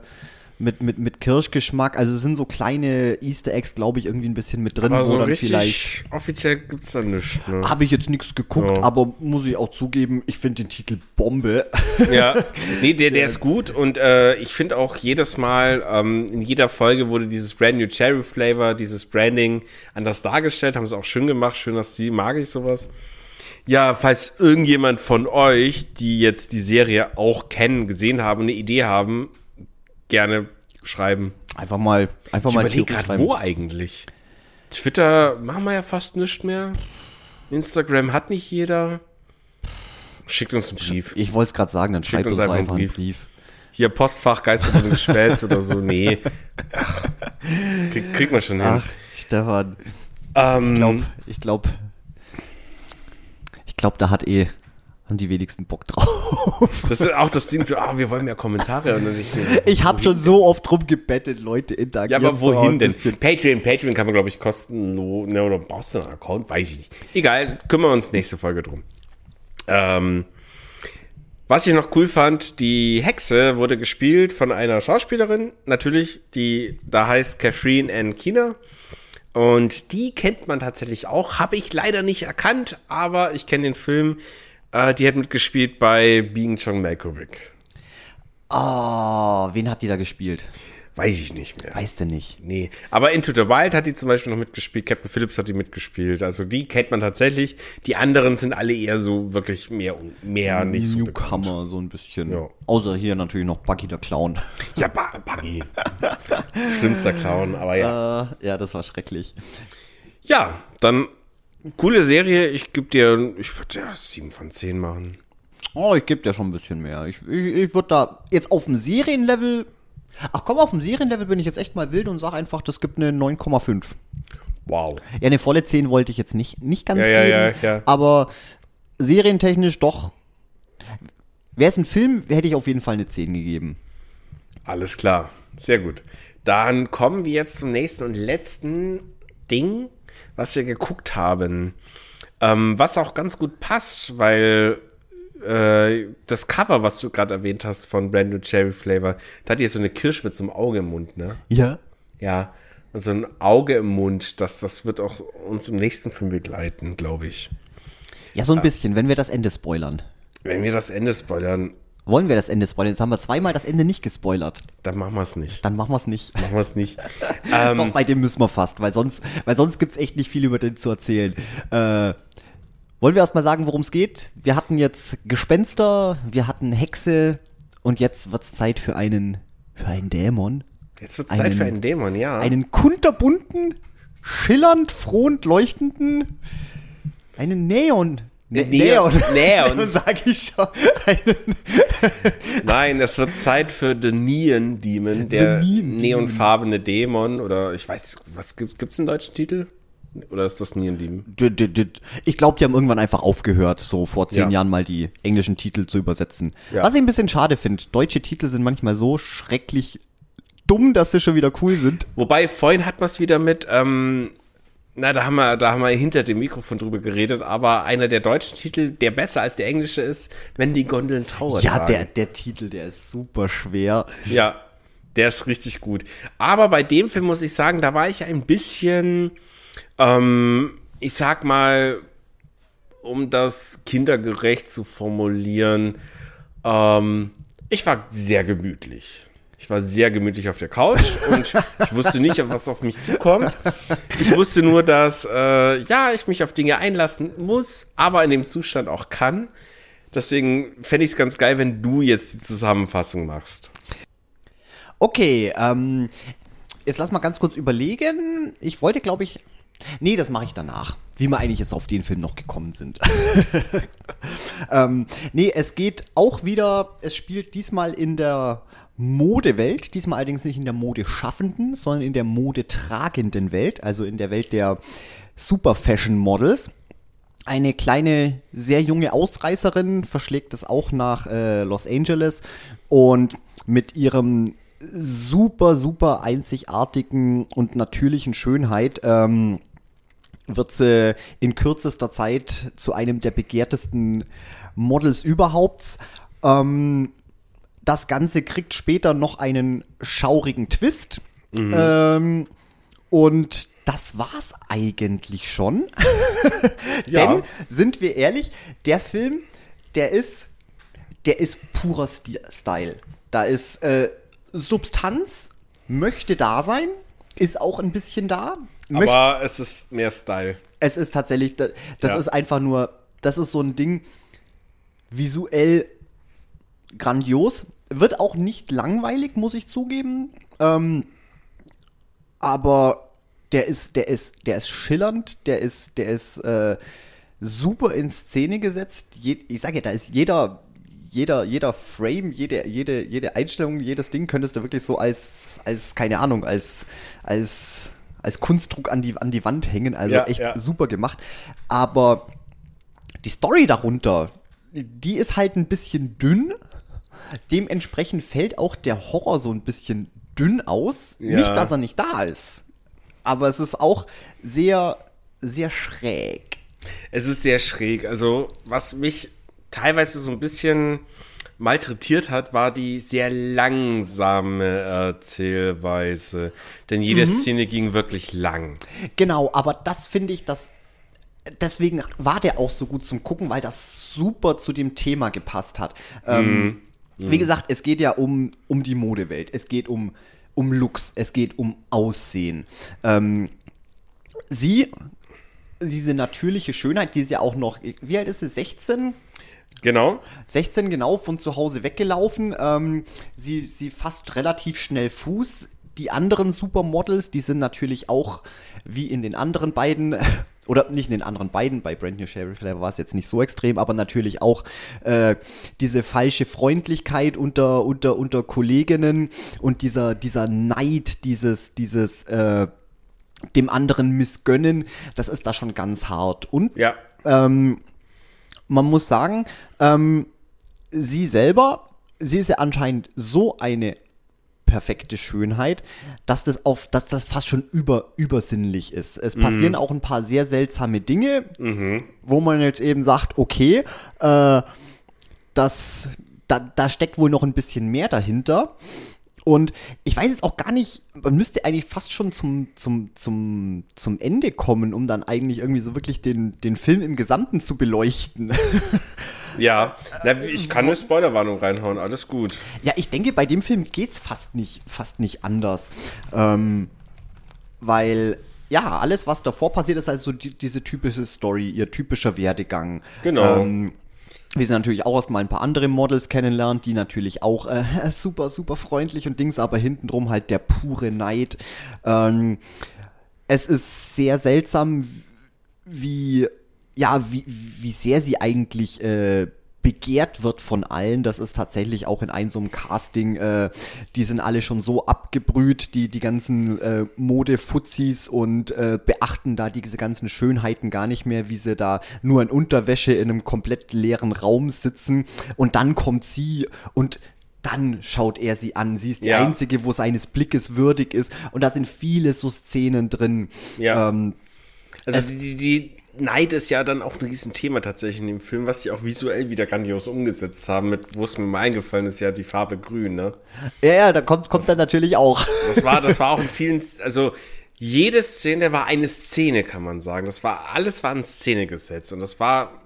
mit, mit, mit Kirschgeschmack. Also es sind so kleine Easter Eggs, glaube ich, irgendwie ein bisschen mit drin. Aber so richtig offiziell gibt's da nichts. Ne? Habe ich jetzt nichts geguckt, Ja. aber muss ich auch zugeben, ich finde den Titel Bombe. Ja, <laughs> nee, der, der ist gut und äh, ich finde auch jedes Mal, ähm, in jeder Folge wurde dieses Brand New Cherry Flavor, dieses Branding anders dargestellt, haben sie auch schön gemacht, schön, dass die, mag ich sowas. Ja, falls irgendjemand von euch, die jetzt die Serie auch kennen, gesehen haben, eine Idee haben, gerne schreiben. Einfach mal, einfach Ich mal überlege Theorie gerade, wo eigentlich? Twitter machen wir ja fast nicht mehr. Instagram hat nicht jeder. Schickt uns einen Brief. Ich wollte es gerade sagen, dann schreibt uns uns einfach einen einen Brief. Brief. Hier Postfach Geisterbahn Geschwätz oder so. Nee. <laughs> Ach, krieg, kriegt man schon hin. Ach, Stefan, ähm, ich glaube, ich glaube, ich glaube, da hat eh, haben die wenigsten Bock drauf. das ist auch das Ding so, ah, wir wollen mehr Kommentare. Und dann <laughs> ich, mir, Ich habe schon so oft drum gebettelt, Leute ja, interagieren. aber doch ein wohin denn? Patreon, Patreon kann man, glaube ich, kostenlos, ne, oder brauchst du einen Account? Weiß ich nicht. Egal, kümmern wir uns nächste Folge drum. Ähm, was ich noch cool fand, die Hexe wurde gespielt von einer Schauspielerin, natürlich, die da heißt Catherine Ann Keener. Und die kennt man tatsächlich auch, habe ich leider nicht erkannt, aber ich kenne den Film. Äh, die hat mitgespielt bei Being John Malkovich. Oh, wen hat die da gespielt? Weiß ich nicht mehr. Weißt du nicht. Nee, aber Into the Wild hat die zum Beispiel noch mitgespielt, Captain Phillips hat die mitgespielt, also die kennt man tatsächlich. Die anderen sind alle eher so wirklich mehr und mehr nicht so bekannt. Newcomer, so ein bisschen. Ja. Außer hier natürlich noch Bucky der Clown. <laughs> Ja, Buggy. Schlimmster Clown, aber ja. Äh, ja, das war schrecklich. Ja, dann coole Serie. Ich gebe dir, ich würde ja 7 von 10 machen. Oh, ich gebe dir schon ein bisschen mehr. Ich, ich, ich würde da jetzt auf dem Serienlevel. Ach komm, auf dem Serienlevel bin ich jetzt echt mal wild und sage einfach, das gibt eine 9,5. Wow. Ja, eine volle 10 wollte ich jetzt nicht, nicht ganz Ja, ja, geben. ja, ja. Aber serientechnisch doch. Wäre es ein Film, hätte ich auf jeden Fall eine 10 gegeben. Alles klar. Sehr gut. Dann kommen wir jetzt zum nächsten und letzten Ding, was wir geguckt haben. Ähm, was auch ganz gut passt, weil äh, das Cover, was du gerade erwähnt hast von Brand New Cherry Flavor, da hat ihr so eine Kirsche mit so einem Auge im Mund, ne? Ja. Ja. Und so ein Auge im Mund, das, das wird auch uns im nächsten Film begleiten, glaube ich. Ja, so ein bisschen, wenn wir das Ende spoilern. Wenn wir das Ende spoilern, Wollen wir das Ende spoilern? Jetzt haben wir zweimal das Ende nicht gespoilert. dann machen wir es nicht. Dann machen wir es nicht. Machen wir es nicht. <laughs> Doch, ähm, bei dem müssen wir fast, weil sonst, weil sonst gibt es echt nicht viel über den zu erzählen. Äh, wollen wir erstmal sagen, worum es geht? Wir hatten jetzt Gespenster, wir hatten Hexe und jetzt wird es Zeit für einen, für einen Dämon. jetzt wird Zeit für einen- einen Dämon, ja. Einen kunterbunten, schillernd, frohend leuchtenden, einen Neon. Ne Neon. Neon. sag ich schon. <laughs> Nein, es wird Zeit für The Neon Demon, der Neon neonfarbene Dämon oder ich weiß, was gibt gibt's einen deutschen Titel? Oder ist das Neon Demon? Ich glaube, die haben irgendwann einfach aufgehört, so vor zehn Ja. Jahren mal die englischen Titel zu übersetzen. Ja. Was ich ein bisschen schade finde. Deutsche Titel sind manchmal so schrecklich dumm, dass sie schon wieder cool sind. Wobei vorhin hat man es wieder mit, ähm, na, da haben wir, da haben wir hinter dem Mikrofon drüber geredet, aber einer der deutschen Titel, der besser als der englische ist, wenn die Gondeln Trauer Ja, tragen. der, der Titel, der ist super schwer. Ja, der ist richtig gut. Aber bei dem Film muss ich sagen, da war ich ein bisschen, ähm, ich sag mal, um das kindergerecht zu formulieren, ähm, ich war sehr gemütlich. Ich war sehr gemütlich auf der Couch <laughs> und ich wusste nicht, was auf mich zukommt. Ich wusste nur, dass äh, ja, ich mich auf Dinge einlassen muss, aber in dem Zustand auch kann. Deswegen fände ich es ganz geil, wenn du jetzt die Zusammenfassung machst. Okay, ähm, jetzt lass mal ganz kurz überlegen. Ich wollte, glaube ich. Nee, das mache ich danach. Wie wir eigentlich jetzt auf den Film noch gekommen sind. <laughs> ähm, nee, es geht auch wieder, es spielt diesmal in der Modewelt, diesmal allerdings nicht in der Modeschaffenden, sondern in der Modetragenden Welt, also in der Welt der Super Fashion Models. eine kleine, sehr junge Ausreißerin verschlägt es auch nach äh, Los Angeles und mit ihrem super, super einzigartigen und natürlichen Schönheit ähm, wird sie in kürzester Zeit zu einem der begehrtesten Models überhaupt. Ähm, das Ganze kriegt später noch einen schaurigen Twist. Mhm. Ähm, und das war's eigentlich schon. <laughs> ja. Denn, sind wir ehrlich, der Film, der ist, der ist purer Style. Da ist äh, Substanz, möchte da sein, ist auch ein bisschen da. Aber es ist mehr Style. Es ist tatsächlich, das, das ja. ist einfach nur, das ist so ein Ding, visuell grandios. Wird auch nicht langweilig, muss ich zugeben. Ähm, aber der ist, der ist, der ist schillernd, der ist, der ist äh, super in Szene gesetzt. Je, ich sage ja, da ist jeder, jeder, jeder Frame, jede, jede, jede Einstellung, jedes Ding könntest du wirklich so als, als, keine Ahnung, als, als, als Kunstdruck an die, an die Wand hängen. Also ja, echt ja. super gemacht. Aber die Story darunter, die ist halt ein bisschen dünn. Dementsprechend fällt auch der Horror so ein bisschen dünn aus. Ja. Nicht, dass er nicht da ist. Aber es ist auch sehr, sehr schräg. Es ist sehr schräg. Also, was mich teilweise so ein bisschen malträtiert hat, war die sehr langsame Erzählweise. Denn jede mhm. Szene ging wirklich lang. Genau, aber das finde ich, das deswegen war der auch so gut zum Gucken, weil das super zu dem Thema gepasst hat. Ähm, mhm. Wie gesagt, es geht ja um, um die Modewelt. Es geht um, um Looks. Es geht um Aussehen. Ähm, sie, diese natürliche Schönheit, die ist ja auch noch, wie alt ist sie? 16? Genau. 16 genau von zu Hause weggelaufen. Ähm, sie, sie fasst relativ schnell Fuß. Die anderen Supermodels, die sind natürlich auch wie in den anderen beiden oder nicht in den anderen beiden, bei Brand New Sherry Flavor war es jetzt nicht so extrem, aber natürlich auch äh, diese falsche Freundlichkeit unter, unter, unter Kolleginnen und dieser, dieser Neid, dieses, dieses äh, dem anderen missgönnen, das ist da schon ganz hart. Und ja. ähm, man muss sagen, ähm, sie selber, sie ist ja anscheinend so eine perfekte Schönheit, dass das auf, dass das fast schon über, übersinnlich ist. Es mhm. passieren auch ein paar sehr seltsame Dinge, mhm. wo man jetzt eben sagt, okay, äh, das, da, da steckt wohl noch ein bisschen mehr dahinter. Und ich weiß jetzt auch gar nicht, man müsste eigentlich fast schon zum, zum, zum, zum Ende kommen, um dann eigentlich irgendwie so wirklich den, den Film im Gesamten zu beleuchten. <laughs> Ja, Na, ich kann eine Spoilerwarnung reinhauen, alles gut. Ja, ich denke, bei dem Film geht es fast nicht, fast nicht anders. Ähm, weil ja, alles, was davor passiert, ist also die, diese typische Story, ihr typischer Werdegang. Genau. Ähm, wir sind natürlich auch erstmal ein paar andere Models kennenlernt, die natürlich auch äh, <laughs> super, super freundlich und Dings, aber hintenrum halt der pure Neid. Ähm, es ist sehr seltsam, wie, ja, wie, wie sehr sie eigentlich äh, begehrt wird von allen. Das ist tatsächlich auch in einem so einem Casting, äh, die sind alle schon so abgebrüht, die, die ganzen äh, Modefuzis und äh, beachten da diese ganzen Schönheiten gar nicht mehr, wie sie da nur in Unterwäsche in einem komplett leeren Raum sitzen. Und dann kommt sie und dann schaut er sie an. Sie ist die ja. einzige, wo seines Blickes würdig ist. Und da sind viele so Szenen drin. Ja. Ähm, also die, die, Neid ist ja dann auch ein Riesenthema tatsächlich in dem Film, was sie auch visuell wieder grandios umgesetzt haben, mit, wo es mir mal eingefallen ist, ja die Farbe grün, ne? Ja, ja, da kommt, kommt das, dann natürlich auch. Das war, das war auch in <laughs> vielen, also jede Szene war eine Szene, kann man sagen. Das war, alles war in Szene gesetzt und das war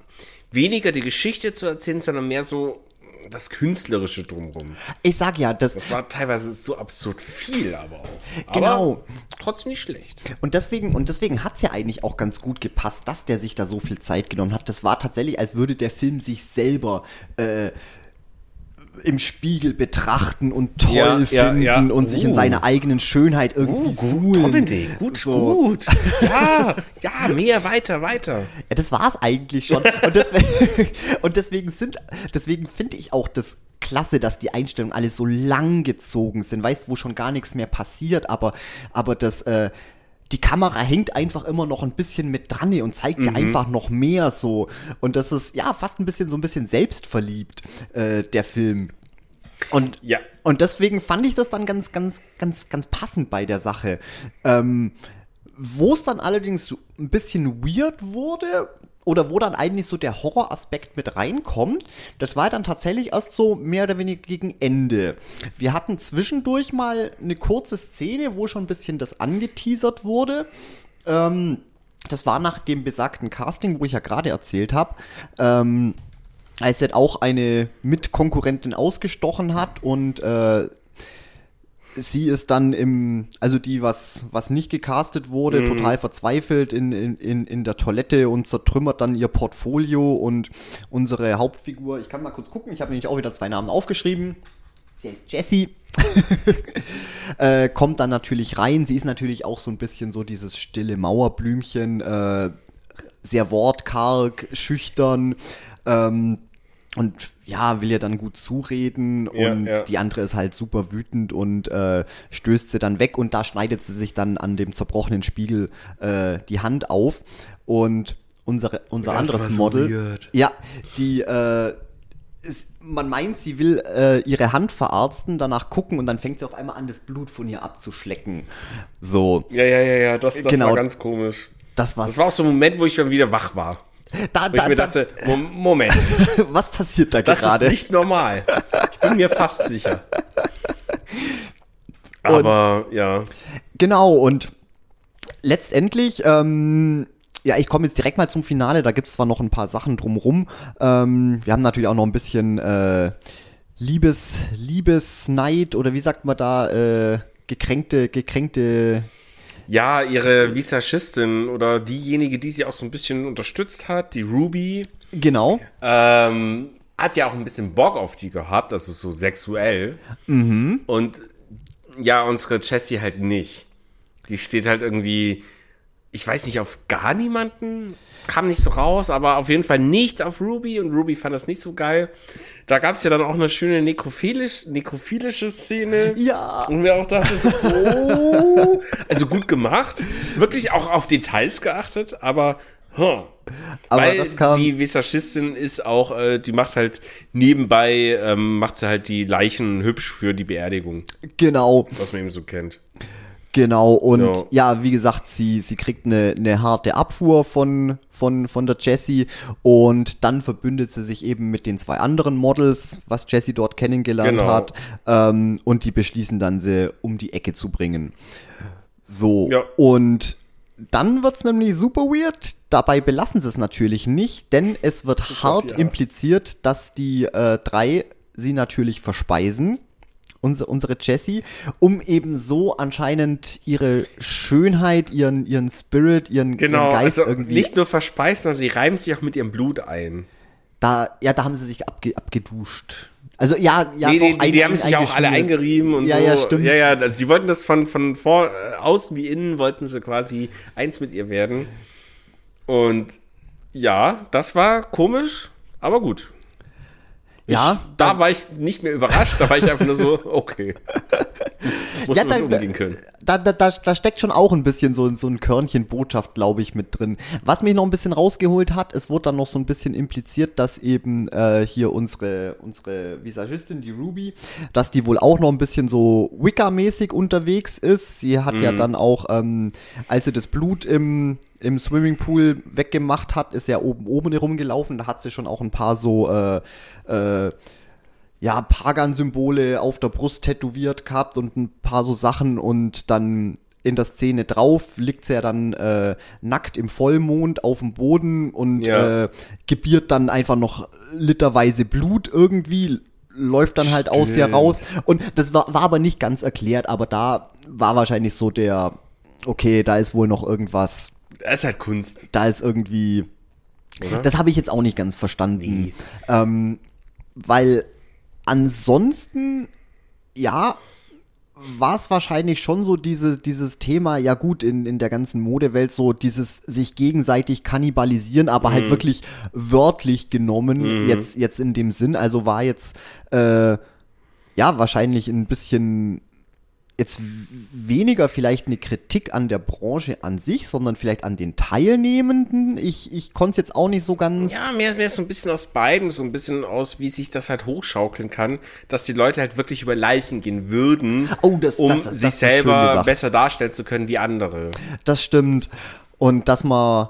weniger die Geschichte zu erzählen, sondern mehr so das Künstlerische drumherum. Ich sag ja, das. Das war teilweise so absurd viel, aber auch. Genau. Aber trotzdem nicht schlecht. Und deswegen, und deswegen hat es ja eigentlich auch ganz gut gepasst, dass der sich da so viel Zeit genommen hat. Das war tatsächlich, als würde der Film sich selber äh, im Spiegel betrachten und toll ja, finden ja, ja. und uh. sich in uh. seiner eigenen Schönheit irgendwie uh, gut, suhlen. Dominik, gut, so. gut. <laughs> Ja, ja, mehr, weiter, weiter. Ja, das war's eigentlich schon. Und deswegen, <laughs> und deswegen sind, deswegen finde ich auch das klasse, dass die Einstellungen alle so lang gezogen sind. Weißt, wo schon gar nichts mehr passiert, aber, aber das, äh, die Kamera hängt einfach immer noch ein bisschen mit dran und zeigt dir einfach noch mehr so. Und das ist ja fast ein bisschen so ein bisschen selbstverliebt, äh, der Film. Und, Ja. und deswegen fand ich das dann ganz, ganz, ganz, ganz passend bei der Sache. Ähm, wo es dann allerdings so ein bisschen weird wurde, oder wo dann eigentlich so der Horroraspekt mit reinkommt, das war dann tatsächlich erst so mehr oder weniger gegen Ende. Wir hatten zwischendurch mal eine kurze Szene, wo schon ein bisschen das angeteasert wurde. Ähm, das war nach dem besagten Casting, wo ich ja gerade erzählt habe. Ähm, als er auch eine Mitkonkurrentin ausgestochen hat und äh, sie ist dann im, also die, was, was nicht gecastet wurde, total verzweifelt in, in, in, in der Toilette und zertrümmert dann ihr Portfolio und unsere Hauptfigur, ich kann mal kurz gucken, ich habe nämlich auch wieder zwei Namen aufgeschrieben. Sie heißt Jessie. <laughs> äh, kommt dann natürlich rein. Sie ist natürlich auch so ein bisschen so dieses stille Mauerblümchen, äh, sehr wortkarg, schüchtern. Ähm, und ja, will ihr dann gut zureden Ja, und ja. die andere ist halt super wütend und äh, stößt sie dann weg und da schneidet sie sich dann an dem zerbrochenen Spiegel äh, die Hand auf und unsere, unser Das anderes Model, weird. ja, die äh, ist, man meint, sie will äh, ihre Hand verarzten, danach gucken und dann fängt sie auf einmal an, das Blut von ihr abzuschlecken. So, Ja, ja, ja, ja, das, das Genau. war ganz komisch. das. Das war auch so ein Moment, wo ich dann wieder wach war. Da, Wo ich da, mir da, dachte, Mo- Moment, <laughs> was passiert da das gerade? ist nicht normal. Ich bin mir fast sicher. Aber ja, Genau, und letztendlich, ähm, ja, ich komme jetzt direkt mal zum Finale, da gibt es zwar noch ein paar Sachen drumrum. Ähm, wir haben natürlich auch noch ein bisschen äh, Liebes, Liebesneid oder wie sagt man da, äh, gekränkte, gekränkte ja, ihre Visagistin oder diejenige, die sie auch so ein bisschen unterstützt hat, die Ruby, Genau. ähm, hat ja auch ein bisschen Bock auf die gehabt, also so sexuell. Und ja, unsere Jessie halt nicht. Die steht halt irgendwie, ich weiß nicht, auf gar niemanden, kam nicht so raus, aber auf jeden Fall nicht auf Ruby und Ruby fand das nicht so geil. Da gab es ja dann auch eine schöne nekrophilisch, nekrophilische Szene. Ja. Und mir auch dachte so, oh, also gut gemacht, wirklich auch auf Details geachtet, aber huh. Aber Weil das kam- die Visagistin ist auch, äh, die macht halt nebenbei, ähm, macht sie halt die Leichen hübsch für die Beerdigung, Genau. was man eben so kennt. Genau, und Ja. ja, wie gesagt, sie, sie kriegt eine, eine harte Abfuhr von, von, von der Jessie und dann verbündet sie sich eben mit den zwei anderen Models, was Jessie dort kennengelernt Genau. hat, ähm, und die beschließen dann, sie um die Ecke zu bringen. So, Ja. und dann wird's nämlich super weird. Dabei belassen sie es natürlich nicht, denn es wird hart ja. impliziert, dass die äh, drei sie natürlich verspeisen unsere, unsere Jessie, um eben so anscheinend ihre Schönheit, ihren, ihren Spirit, ihren, Genau, ihren Geist also irgendwie. nicht nur verspeist, sondern die reiben sich auch mit ihrem Blut ein. da, ja, da haben sie sich abge, abgeduscht. Also ja, ja, nee, doch, die, die, haben sich auch alle eingerieben und Ja, so. ja, stimmt. Ja, ja, also sie wollten das von, von vor, äh, außen wie innen, wollten sie quasi eins mit ihr werden. Und ja, das war komisch, aber gut. Ja, ich, da war ich nicht mehr überrascht, da war ich einfach nur so, <laughs> okay. Muss Ja, man da, umgehen können. da, da, da, da steckt schon auch ein bisschen so, so ein Körnchen Botschaft, glaube ich, mit drin. Was mich noch ein bisschen rausgeholt hat, es wurde dann noch so ein bisschen impliziert, dass eben äh, hier unsere, unsere Visagistin, die Ruby, dass die wohl auch noch ein bisschen so Wicca-mäßig unterwegs ist. Sie hat Mhm. ja dann auch, ähm, als sie das Blut im, im Swimmingpool weggemacht hat, ist ja oben oben herumgelaufen. Da hat sie schon auch ein paar so äh, äh, ja, Pagan-Symbole auf der Brust tätowiert gehabt und ein paar so Sachen und dann in der Szene drauf liegt sie ja dann äh, nackt im Vollmond auf dem Boden und Ja. äh, gebiert dann einfach noch literweise Blut irgendwie, läuft dann halt aus ihr Stimmt. raus. Und das war, war aber nicht ganz erklärt, aber da war wahrscheinlich so der, okay, da ist wohl noch irgendwas, Das ist halt Kunst, da ist irgendwie oder? das habe ich jetzt auch nicht ganz verstanden. Ähm, weil ansonsten, ja, war es wahrscheinlich schon so diese, dieses Thema, ja gut, in, in der ganzen Modewelt so dieses sich gegenseitig kannibalisieren, aber halt wirklich wörtlich genommen, jetzt, jetzt in dem Sinn. Also war jetzt, äh, ja, wahrscheinlich ein bisschen jetzt weniger vielleicht eine Kritik an der Branche an sich, sondern vielleicht an den Teilnehmenden. Ich, ich konnte es jetzt auch nicht so ganz. Ja, mehr, mehr so ein bisschen aus beiden, so ein bisschen aus, wie sich das halt hochschaukeln kann, dass die Leute halt wirklich über Leichen gehen würden, Oh, das- um das- das sich selber besser darstellen zu können wie andere. Das stimmt. Und dass man,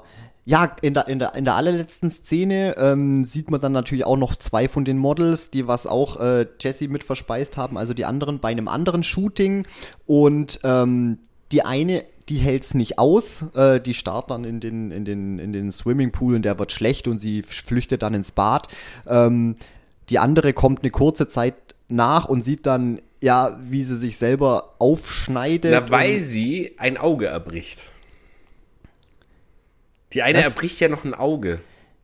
ja, in der, in der, in der allerletzten Szene ähm, sieht man dann natürlich auch noch zwei von den Models, die was auch äh, Jesse mit verspeist haben, also die anderen bei einem anderen Shooting. Und ähm, die eine, die hält es nicht aus, äh, die starrt dann in den, in, den, in den Swimmingpool und der wird schlecht und sie flüchtet dann ins Bad. Ähm, die andere kommt eine kurze Zeit nach und sieht dann, ja, wie sie sich selber aufschneidet. Na, weil sie ein Auge erbricht. Die eine Was? erbricht ja noch ein Auge.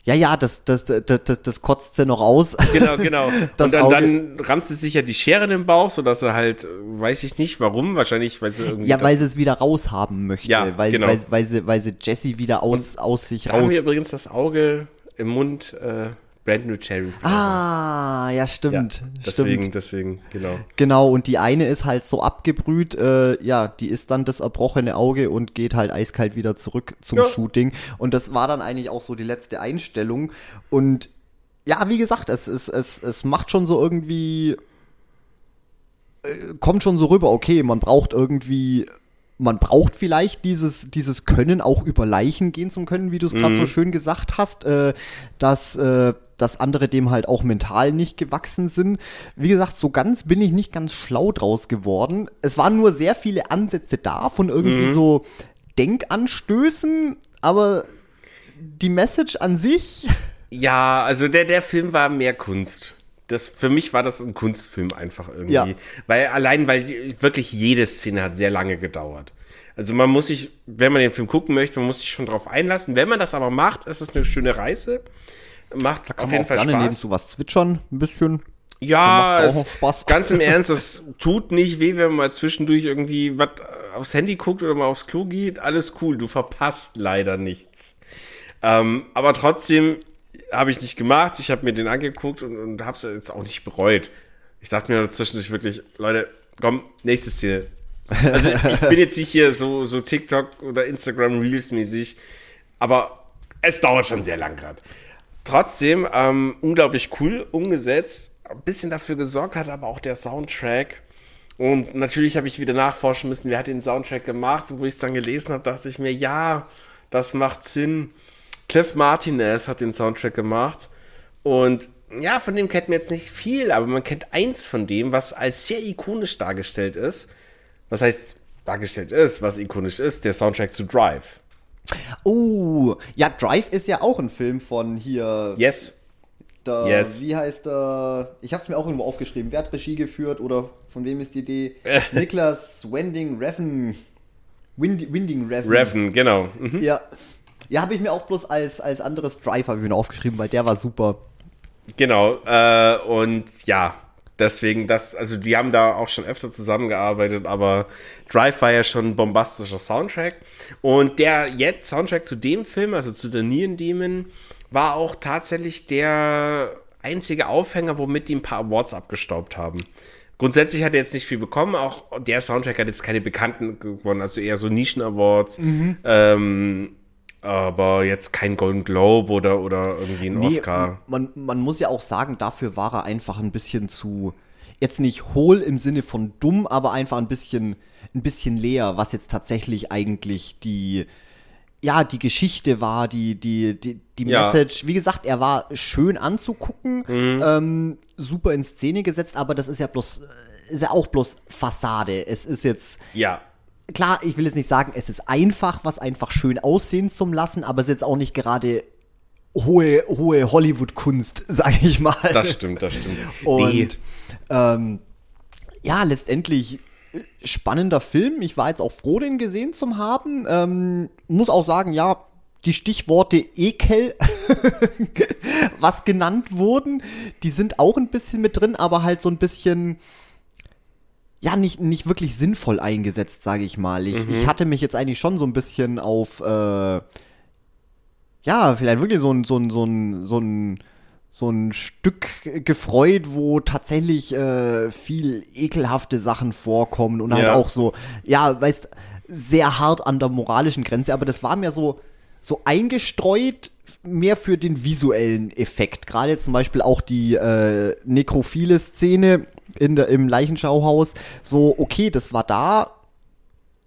Ja, ja, das, das, das, das, das kotzt sie noch aus. Genau, genau. <laughs> Das und dann, dann rammt sie sich ja die Schere in den Bauch, sodass sie halt, weiß ich nicht warum, wahrscheinlich, weil sie irgendwie. Ja, weil sie es wieder raushaben möchte. Ja, weil, genau. weil, weil, sie, weil sie Jessie wieder aus, aus sich da haben raus. wir übrigens das Auge im Mund, äh, Brand New Cherry. Ah, ja, ja, stimmt. deswegen, stimmt. deswegen, genau. Genau, und die eine ist halt so abgebrüht, äh, ja, die ist dann das erbrochene Auge und geht halt eiskalt wieder zurück zum Ja. Shooting. Und das war dann eigentlich auch so die letzte Einstellung. Und ja, wie gesagt, es, es, es, es macht schon so irgendwie, äh, kommt schon so rüber, okay, man braucht irgendwie, man braucht vielleicht dieses, dieses Können, auch über Leichen gehen zu können, wie du es gerade so schön gesagt hast, äh, dass, äh, dass andere dem halt auch mental nicht gewachsen sind. Wie gesagt, so ganz bin ich nicht ganz schlau draus geworden. Es waren nur sehr viele Ansätze da von irgendwie so Denkanstößen, aber die Message an sich, <laughs> Ja, also der, der Film war mehr Kunst. Das, für mich war das ein Kunstfilm einfach irgendwie. Ja. Weil allein, weil wirklich jede Szene hat sehr lange gedauert. Also man muss sich, wenn man den Film gucken möchte, man muss sich schon drauf einlassen. Wenn man das aber macht, ist es eine schöne Reise. Macht auf kann man jeden auch Fall gerne Spaß. nebenzu was zwitschern, ein bisschen. Ja, es, Spaß. <laughs> ganz im Ernst, es <laughs> tut nicht weh, wenn man mal zwischendurch irgendwie was aufs Handy guckt oder mal aufs Klo geht. Alles cool, du verpasst leider nichts. Ähm, aber trotzdem habe ich nicht gemacht. Ich habe mir den angeguckt und, und habe es jetzt auch nicht bereut. Ich dachte mir zwischendurch wirklich, Leute, komm, nächste Szene. Also ich bin jetzt nicht hier so, so TikTok oder Instagram Reels mäßig, aber es dauert schon sehr lang gerade. Trotzdem, ähm, unglaublich cool umgesetzt. Ein bisschen dafür gesorgt hat aber auch der Soundtrack. Und natürlich habe ich wieder nachforschen müssen, wer hat den Soundtrack gemacht. Und wo ich es dann gelesen habe, dachte ich mir, ja, das macht Sinn. Cliff Martinez hat den Soundtrack gemacht. Und ja, von dem kennt man jetzt nicht viel, aber man kennt eins von dem, was als sehr ikonisch dargestellt ist. Was heißt dargestellt ist, was ikonisch ist, der Soundtrack zu Drive. Oh, ja, Drive ist ja auch ein Film von hier. Yes. Der, Yes. Wie heißt der? Ich habe es mir auch irgendwo aufgeschrieben. Wer hat Regie geführt oder von wem ist die Idee? Äh. Niklas Wending Reffen. Wind, Winding Reffen. Reven, genau. Mhm. Ja. Ja, habe ich mir auch bloß als, als anderes Drive habe ich mir aufgeschrieben, weil der war super. Genau. Äh, und ja, deswegen, das, also die haben da auch schon öfter zusammengearbeitet, aber Drive war ja schon ein bombastischer Soundtrack. Und der jetzt Soundtrack zu dem Film, also zu The Neon Demon, war auch tatsächlich der einzige Aufhänger, womit die ein paar Awards abgestaubt haben. Grundsätzlich hat er jetzt nicht viel bekommen, auch der Soundtrack hat jetzt keine Bekannten gewonnen, also eher so Nischen-Awards. Ähm, aber jetzt kein Golden Globe oder, oder irgendwie ein Oscar. Man, man muss ja auch sagen, dafür war er einfach ein bisschen zu, jetzt nicht hohl im Sinne von dumm, aber einfach ein bisschen, ein bisschen leer, was jetzt tatsächlich eigentlich die, ja, die Geschichte war, die, die, die, die Ja. Message. Wie gesagt, er war schön anzugucken, ähm, super in Szene gesetzt, aber das ist ja bloß, ist ja auch bloß Fassade. Es ist jetzt, Ja, klar, ich will jetzt nicht sagen, es ist einfach, was einfach schön aussehen zum lassen, aber es ist jetzt auch nicht gerade hohe, hohe Hollywood-Kunst, <laughs> sage ich mal. das stimmt, das stimmt. Und Nee, ähm, ja, letztendlich äh, spannender Film. Ich war jetzt auch froh, den gesehen zu haben. Ähm, muss auch sagen, ja, die Stichworte Ekel, <laughs> was genannt wurden, die sind auch ein bisschen mit drin, aber halt so ein bisschen ja, nicht, nicht wirklich sinnvoll eingesetzt, sage ich mal. Ich, ich hatte mich jetzt eigentlich schon so ein bisschen auf, äh, ja, vielleicht wirklich so ein, so ein, so ein, so ein, so ein Stück gefreut, wo tatsächlich äh, viel ekelhafte Sachen vorkommen und halt Ja. auch so, ja, weißt, sehr hart an der moralischen Grenze, aber das war mir so, so eingestreut mehr für den visuellen Effekt. Gerade jetzt zum Beispiel auch die äh, nekrophile Szene in der, im Leichenschauhaus. So, okay, das war da,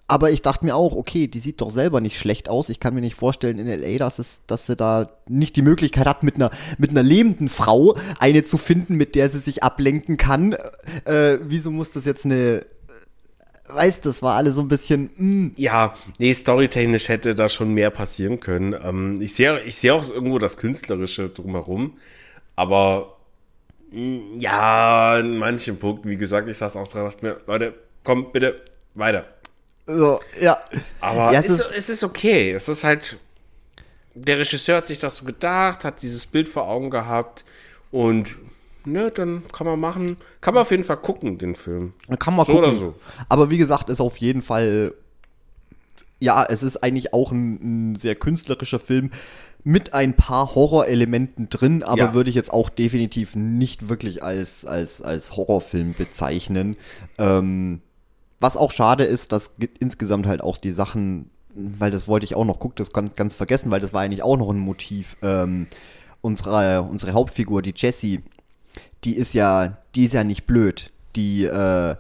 aber ich dachte mir auch, okay, die sieht doch selber nicht schlecht aus. Ich kann mir nicht vorstellen in LA, dass, es, dass sie da nicht die Möglichkeit hat, mit einer, mit einer lebenden Frau eine zu finden, mit der sie sich ablenken kann. Äh, wieso muss das jetzt eine. Weißt, das war alle so ein bisschen. mm, Ja, nee, storytechnisch hätte da schon mehr passieren können. Ähm, ich sehe ich sehe auch irgendwo das Künstlerische drumherum, aber ja, in manchen Punkten, wie gesagt, ich saß auch dran, dachte mir, Leute, komm bitte weiter. so, ja. Aber Ja, es, es ist, es ist okay. Es ist halt, der Regisseur hat sich das so gedacht, hat dieses Bild vor Augen gehabt und ne, dann kann man machen, kann man auf jeden Fall gucken, den Film. Da kann man So gucken. oder so. Aber wie gesagt, ist auf jeden Fall. Ja, es ist eigentlich auch ein, ein sehr künstlerischer Film mit ein paar Horrorelementen drin, aber Ja. würde ich jetzt auch definitiv nicht wirklich als, als, als Horrorfilm bezeichnen. Ähm, was auch schade ist, dass ge- insgesamt halt auch die Sachen, weil das wollte ich auch noch, guck, das ganz, ganz vergessen, weil das war eigentlich auch noch ein Motiv. Ähm, unsere, unsere Hauptfigur, die Jessie, die ist ja, die ist ja nicht blöd. Die, äh,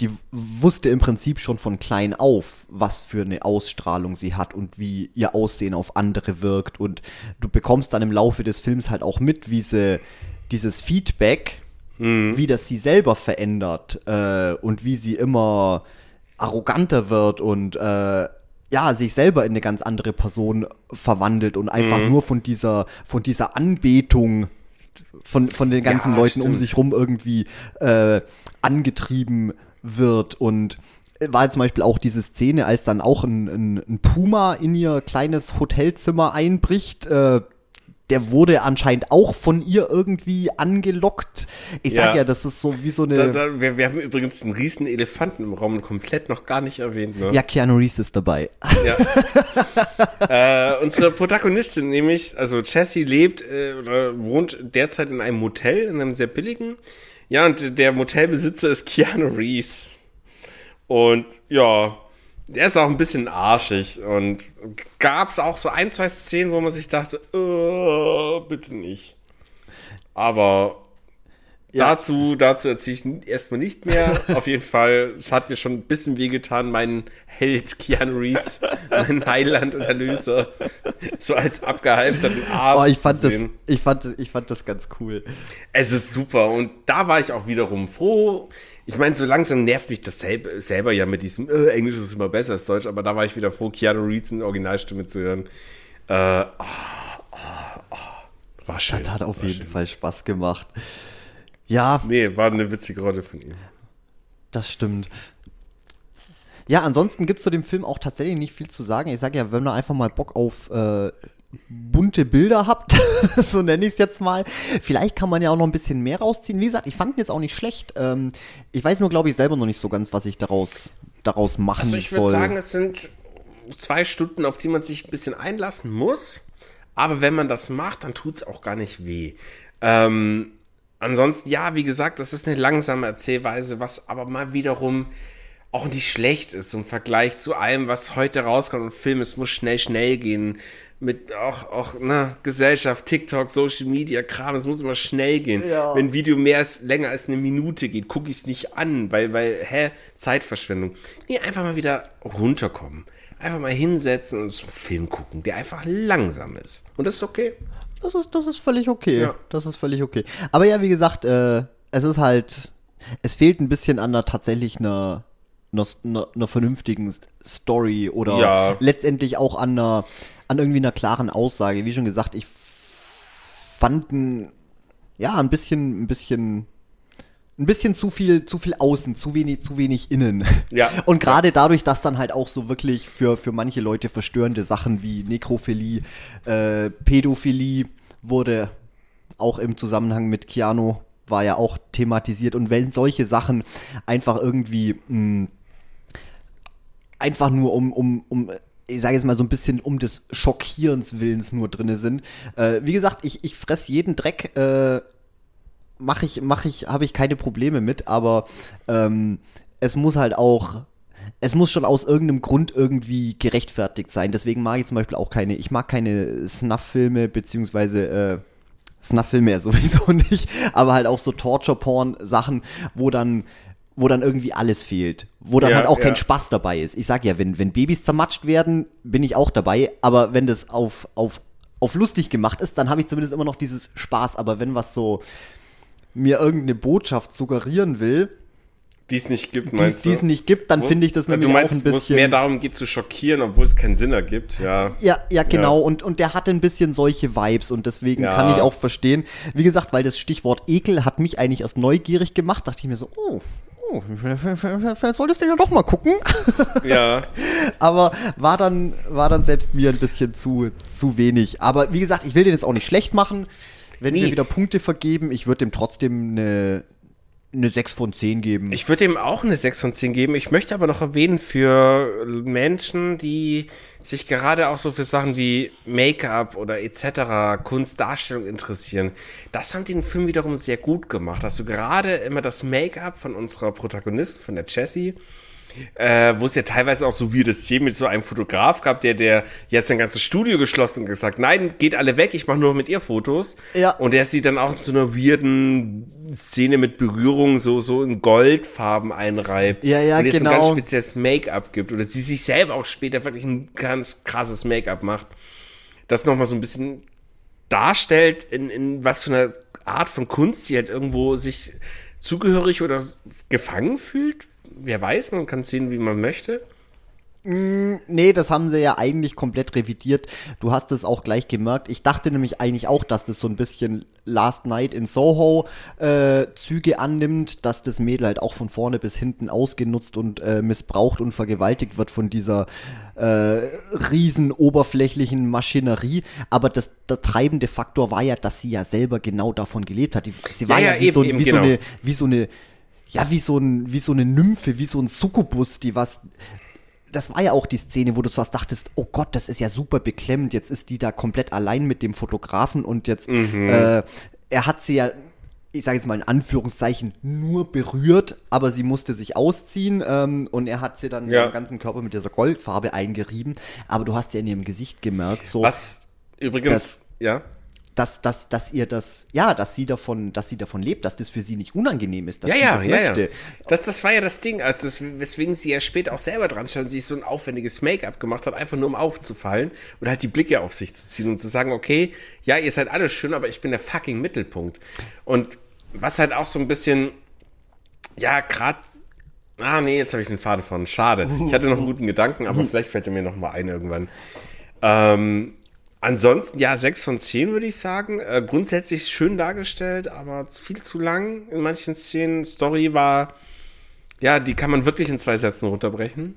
die wusste im Prinzip schon von klein auf, was für eine Ausstrahlung sie hat und wie ihr Aussehen auf andere wirkt. Und du bekommst dann im Laufe des Films halt auch mit, wie sie dieses Feedback, wie das sie selber verändert äh, und wie sie immer arroganter wird und äh, ja, sich selber in eine ganz andere Person verwandelt und einfach nur von dieser, von dieser Anbetung von, von den ganzen Ja, Leuten um stimmt. sich rum irgendwie äh, angetrieben wird und war zum Beispiel auch diese Szene, als dann auch ein, ein, ein Puma in ihr kleines Hotelzimmer einbricht, äh, der wurde anscheinend auch von ihr irgendwie angelockt. Ich sag Ja. ja, das ist so wie so eine. Da, da, wir, wir haben übrigens einen riesen Elefanten im Raum komplett noch gar nicht erwähnt. Ne? ja, Keanu Reeves ist dabei. Ja. <laughs> äh, unsere Protagonistin nämlich, also Jessie lebt äh, oder wohnt derzeit in einem Motel, in einem sehr billigen. Ja, und der Motelbesitzer ist Keanu Reeves. Und ja, der ist auch ein bisschen arschig. Und gab es auch so ein, zwei Szenen, wo man sich dachte, oh, bitte nicht. Aber Ja. dazu, dazu erzähle ich erstmal nicht mehr. <laughs> Auf jeden Fall, es hat mir schon ein bisschen wehgetan, meinen Held Keanu Reeves, <laughs> mein Heiland und Erlöser, so als abgehalfterten Arsch Oh, ich fand zu das, ich fand, ich fand das ganz cool. Es ist super und da war ich auch wiederum froh. Ich meine, so langsam nervt mich das selber, selber ja mit diesem äh, Englisch ist immer besser als Deutsch, aber da war ich wieder froh, Keanu Reeves in Originalstimme zu hören. Äh, ah, ah, ah. war schön. Das hat auf war jeden schön. Fall Spaß gemacht. Ja, Nee, war eine witzige Rolle von ihm. Das stimmt. Ja, ansonsten gibt es zu dem Film auch tatsächlich nicht viel zu sagen. Ich sage ja, wenn ihr einfach mal Bock auf äh, bunte Bilder habt, <laughs> so nenne ich es jetzt mal, vielleicht kann man ja auch noch ein bisschen mehr rausziehen. Wie gesagt, ich fand ihn jetzt auch nicht schlecht. Ähm, ich weiß nur, glaube ich, selber noch nicht so ganz, was ich daraus, daraus machen Also ich soll. würde sagen, es sind zwei Stunden, auf die man sich ein bisschen einlassen muss. Aber wenn man das macht, dann tut es auch gar nicht weh. Ähm, ansonsten, ja, wie gesagt, das ist eine langsame Erzählweise, was aber mal wiederum auch nicht schlecht ist im Vergleich zu allem, was heute rauskommt im Film. Es muss schnell, schnell gehen. Mit auch, auch na, Gesellschaft, TikTok, Social Media, Kram, es muss immer schnell gehen. Ja. Wenn ein Video mehr als, länger als eine Minute geht, gucke ich es nicht an, weil, weil, hä, Zeitverschwendung. Nee, einfach mal wieder runterkommen. Einfach mal hinsetzen und so einen Film gucken, der einfach langsam ist. Und das ist okay. Das ist, das ist völlig okay. Ja. Das ist völlig okay. Aber ja, wie gesagt, äh, es ist halt, es fehlt ein bisschen an der tatsächlich einer, einer, einer, einer vernünftigen Story oder Ja. letztendlich auch an einer, an irgendwie einer klaren Aussage. Wie schon gesagt, ich fand ein, ja, ein bisschen, ein bisschen, ein bisschen zu viel, zu viel außen, zu wenig, zu wenig innen. Ja. <laughs> Und gerade dadurch, dass dann halt auch so wirklich für, für manche Leute verstörende Sachen wie Nekrophilie, äh, Pädophilie wurde auch im Zusammenhang mit Keanu war ja auch thematisiert. Und wenn solche Sachen einfach irgendwie mh, einfach nur um, um, um ich sage jetzt mal so ein bisschen um des Schockierens Willens nur drinne sind. Äh, wie gesagt, ich, ich fress jeden Dreck, äh, mache ich, mache ich, habe ich keine Probleme mit, aber ähm, es muss halt auch, es muss schon aus irgendeinem Grund irgendwie gerechtfertigt sein. Deswegen mag ich zum Beispiel auch keine, ich mag keine Snuff-Filme, beziehungsweise äh, Snuff-Filme ja <laughs> sowieso nicht, aber halt auch so Torture-Porn-Sachen, wo dann wo dann irgendwie alles fehlt, wo dann Ja, halt auch kein ja. Spaß dabei ist. Ich sag ja, wenn, wenn Babys zermatscht werden, bin ich auch dabei, aber wenn das auf, auf, auf lustig gemacht ist, dann habe ich zumindest immer noch dieses Spaß. Aber wenn was so mir irgendeine Botschaft suggerieren will, Die es nicht gibt, meinst es du? die es nicht gibt, dann finde ich das du nämlich meinst, auch ein wo es mehr bisschen. darum geht zu schockieren, obwohl es keinen Sinn ergibt, ja. Ja, ja, genau. Ja. Und, und der hatte ein bisschen solche Vibes und deswegen Ja. kann ich auch verstehen. Wie gesagt, weil das Stichwort Ekel hat mich eigentlich erst neugierig gemacht, dachte ich mir so, oh, oh vielleicht solltest du ja doch mal gucken. Ja, <laughs> Aber war dann, war dann selbst mir ein bisschen zu, zu wenig. Aber wie gesagt, ich will den jetzt auch nicht schlecht machen. Wenn Nee. wir wieder Punkte vergeben, ich würde dem trotzdem eine, eine 6 von 10 geben. ich würde ihm auch eine 6 von 10 geben. Ich möchte aber noch erwähnen, für Menschen, die sich gerade auch so für Sachen wie Make-up oder etc., Kunstdarstellung interessieren, das haben die den Film wiederum sehr gut gemacht. Hast du gerade immer das Make-up von unserer Protagonistin, von der Jessie, äh, wo es ja teilweise auch so weirde Szenen mit so einem Fotograf gab, der, der jetzt sein ganzes Studio geschlossen und gesagt, nein, geht alle weg, ich mache nur mit ihr Fotos. Ja. Und der sie dann auch in so einer weirden Szene mit Berührung so, so in Goldfarben einreibt. Ja, ja, und jetzt genau. so ein ganz spezielles Make-up gibt. Oder sie sich selber auch später wirklich ein ganz krasses Make-up macht. Das nochmal so ein bisschen darstellt, in, in was für einer Art von Kunst sie halt irgendwo sich zugehörig oder gefangen fühlt. Wer weiß, man kann sehen, wie man möchte. Nee, das haben sie ja eigentlich komplett revidiert. Du hast es auch gleich gemerkt. Ich dachte nämlich eigentlich auch, dass das so ein bisschen Last Night in Soho äh, Züge annimmt, dass das Mädel halt auch von vorne bis hinten ausgenutzt und äh, missbraucht und vergewaltigt wird von dieser äh, riesen oberflächlichen Maschinerie. Aber das, der treibende Faktor war ja, dass sie ja selber genau davon gelebt hat. Sie war Ja, ja, ja, wie, eben, so, eben, wie, genau. so eine, wie so eine ja, wie so, ein, wie so eine Nymphe, wie so ein Succubus, die was das war ja auch die Szene, wo du zuerst dachtest, oh Gott, das ist ja super beklemmend, jetzt ist die da komplett allein mit dem Fotografen und jetzt, äh, er hat sie ja, ich sage jetzt mal in Anführungszeichen, nur berührt, aber sie musste sich ausziehen ähm, und er hat sie dann Ja. den ganzen Körper mit dieser Goldfarbe eingerieben, aber du hast ja in ihrem Gesicht gemerkt, so, Was übrigens, ja. Dass, dass, dass ihr das, ja, dass sie davon, dass sie davon lebt, dass das für sie nicht unangenehm ist, dass Ja, sie ja, das ja, ja. möchte. Das, das war ja das Ding, also das, weswegen sie ja später auch selber dran stand, sich so ein aufwendiges Make-up gemacht hat, einfach nur um aufzufallen und halt die Blicke auf sich zu ziehen und zu sagen, okay, ja, ihr seid alle schön, aber ich bin der fucking Mittelpunkt. Und was halt auch so ein bisschen, ja, gerade Ah, nee, jetzt habe ich den Faden von. Schade. Ich hatte noch einen guten Gedanken, aber <laughs> vielleicht fällt er mir noch mal ein irgendwann. Ähm, ansonsten, ja, 6 von 10 würde ich sagen. Äh, grundsätzlich schön dargestellt, aber viel zu lang in manchen Szenen. Story war, ja, die kann man wirklich in zwei Sätzen runterbrechen.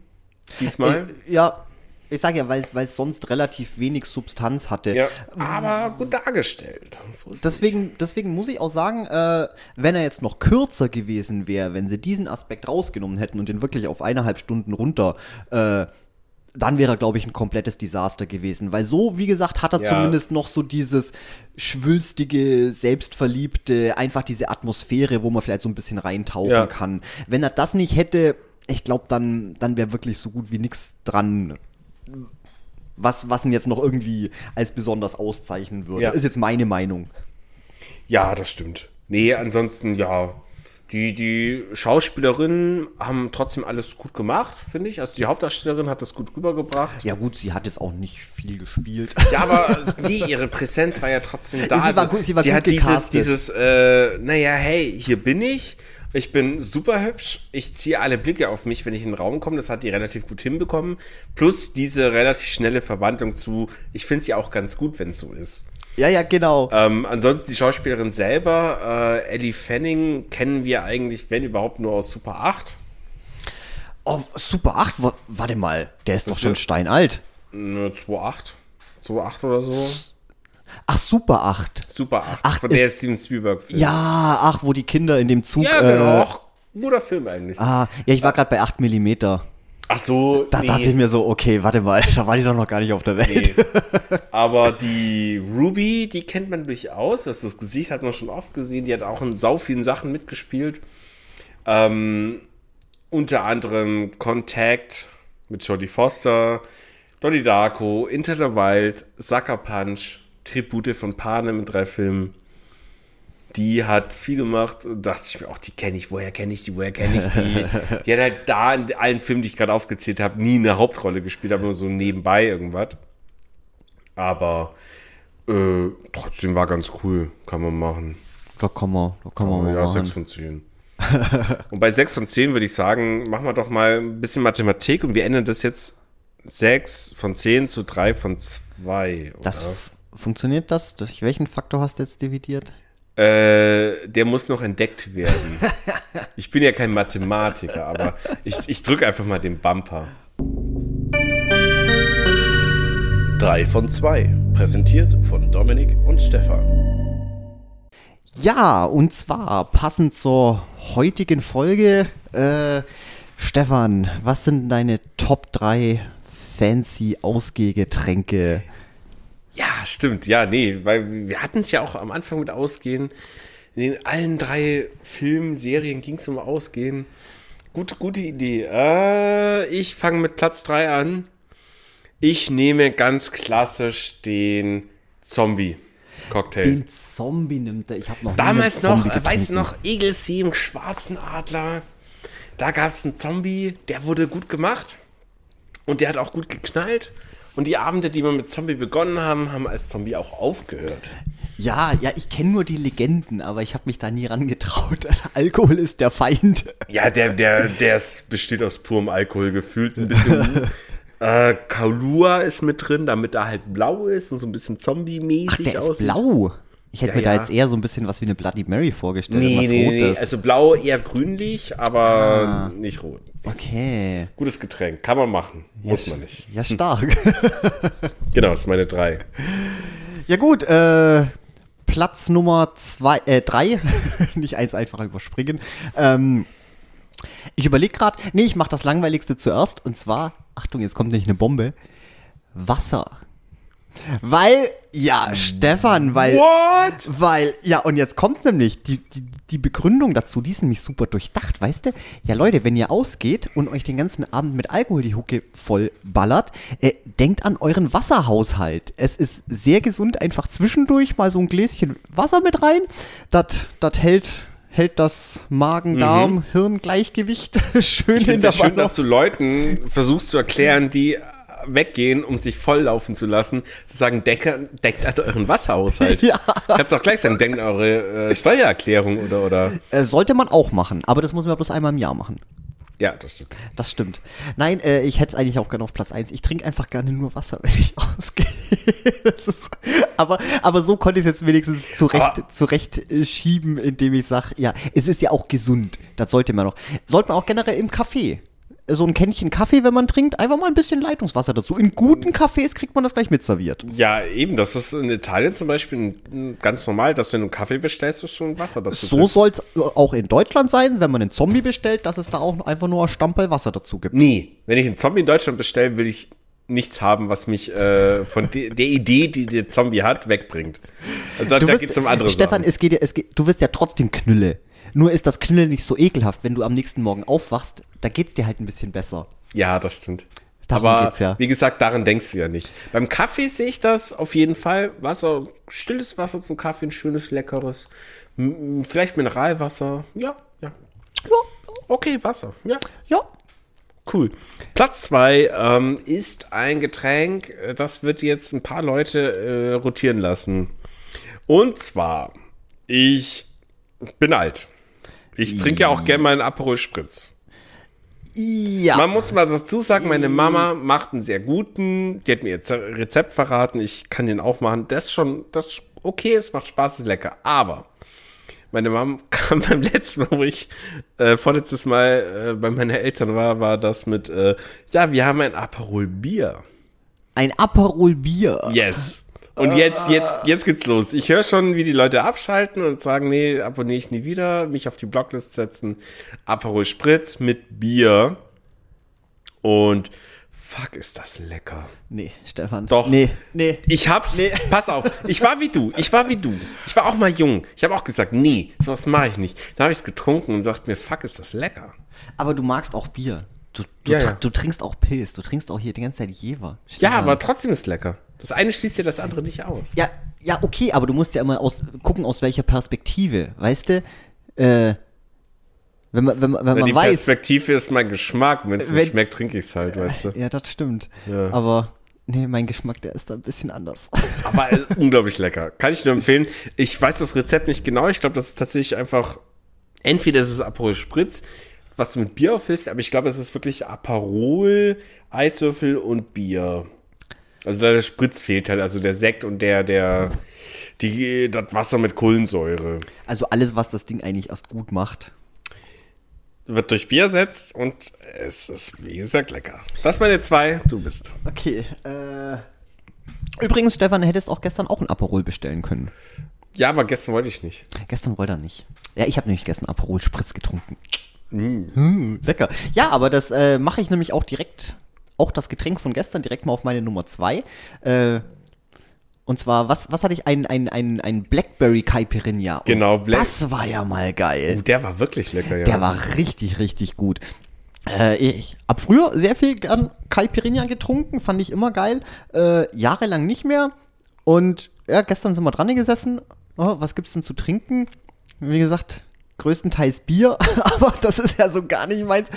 Diesmal. Ich, ja, ich sage ja, weil es sonst relativ wenig Substanz hatte. ja, aber gut dargestellt. So Deswegen, deswegen muss ich auch sagen, äh, wenn er jetzt noch kürzer gewesen wäre, wenn sie diesen Aspekt rausgenommen hätten und den wirklich auf eineinhalb Stunden runter, äh, dann wäre er, glaube ich, ein komplettes Desaster gewesen. Weil so, wie gesagt, hat er Ja. zumindest noch so dieses schwülstige, selbstverliebte, einfach diese Atmosphäre, wo man vielleicht so ein bisschen reintauchen Ja. kann. Wenn er das nicht hätte, ich glaube, dann, dann wäre wirklich so gut wie nichts dran, was, was ihn jetzt noch irgendwie als besonders auszeichnen würde. Ja. Ist jetzt meine Meinung. Ja, das stimmt. Nee, ansonsten, ja. Die, die Schauspielerinnen haben trotzdem alles gut gemacht, finde ich. Also die Hauptdarstellerin hat das gut rübergebracht. Ja gut, sie hat jetzt auch nicht viel gespielt. Ja, aber die, ihre Präsenz war ja trotzdem <laughs> da. Sie war gut- sie war gut hat dieses, gecastet. dieses, äh, naja, hey, hier bin ich. Ich bin super hübsch. Ich ziehe alle Blicke auf mich, wenn ich in den Raum komme. Das hat die relativ gut hinbekommen. Plus diese relativ schnelle Verwandlung zu, ich finde sie auch ganz gut, wenn es so ist. Ja, ja, genau. Ähm, ansonsten die Schauspielerin selber, äh, Ellie Fanning, kennen wir eigentlich, wenn überhaupt, nur aus Super 8. Oh, Super 8, wa- warte mal, der ist doch schon steinalt. Äh, 2.8. 2.8 oder so. Ach, Super 8. Super 8. Ach, von der ist- Steven Spielberg-Film. Ja, ach, wo die Kinder in dem Zug. Ja, genau. Äh, guter Film eigentlich. ah, ja, ich war gerade bei 8 mm. Ach so, Da dachte ich mir so, okay, warte mal, <laughs> da war die doch noch gar nicht auf der Welt. Nee. <laughs> Aber die Ruby, die kennt man durchaus. Das, das Gesicht hat man schon oft gesehen. Die hat auch in sau vielen Sachen mitgespielt. Ähm, unter anderem Contact mit Jodie Foster, Donnie Darko, Into the Wild, Sucker Punch, Tribute von Panem mit drei Filmen. Die hat viel gemacht und dachte ich mir auch, die kenne ich, woher kenne ich die, woher kenne ich die? <laughs> Die hat halt da in allen Filmen, die ich gerade aufgezählt habe, nie eine Hauptrolle gespielt, aber nur so nebenbei irgendwas. Aber äh, trotzdem war ganz cool, kann man machen. Da kann man, da kann man mal ja, machen. 6 von 10. und bei 6 von 10 würde ich sagen, machen wir doch mal ein bisschen Mathematik und wir ändern das jetzt 6 von 10 zu 3 von 2. Das f- funktioniert das? Durch welchen Faktor hast du jetzt dividiert? Äh, der muss noch entdeckt werden. <laughs> ich bin ja kein Mathematiker, aber ich, ich drücke einfach mal den Bumper. 3 von 2. Präsentiert von Dominik und Stefan. Ja, und zwar passend zur heutigen Folge. Äh, Stefan, was sind deine Top 3 fancy Ausgehgetränke? Ja, stimmt. Ja, nee, weil wir hatten es ja auch am Anfang mit Ausgehen. In den allen drei Filmen, Serien ging es um Ausgehen. Gute, gute Idee. Äh, ich fange mit Platz 3 an. Ich nehme ganz klassisch den Zombie-Cocktail. Den Zombie nimmt er. Ich habe noch Damals noch, Zombie äh, weißt du noch, Egelsee im schwarzen Adler. Da gab es einen Zombie, der wurde gut gemacht. Und der hat auch gut geknallt. Und die Abende, die wir mit Zombie begonnen haben, haben als Zombie auch aufgehört. Ja, ja, ich kenne nur die Legenden, aber ich habe mich da nie rangetraut. <laughs> Alkohol ist der Feind. Ja, der, der, der ist, besteht aus purem Alkohol gefühlt. Ein bisschen. <laughs> äh, Kaulua ist mit drin, damit er halt blau ist und so ein bisschen Zombie-mäßig der ist aussieht. blau. Ich hätte Ja, mir da ja. jetzt eher so ein bisschen was wie eine Bloody Mary vorgestellt. Nee, nee, nee. Rotes. Also blau eher grünlich, aber nicht rot. Okay. Gutes Getränk. Kann man machen. Muss man nicht. Ja, stark. <laughs> Genau, das ist meine drei. ja gut, äh, Platz Nummer zwei, äh, drei. <laughs> Nicht eins einfach überspringen. Ähm, ich überlege gerade, nee, ich mache das Langweiligste zuerst. Und zwar, Achtung, jetzt kommt nicht eine Bombe. Wasser. Weil, ja, Stefan, weil. What? Weil, ja, und jetzt kommt's nämlich, die, die, die Begründung dazu, die ist nämlich super durchdacht, weißt du? Ja, Leute, wenn ihr ausgeht und euch den ganzen Abend mit Alkohol die Hucke voll ballert, äh, denkt an euren Wasserhaushalt. Es ist sehr gesund, einfach zwischendurch mal so ein Gläschen Wasser mit rein. Das hält, hält das Magen-Darm-Hirn-Gleichgewicht <laughs> schön Ich in der ja schön, dass du Leuten versuchst zu erklären, die weggehen, um sich volllaufen zu lassen, zu sagen, decke, deckt an euren Wasserhaushalt. <laughs> Ja. Kannst auch gleich sagen, denkt an eure äh, Steuererklärung oder, oder. Äh, sollte man auch machen, aber das muss man bloß einmal im Jahr machen. Ja, das stimmt. Das stimmt. Nein, äh, ich hätte es eigentlich auch gerne auf Platz 1. Ich trinke einfach gerne nur Wasser, <laughs> wenn ich ausgehe. Ist, aber, aber so konnte ich es jetzt wenigstens zurecht, zurecht äh, schieben, indem ich sage, ja, es ist ja auch gesund. Das sollte man noch. Sollte man auch generell im Kaffee. So ein Kännchen Kaffee, wenn man trinkt, einfach mal ein bisschen Leitungswasser dazu. In guten Cafés kriegt man das gleich mitserviert. Ja, eben, das ist in Italien zum Beispiel ganz normal, dass wenn du einen Kaffee bestellst, du schon Wasser dazu So soll es auch in Deutschland sein, wenn man einen Zombie bestellt, dass es da auch einfach nur ein Stamperl Wasser dazu gibt. Nie. Wenn ich einen Zombie in Deutschland bestelle, will ich nichts haben, was mich äh, von de der Idee, die der Zombie hat, wegbringt. Also da, geht es um andere Stefan, Sachen. es geht, ja- es geht, du wirst ja trotzdem Knülle. Nur ist das Knülle nicht so ekelhaft, wenn du am nächsten Morgen aufwachst, da geht's dir halt ein bisschen besser. Ja, das stimmt. Darum Aber geht's ja. wie gesagt, daran denkst du ja nicht. Beim Kaffee sehe ich das auf jeden Fall. Wasser, stilles Wasser zum Kaffee, ein schönes, leckeres. M- m- Vielleicht Mineralwasser. Ja, ja. Ja, Okay, Wasser. Ja. ja. Cool. Platz zwei ähm, ist ein Getränk, äh, das wird jetzt ein paar Leute äh, rotieren lassen. Und zwar, ich bin alt. Ich trinke ja auch gerne mal einen Aperol Spritz. Ja. Man muss mal dazu sagen, meine Mama macht einen sehr guten. Die hat mir jetzt Rezept verraten. Ich kann den auch machen. Das ist schon, das ist okay, es macht Spaß, ist lecker. Aber meine Mama <laughs> kam beim letzten Mal, wo ich äh, vorletztes Mal äh, bei meinen Eltern war, war das mit, äh, ja, wir haben ein Aperol Bier. Ein Aperol Bier. Yes. Und jetzt, jetzt, jetzt geht's los. Ich höre schon, wie die Leute abschalten und sagen, nee, abonniere ich nie wieder, mich auf die Blocklist setzen. Aperol Spritz mit Bier. Und fuck, ist das lecker. Nee, Stefan. Doch. Nee, nee. Ich hab's. Nee. <laughs> Pass auf. Ich war wie du. Ich war wie du. Ich war auch mal jung. Ich habe auch gesagt, nee, sowas mache ich nicht. Dann habe ich's getrunken und sagte mir, fuck, ist das lecker. Aber du magst auch Bier. Du, du, Ja, ja. du trinkst auch Pilz. Du trinkst auch hier die ganze Zeit Jever. Ja, aber trotzdem ist lecker. Das eine schließt dir das andere nicht aus. Ja, ja, okay, aber du musst ja immer aus, gucken, aus welcher Perspektive. Weißt du? Äh, wenn man, wenn man, wenn Ja, man die weiß. Perspektive ist mein Geschmack. Wenn es mir schmeckt, trinke ich's halt, weißt du. Ja, das stimmt. Ja. Aber, nee, mein Geschmack, der ist da ein bisschen anders. <laughs> Aber äh, unglaublich lecker. Kann ich nur empfehlen. Ich weiß das Rezept nicht genau. Ich glaube, das ist tatsächlich einfach, entweder ist es Aperol Spritz, was du mit Bier auffüllst, aber ich glaube, es ist wirklich Aperol, Eiswürfel und Bier. Also der Spritz fehlt halt, also der Sekt und der, der, die, das Wasser mit Kohlensäure. Also alles, was das Ding eigentlich erst gut macht. Wird durch Bier ersetzt und es ist, wie gesagt, lecker. Das meine zwei, du bist. Okay, äh. Übrigens, Stefan, du hättest auch gestern auch ein Aperol bestellen können. Ja, aber gestern wollte ich nicht. Gestern wollte er nicht. Ja, ich habe nämlich gestern Aperol Spritz getrunken. Mm, lecker. Ja, aber das äh, mache ich nämlich auch direkt, auch das Getränk von gestern direkt mal auf meine Nummer 2. Äh, und zwar, was, was hatte ich? Ein, ein, ein, ein Blackberry Caipirinha. Und Genau, Black- Das war ja mal geil. Oh, der war wirklich lecker, ja. Der war richtig, richtig gut. Äh, ich habe früher sehr viel gern Caipirinha getrunken, fand ich immer geil. Äh, jahrelang nicht mehr. Und ja, gestern sind wir dran gesessen. Oh, was gibt's denn zu trinken? Wie gesagt, größtenteils Bier, <laughs> aber das ist ja so gar nicht meins.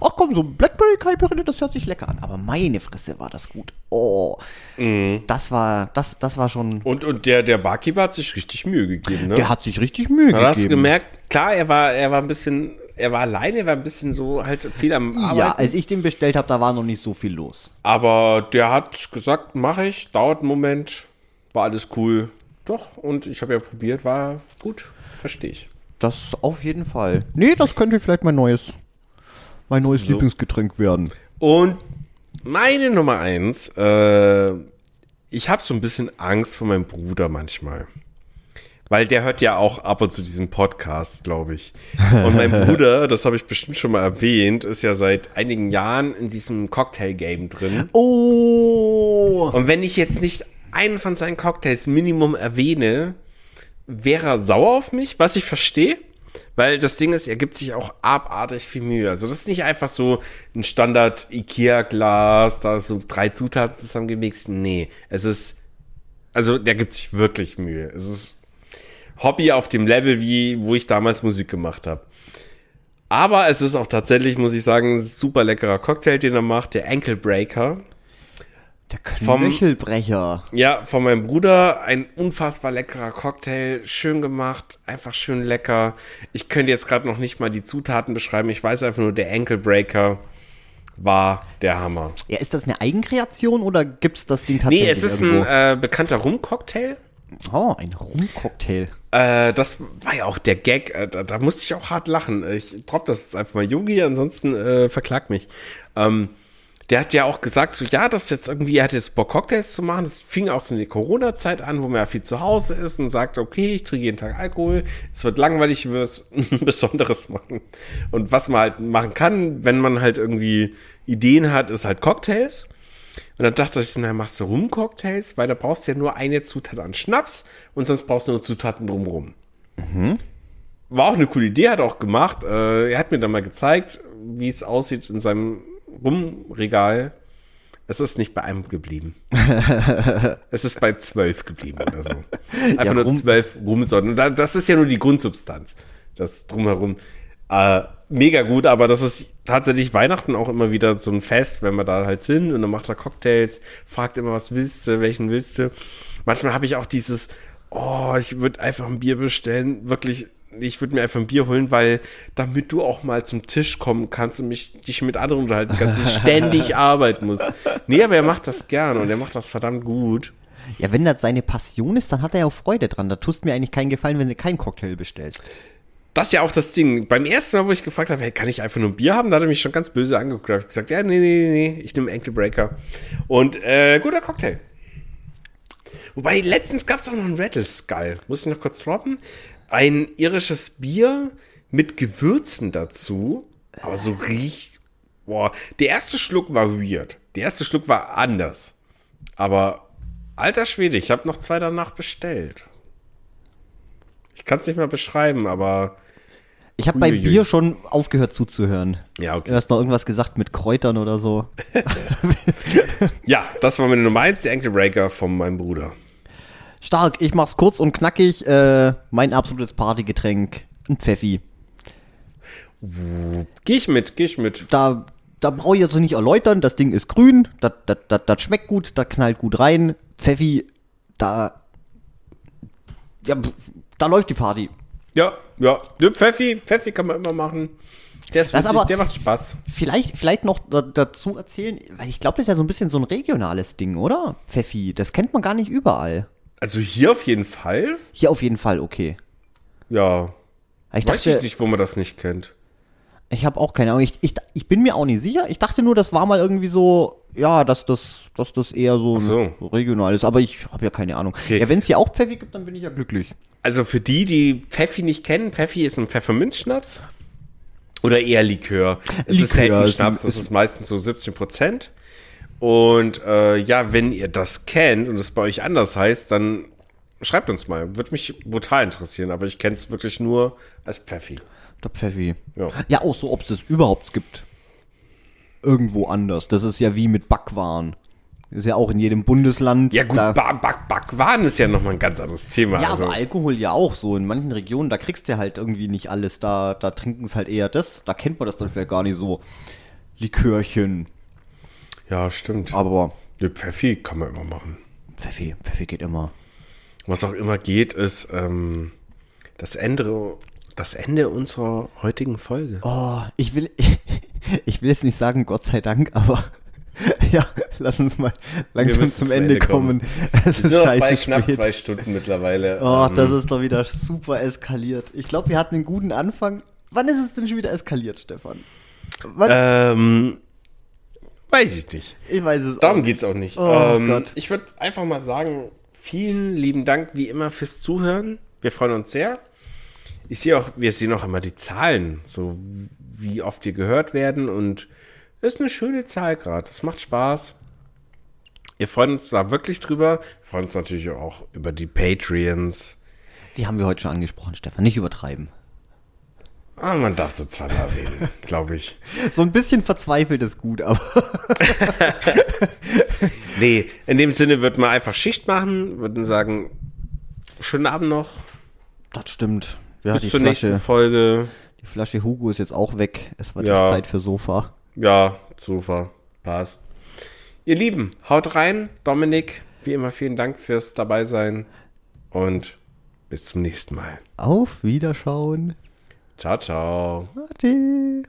Ach komm, so ein Blackberry Caipirinha, das hört sich lecker an. Aber meine Fresse war das gut. Oh, das war, das, das war schon. Und, und der, der Barkeeper hat sich richtig Mühe gegeben, ne? Der hat sich richtig Mühe Da hast du gegeben. gemerkt, klar, er war, er war ein bisschen, er war alleine, er war ein bisschen so halt viel am Arbeiten. Ja, als ich den bestellt habe, da war noch nicht so viel los. aber der hat gesagt, mache ich, dauert einen Moment, war alles cool. Doch, und ich habe ja probiert, war gut, verstehe ich. Das auf jeden Fall. Nee, das könnte vielleicht mein neues, mein neues So. Lieblingsgetränk werden. Und meine Nummer eins, äh, ich habe so ein bisschen Angst vor meinem Bruder manchmal. Weil der hört ja auch ab und zu diesen Podcast, glaube ich. Und mein <laughs> Bruder, das habe ich bestimmt schon mal erwähnt, ist ja seit einigen Jahren in diesem Cocktail-Game drin. Oh! Und wenn ich jetzt nicht einen von seinen Cocktails Minimum erwähne, wäre er sauer auf mich, was ich verstehe. Weil das Ding ist, er gibt sich auch abartig viel Mühe. Also das ist nicht einfach so ein Standard Ikea-Glas, da ist so drei Zutaten zusammengemixt. Nee, es ist, also der gibt sich wirklich Mühe. Es ist Hobby auf dem Level, wie, wo ich damals Musik gemacht habe. Aber es ist auch tatsächlich, muss ich sagen, ein super leckerer Cocktail, den er macht, der Ankle Breaker. Der Vom- Knöchelbrecher. Ja, von meinem Bruder ein unfassbar leckerer Cocktail, schön gemacht, einfach schön lecker. Ich könnte jetzt gerade noch nicht mal die Zutaten beschreiben. Ich weiß einfach nur, der Ankle war der Hammer. Ja, ist das eine Eigenkreation oder gibt's das Ding tatsächlich Nee, es ist ein irgendwo? äh, bekannter Rum-Cocktail. oh, ein Rumcocktail. Äh, das war ja auch der Gag. Äh, da, da musste ich auch hart lachen. Ich drop das jetzt einfach mal Yogi, ansonsten äh, verklagt mich. Ähm, der hat ja auch gesagt, so ja, das jetzt irgendwie, er hat jetzt Bock, Cocktails zu machen. Das fing auch so in die Corona-Zeit an, wo man ja viel zu Hause ist und sagt, okay, ich trinke jeden Tag Alkohol. Es wird langweilig, ich will was <laughs> Besonderes machen. Und was man halt machen kann, wenn man halt irgendwie Ideen hat, ist halt Cocktails. Und dann dachte ich, na, machst du Rum-Cocktails, weil da brauchst du ja nur eine Zutat an Schnaps und sonst brauchst du nur Zutaten drumrum. War auch eine coole Idee, hat er auch gemacht. Äh, er hat mir dann mal gezeigt, wie es aussieht in seinem Rumregal. Es ist nicht bei einem geblieben. <laughs> es ist bei zwölf geblieben oder so. <laughs> Einfach Ja, nur zwölf Rumsorten. Das ist ja nur die Grundsubstanz. Das drumherum. Äh, mega gut, aber das ist tatsächlich Weihnachten auch immer wieder so ein Fest, wenn wir da halt sind und dann macht er Cocktails, fragt immer, was willst du, welchen willst du. Manchmal habe ich auch dieses, oh, ich würde einfach ein Bier bestellen, wirklich, ich würde mir einfach ein Bier holen, weil damit du auch mal zum Tisch kommen kannst und mich, dich mit anderen unterhalten kannst, nicht <laughs> ständig arbeiten musst. Nee, aber er macht das gern und er macht das verdammt gut. Ja, wenn das seine Passion ist, dann hat er ja auch Freude dran. Da tust mir eigentlich keinen Gefallen, wenn du keinen Cocktail bestellst. Das ist ja auch das Ding. Beim ersten Mal, wo ich gefragt habe, hey, kann ich einfach nur ein Bier haben, da hat er mich schon ganz böse angeguckt. Da habe ich gesagt, ja, nee, nee, nee, nee, ich nehme Ankle Breaker. Und äh, guter Cocktail. Wobei, letztens gab es auch noch einen Rattle Skull. Muss ich noch kurz droppen? Ein irisches Bier mit Gewürzen dazu. Aber so riecht boah, der erste Schluck war weird. Der erste Schluck war anders. Aber alter Schwede, ich habe noch zwei danach bestellt. Ich kann es nicht mal beschreiben, aber Ich habe bei. Bier schon aufgehört zuzuhören. ja, okay. Du hast noch irgendwas gesagt mit Kräutern oder so. <laughs> Ja, das war meine Nummer 1, der Ankle Breaker von meinem Bruder. Stark, ich mach's kurz und knackig. Äh, mein absolutes Partygetränk, ein Pfeffi. Geh ich mit, geh ich mit. Da, da brauche ich jetzt nicht erläutern, das Ding ist grün, das, das, das, das schmeckt gut, das knallt gut rein. Pfeffi, da, ja, da läuft die Party. Ja, ja. Pfeffi, Pfeffi kann man immer machen. Der ist witzig, aber- der macht Spaß. Vielleicht, vielleicht noch da, dazu erzählen, weil ich glaube, das ist ja so ein bisschen so ein regionales Ding, oder? Pfeffi, das kennt man gar nicht überall. Also hier auf jeden Fall. Hier auf jeden Fall, okay. Ja. Ich Weiß dachte, ich nicht, wo man das nicht kennt. Ich habe auch keine Ahnung. Ich, ich, ich bin mir auch nicht sicher. Ich dachte nur, das war mal irgendwie so, ja, dass das, dass das eher so, so. regional ist. Aber ich habe ja keine Ahnung. Okay. Ja, wenn es hier auch Pfeffi gibt, dann bin ich ja glücklich. Also für die, die Pfeffi nicht kennen, Pfeffi ist ein Pfefferminzschnaps. Oder eher Likör. Es ist Likör selten ist- Schnaps, das ist meistens so 17 Prozent. Und äh, ja, wenn ihr das kennt und es bei euch anders heißt, dann schreibt uns mal. Würde mich brutal interessieren, aber ich kenne es wirklich nur als Pfeffi. Der Pfeffi. Ja. Ja, auch so, ob es das überhaupt gibt. Irgendwo anders. Das ist ja wie mit Backwaren. Ist ja auch in jedem Bundesland. Ja gut, ba Back Backwaren ist ja nochmal ein ganz anderes Thema. ja, also, aber Alkohol ja auch so. In manchen Regionen, da kriegst du halt irgendwie nicht alles. Da, da trinken es halt eher das. Da kennt man das dann vielleicht gar nicht so. Likörchen. Ja, stimmt. Aber Ne, Pfeffi kann man immer machen. Pfeffi, Pfeffi geht immer. Was auch immer geht, ist ähm, das, Ende, das Ende unserer heutigen Folge. Oh, ich will, <laughs> ich will jetzt nicht sagen, Gott sei Dank, aber <laughs> ja, lass uns mal langsam zum zum Ende Ende kommen. Es ist noch bei scheiße knapp spät. zwei Stunden mittlerweile. Oh, Ähm, das ist doch wieder super eskaliert. Ich glaube, wir hatten einen guten Anfang. Wann ist es denn schon wieder eskaliert, Stefan? Wann? ähm, weiß ich nicht. ich weiß es Darum auch. geht es auch nicht. Oh ähm, Gott. Ich würde einfach mal sagen, vielen lieben Dank wie immer fürs Zuhören. Wir freuen uns sehr. Ich sehe auch, wir sehen auch immer die Zahlen, so wie oft wir gehört werden und ist eine schöne Zahl gerade. Es macht Spaß. Wir freuen uns da wirklich drüber. Wir freuen uns natürlich auch über die Patreons. Die haben wir heute schon angesprochen, Stefan. Nicht übertreiben. Ah, man darf so zweimal erwähnen, <laughs> glaube ich. So ein bisschen verzweifelt ist gut, aber <laughs> Nee, in dem Sinne wird man einfach Schicht machen, würden sagen, schönen Abend noch, das stimmt. Ja, bis die zur nächsten Flasche, Folge. die Flasche Hugo ist jetzt auch weg. Es wird Ja. Zeit für Sofa. Ja, super, passt. Ihr Lieben, haut rein, Dominik, wie immer vielen Dank fürs dabei sein und bis zum nächsten Mal. Auf Wiederschauen. Ciao, ciao. Ade.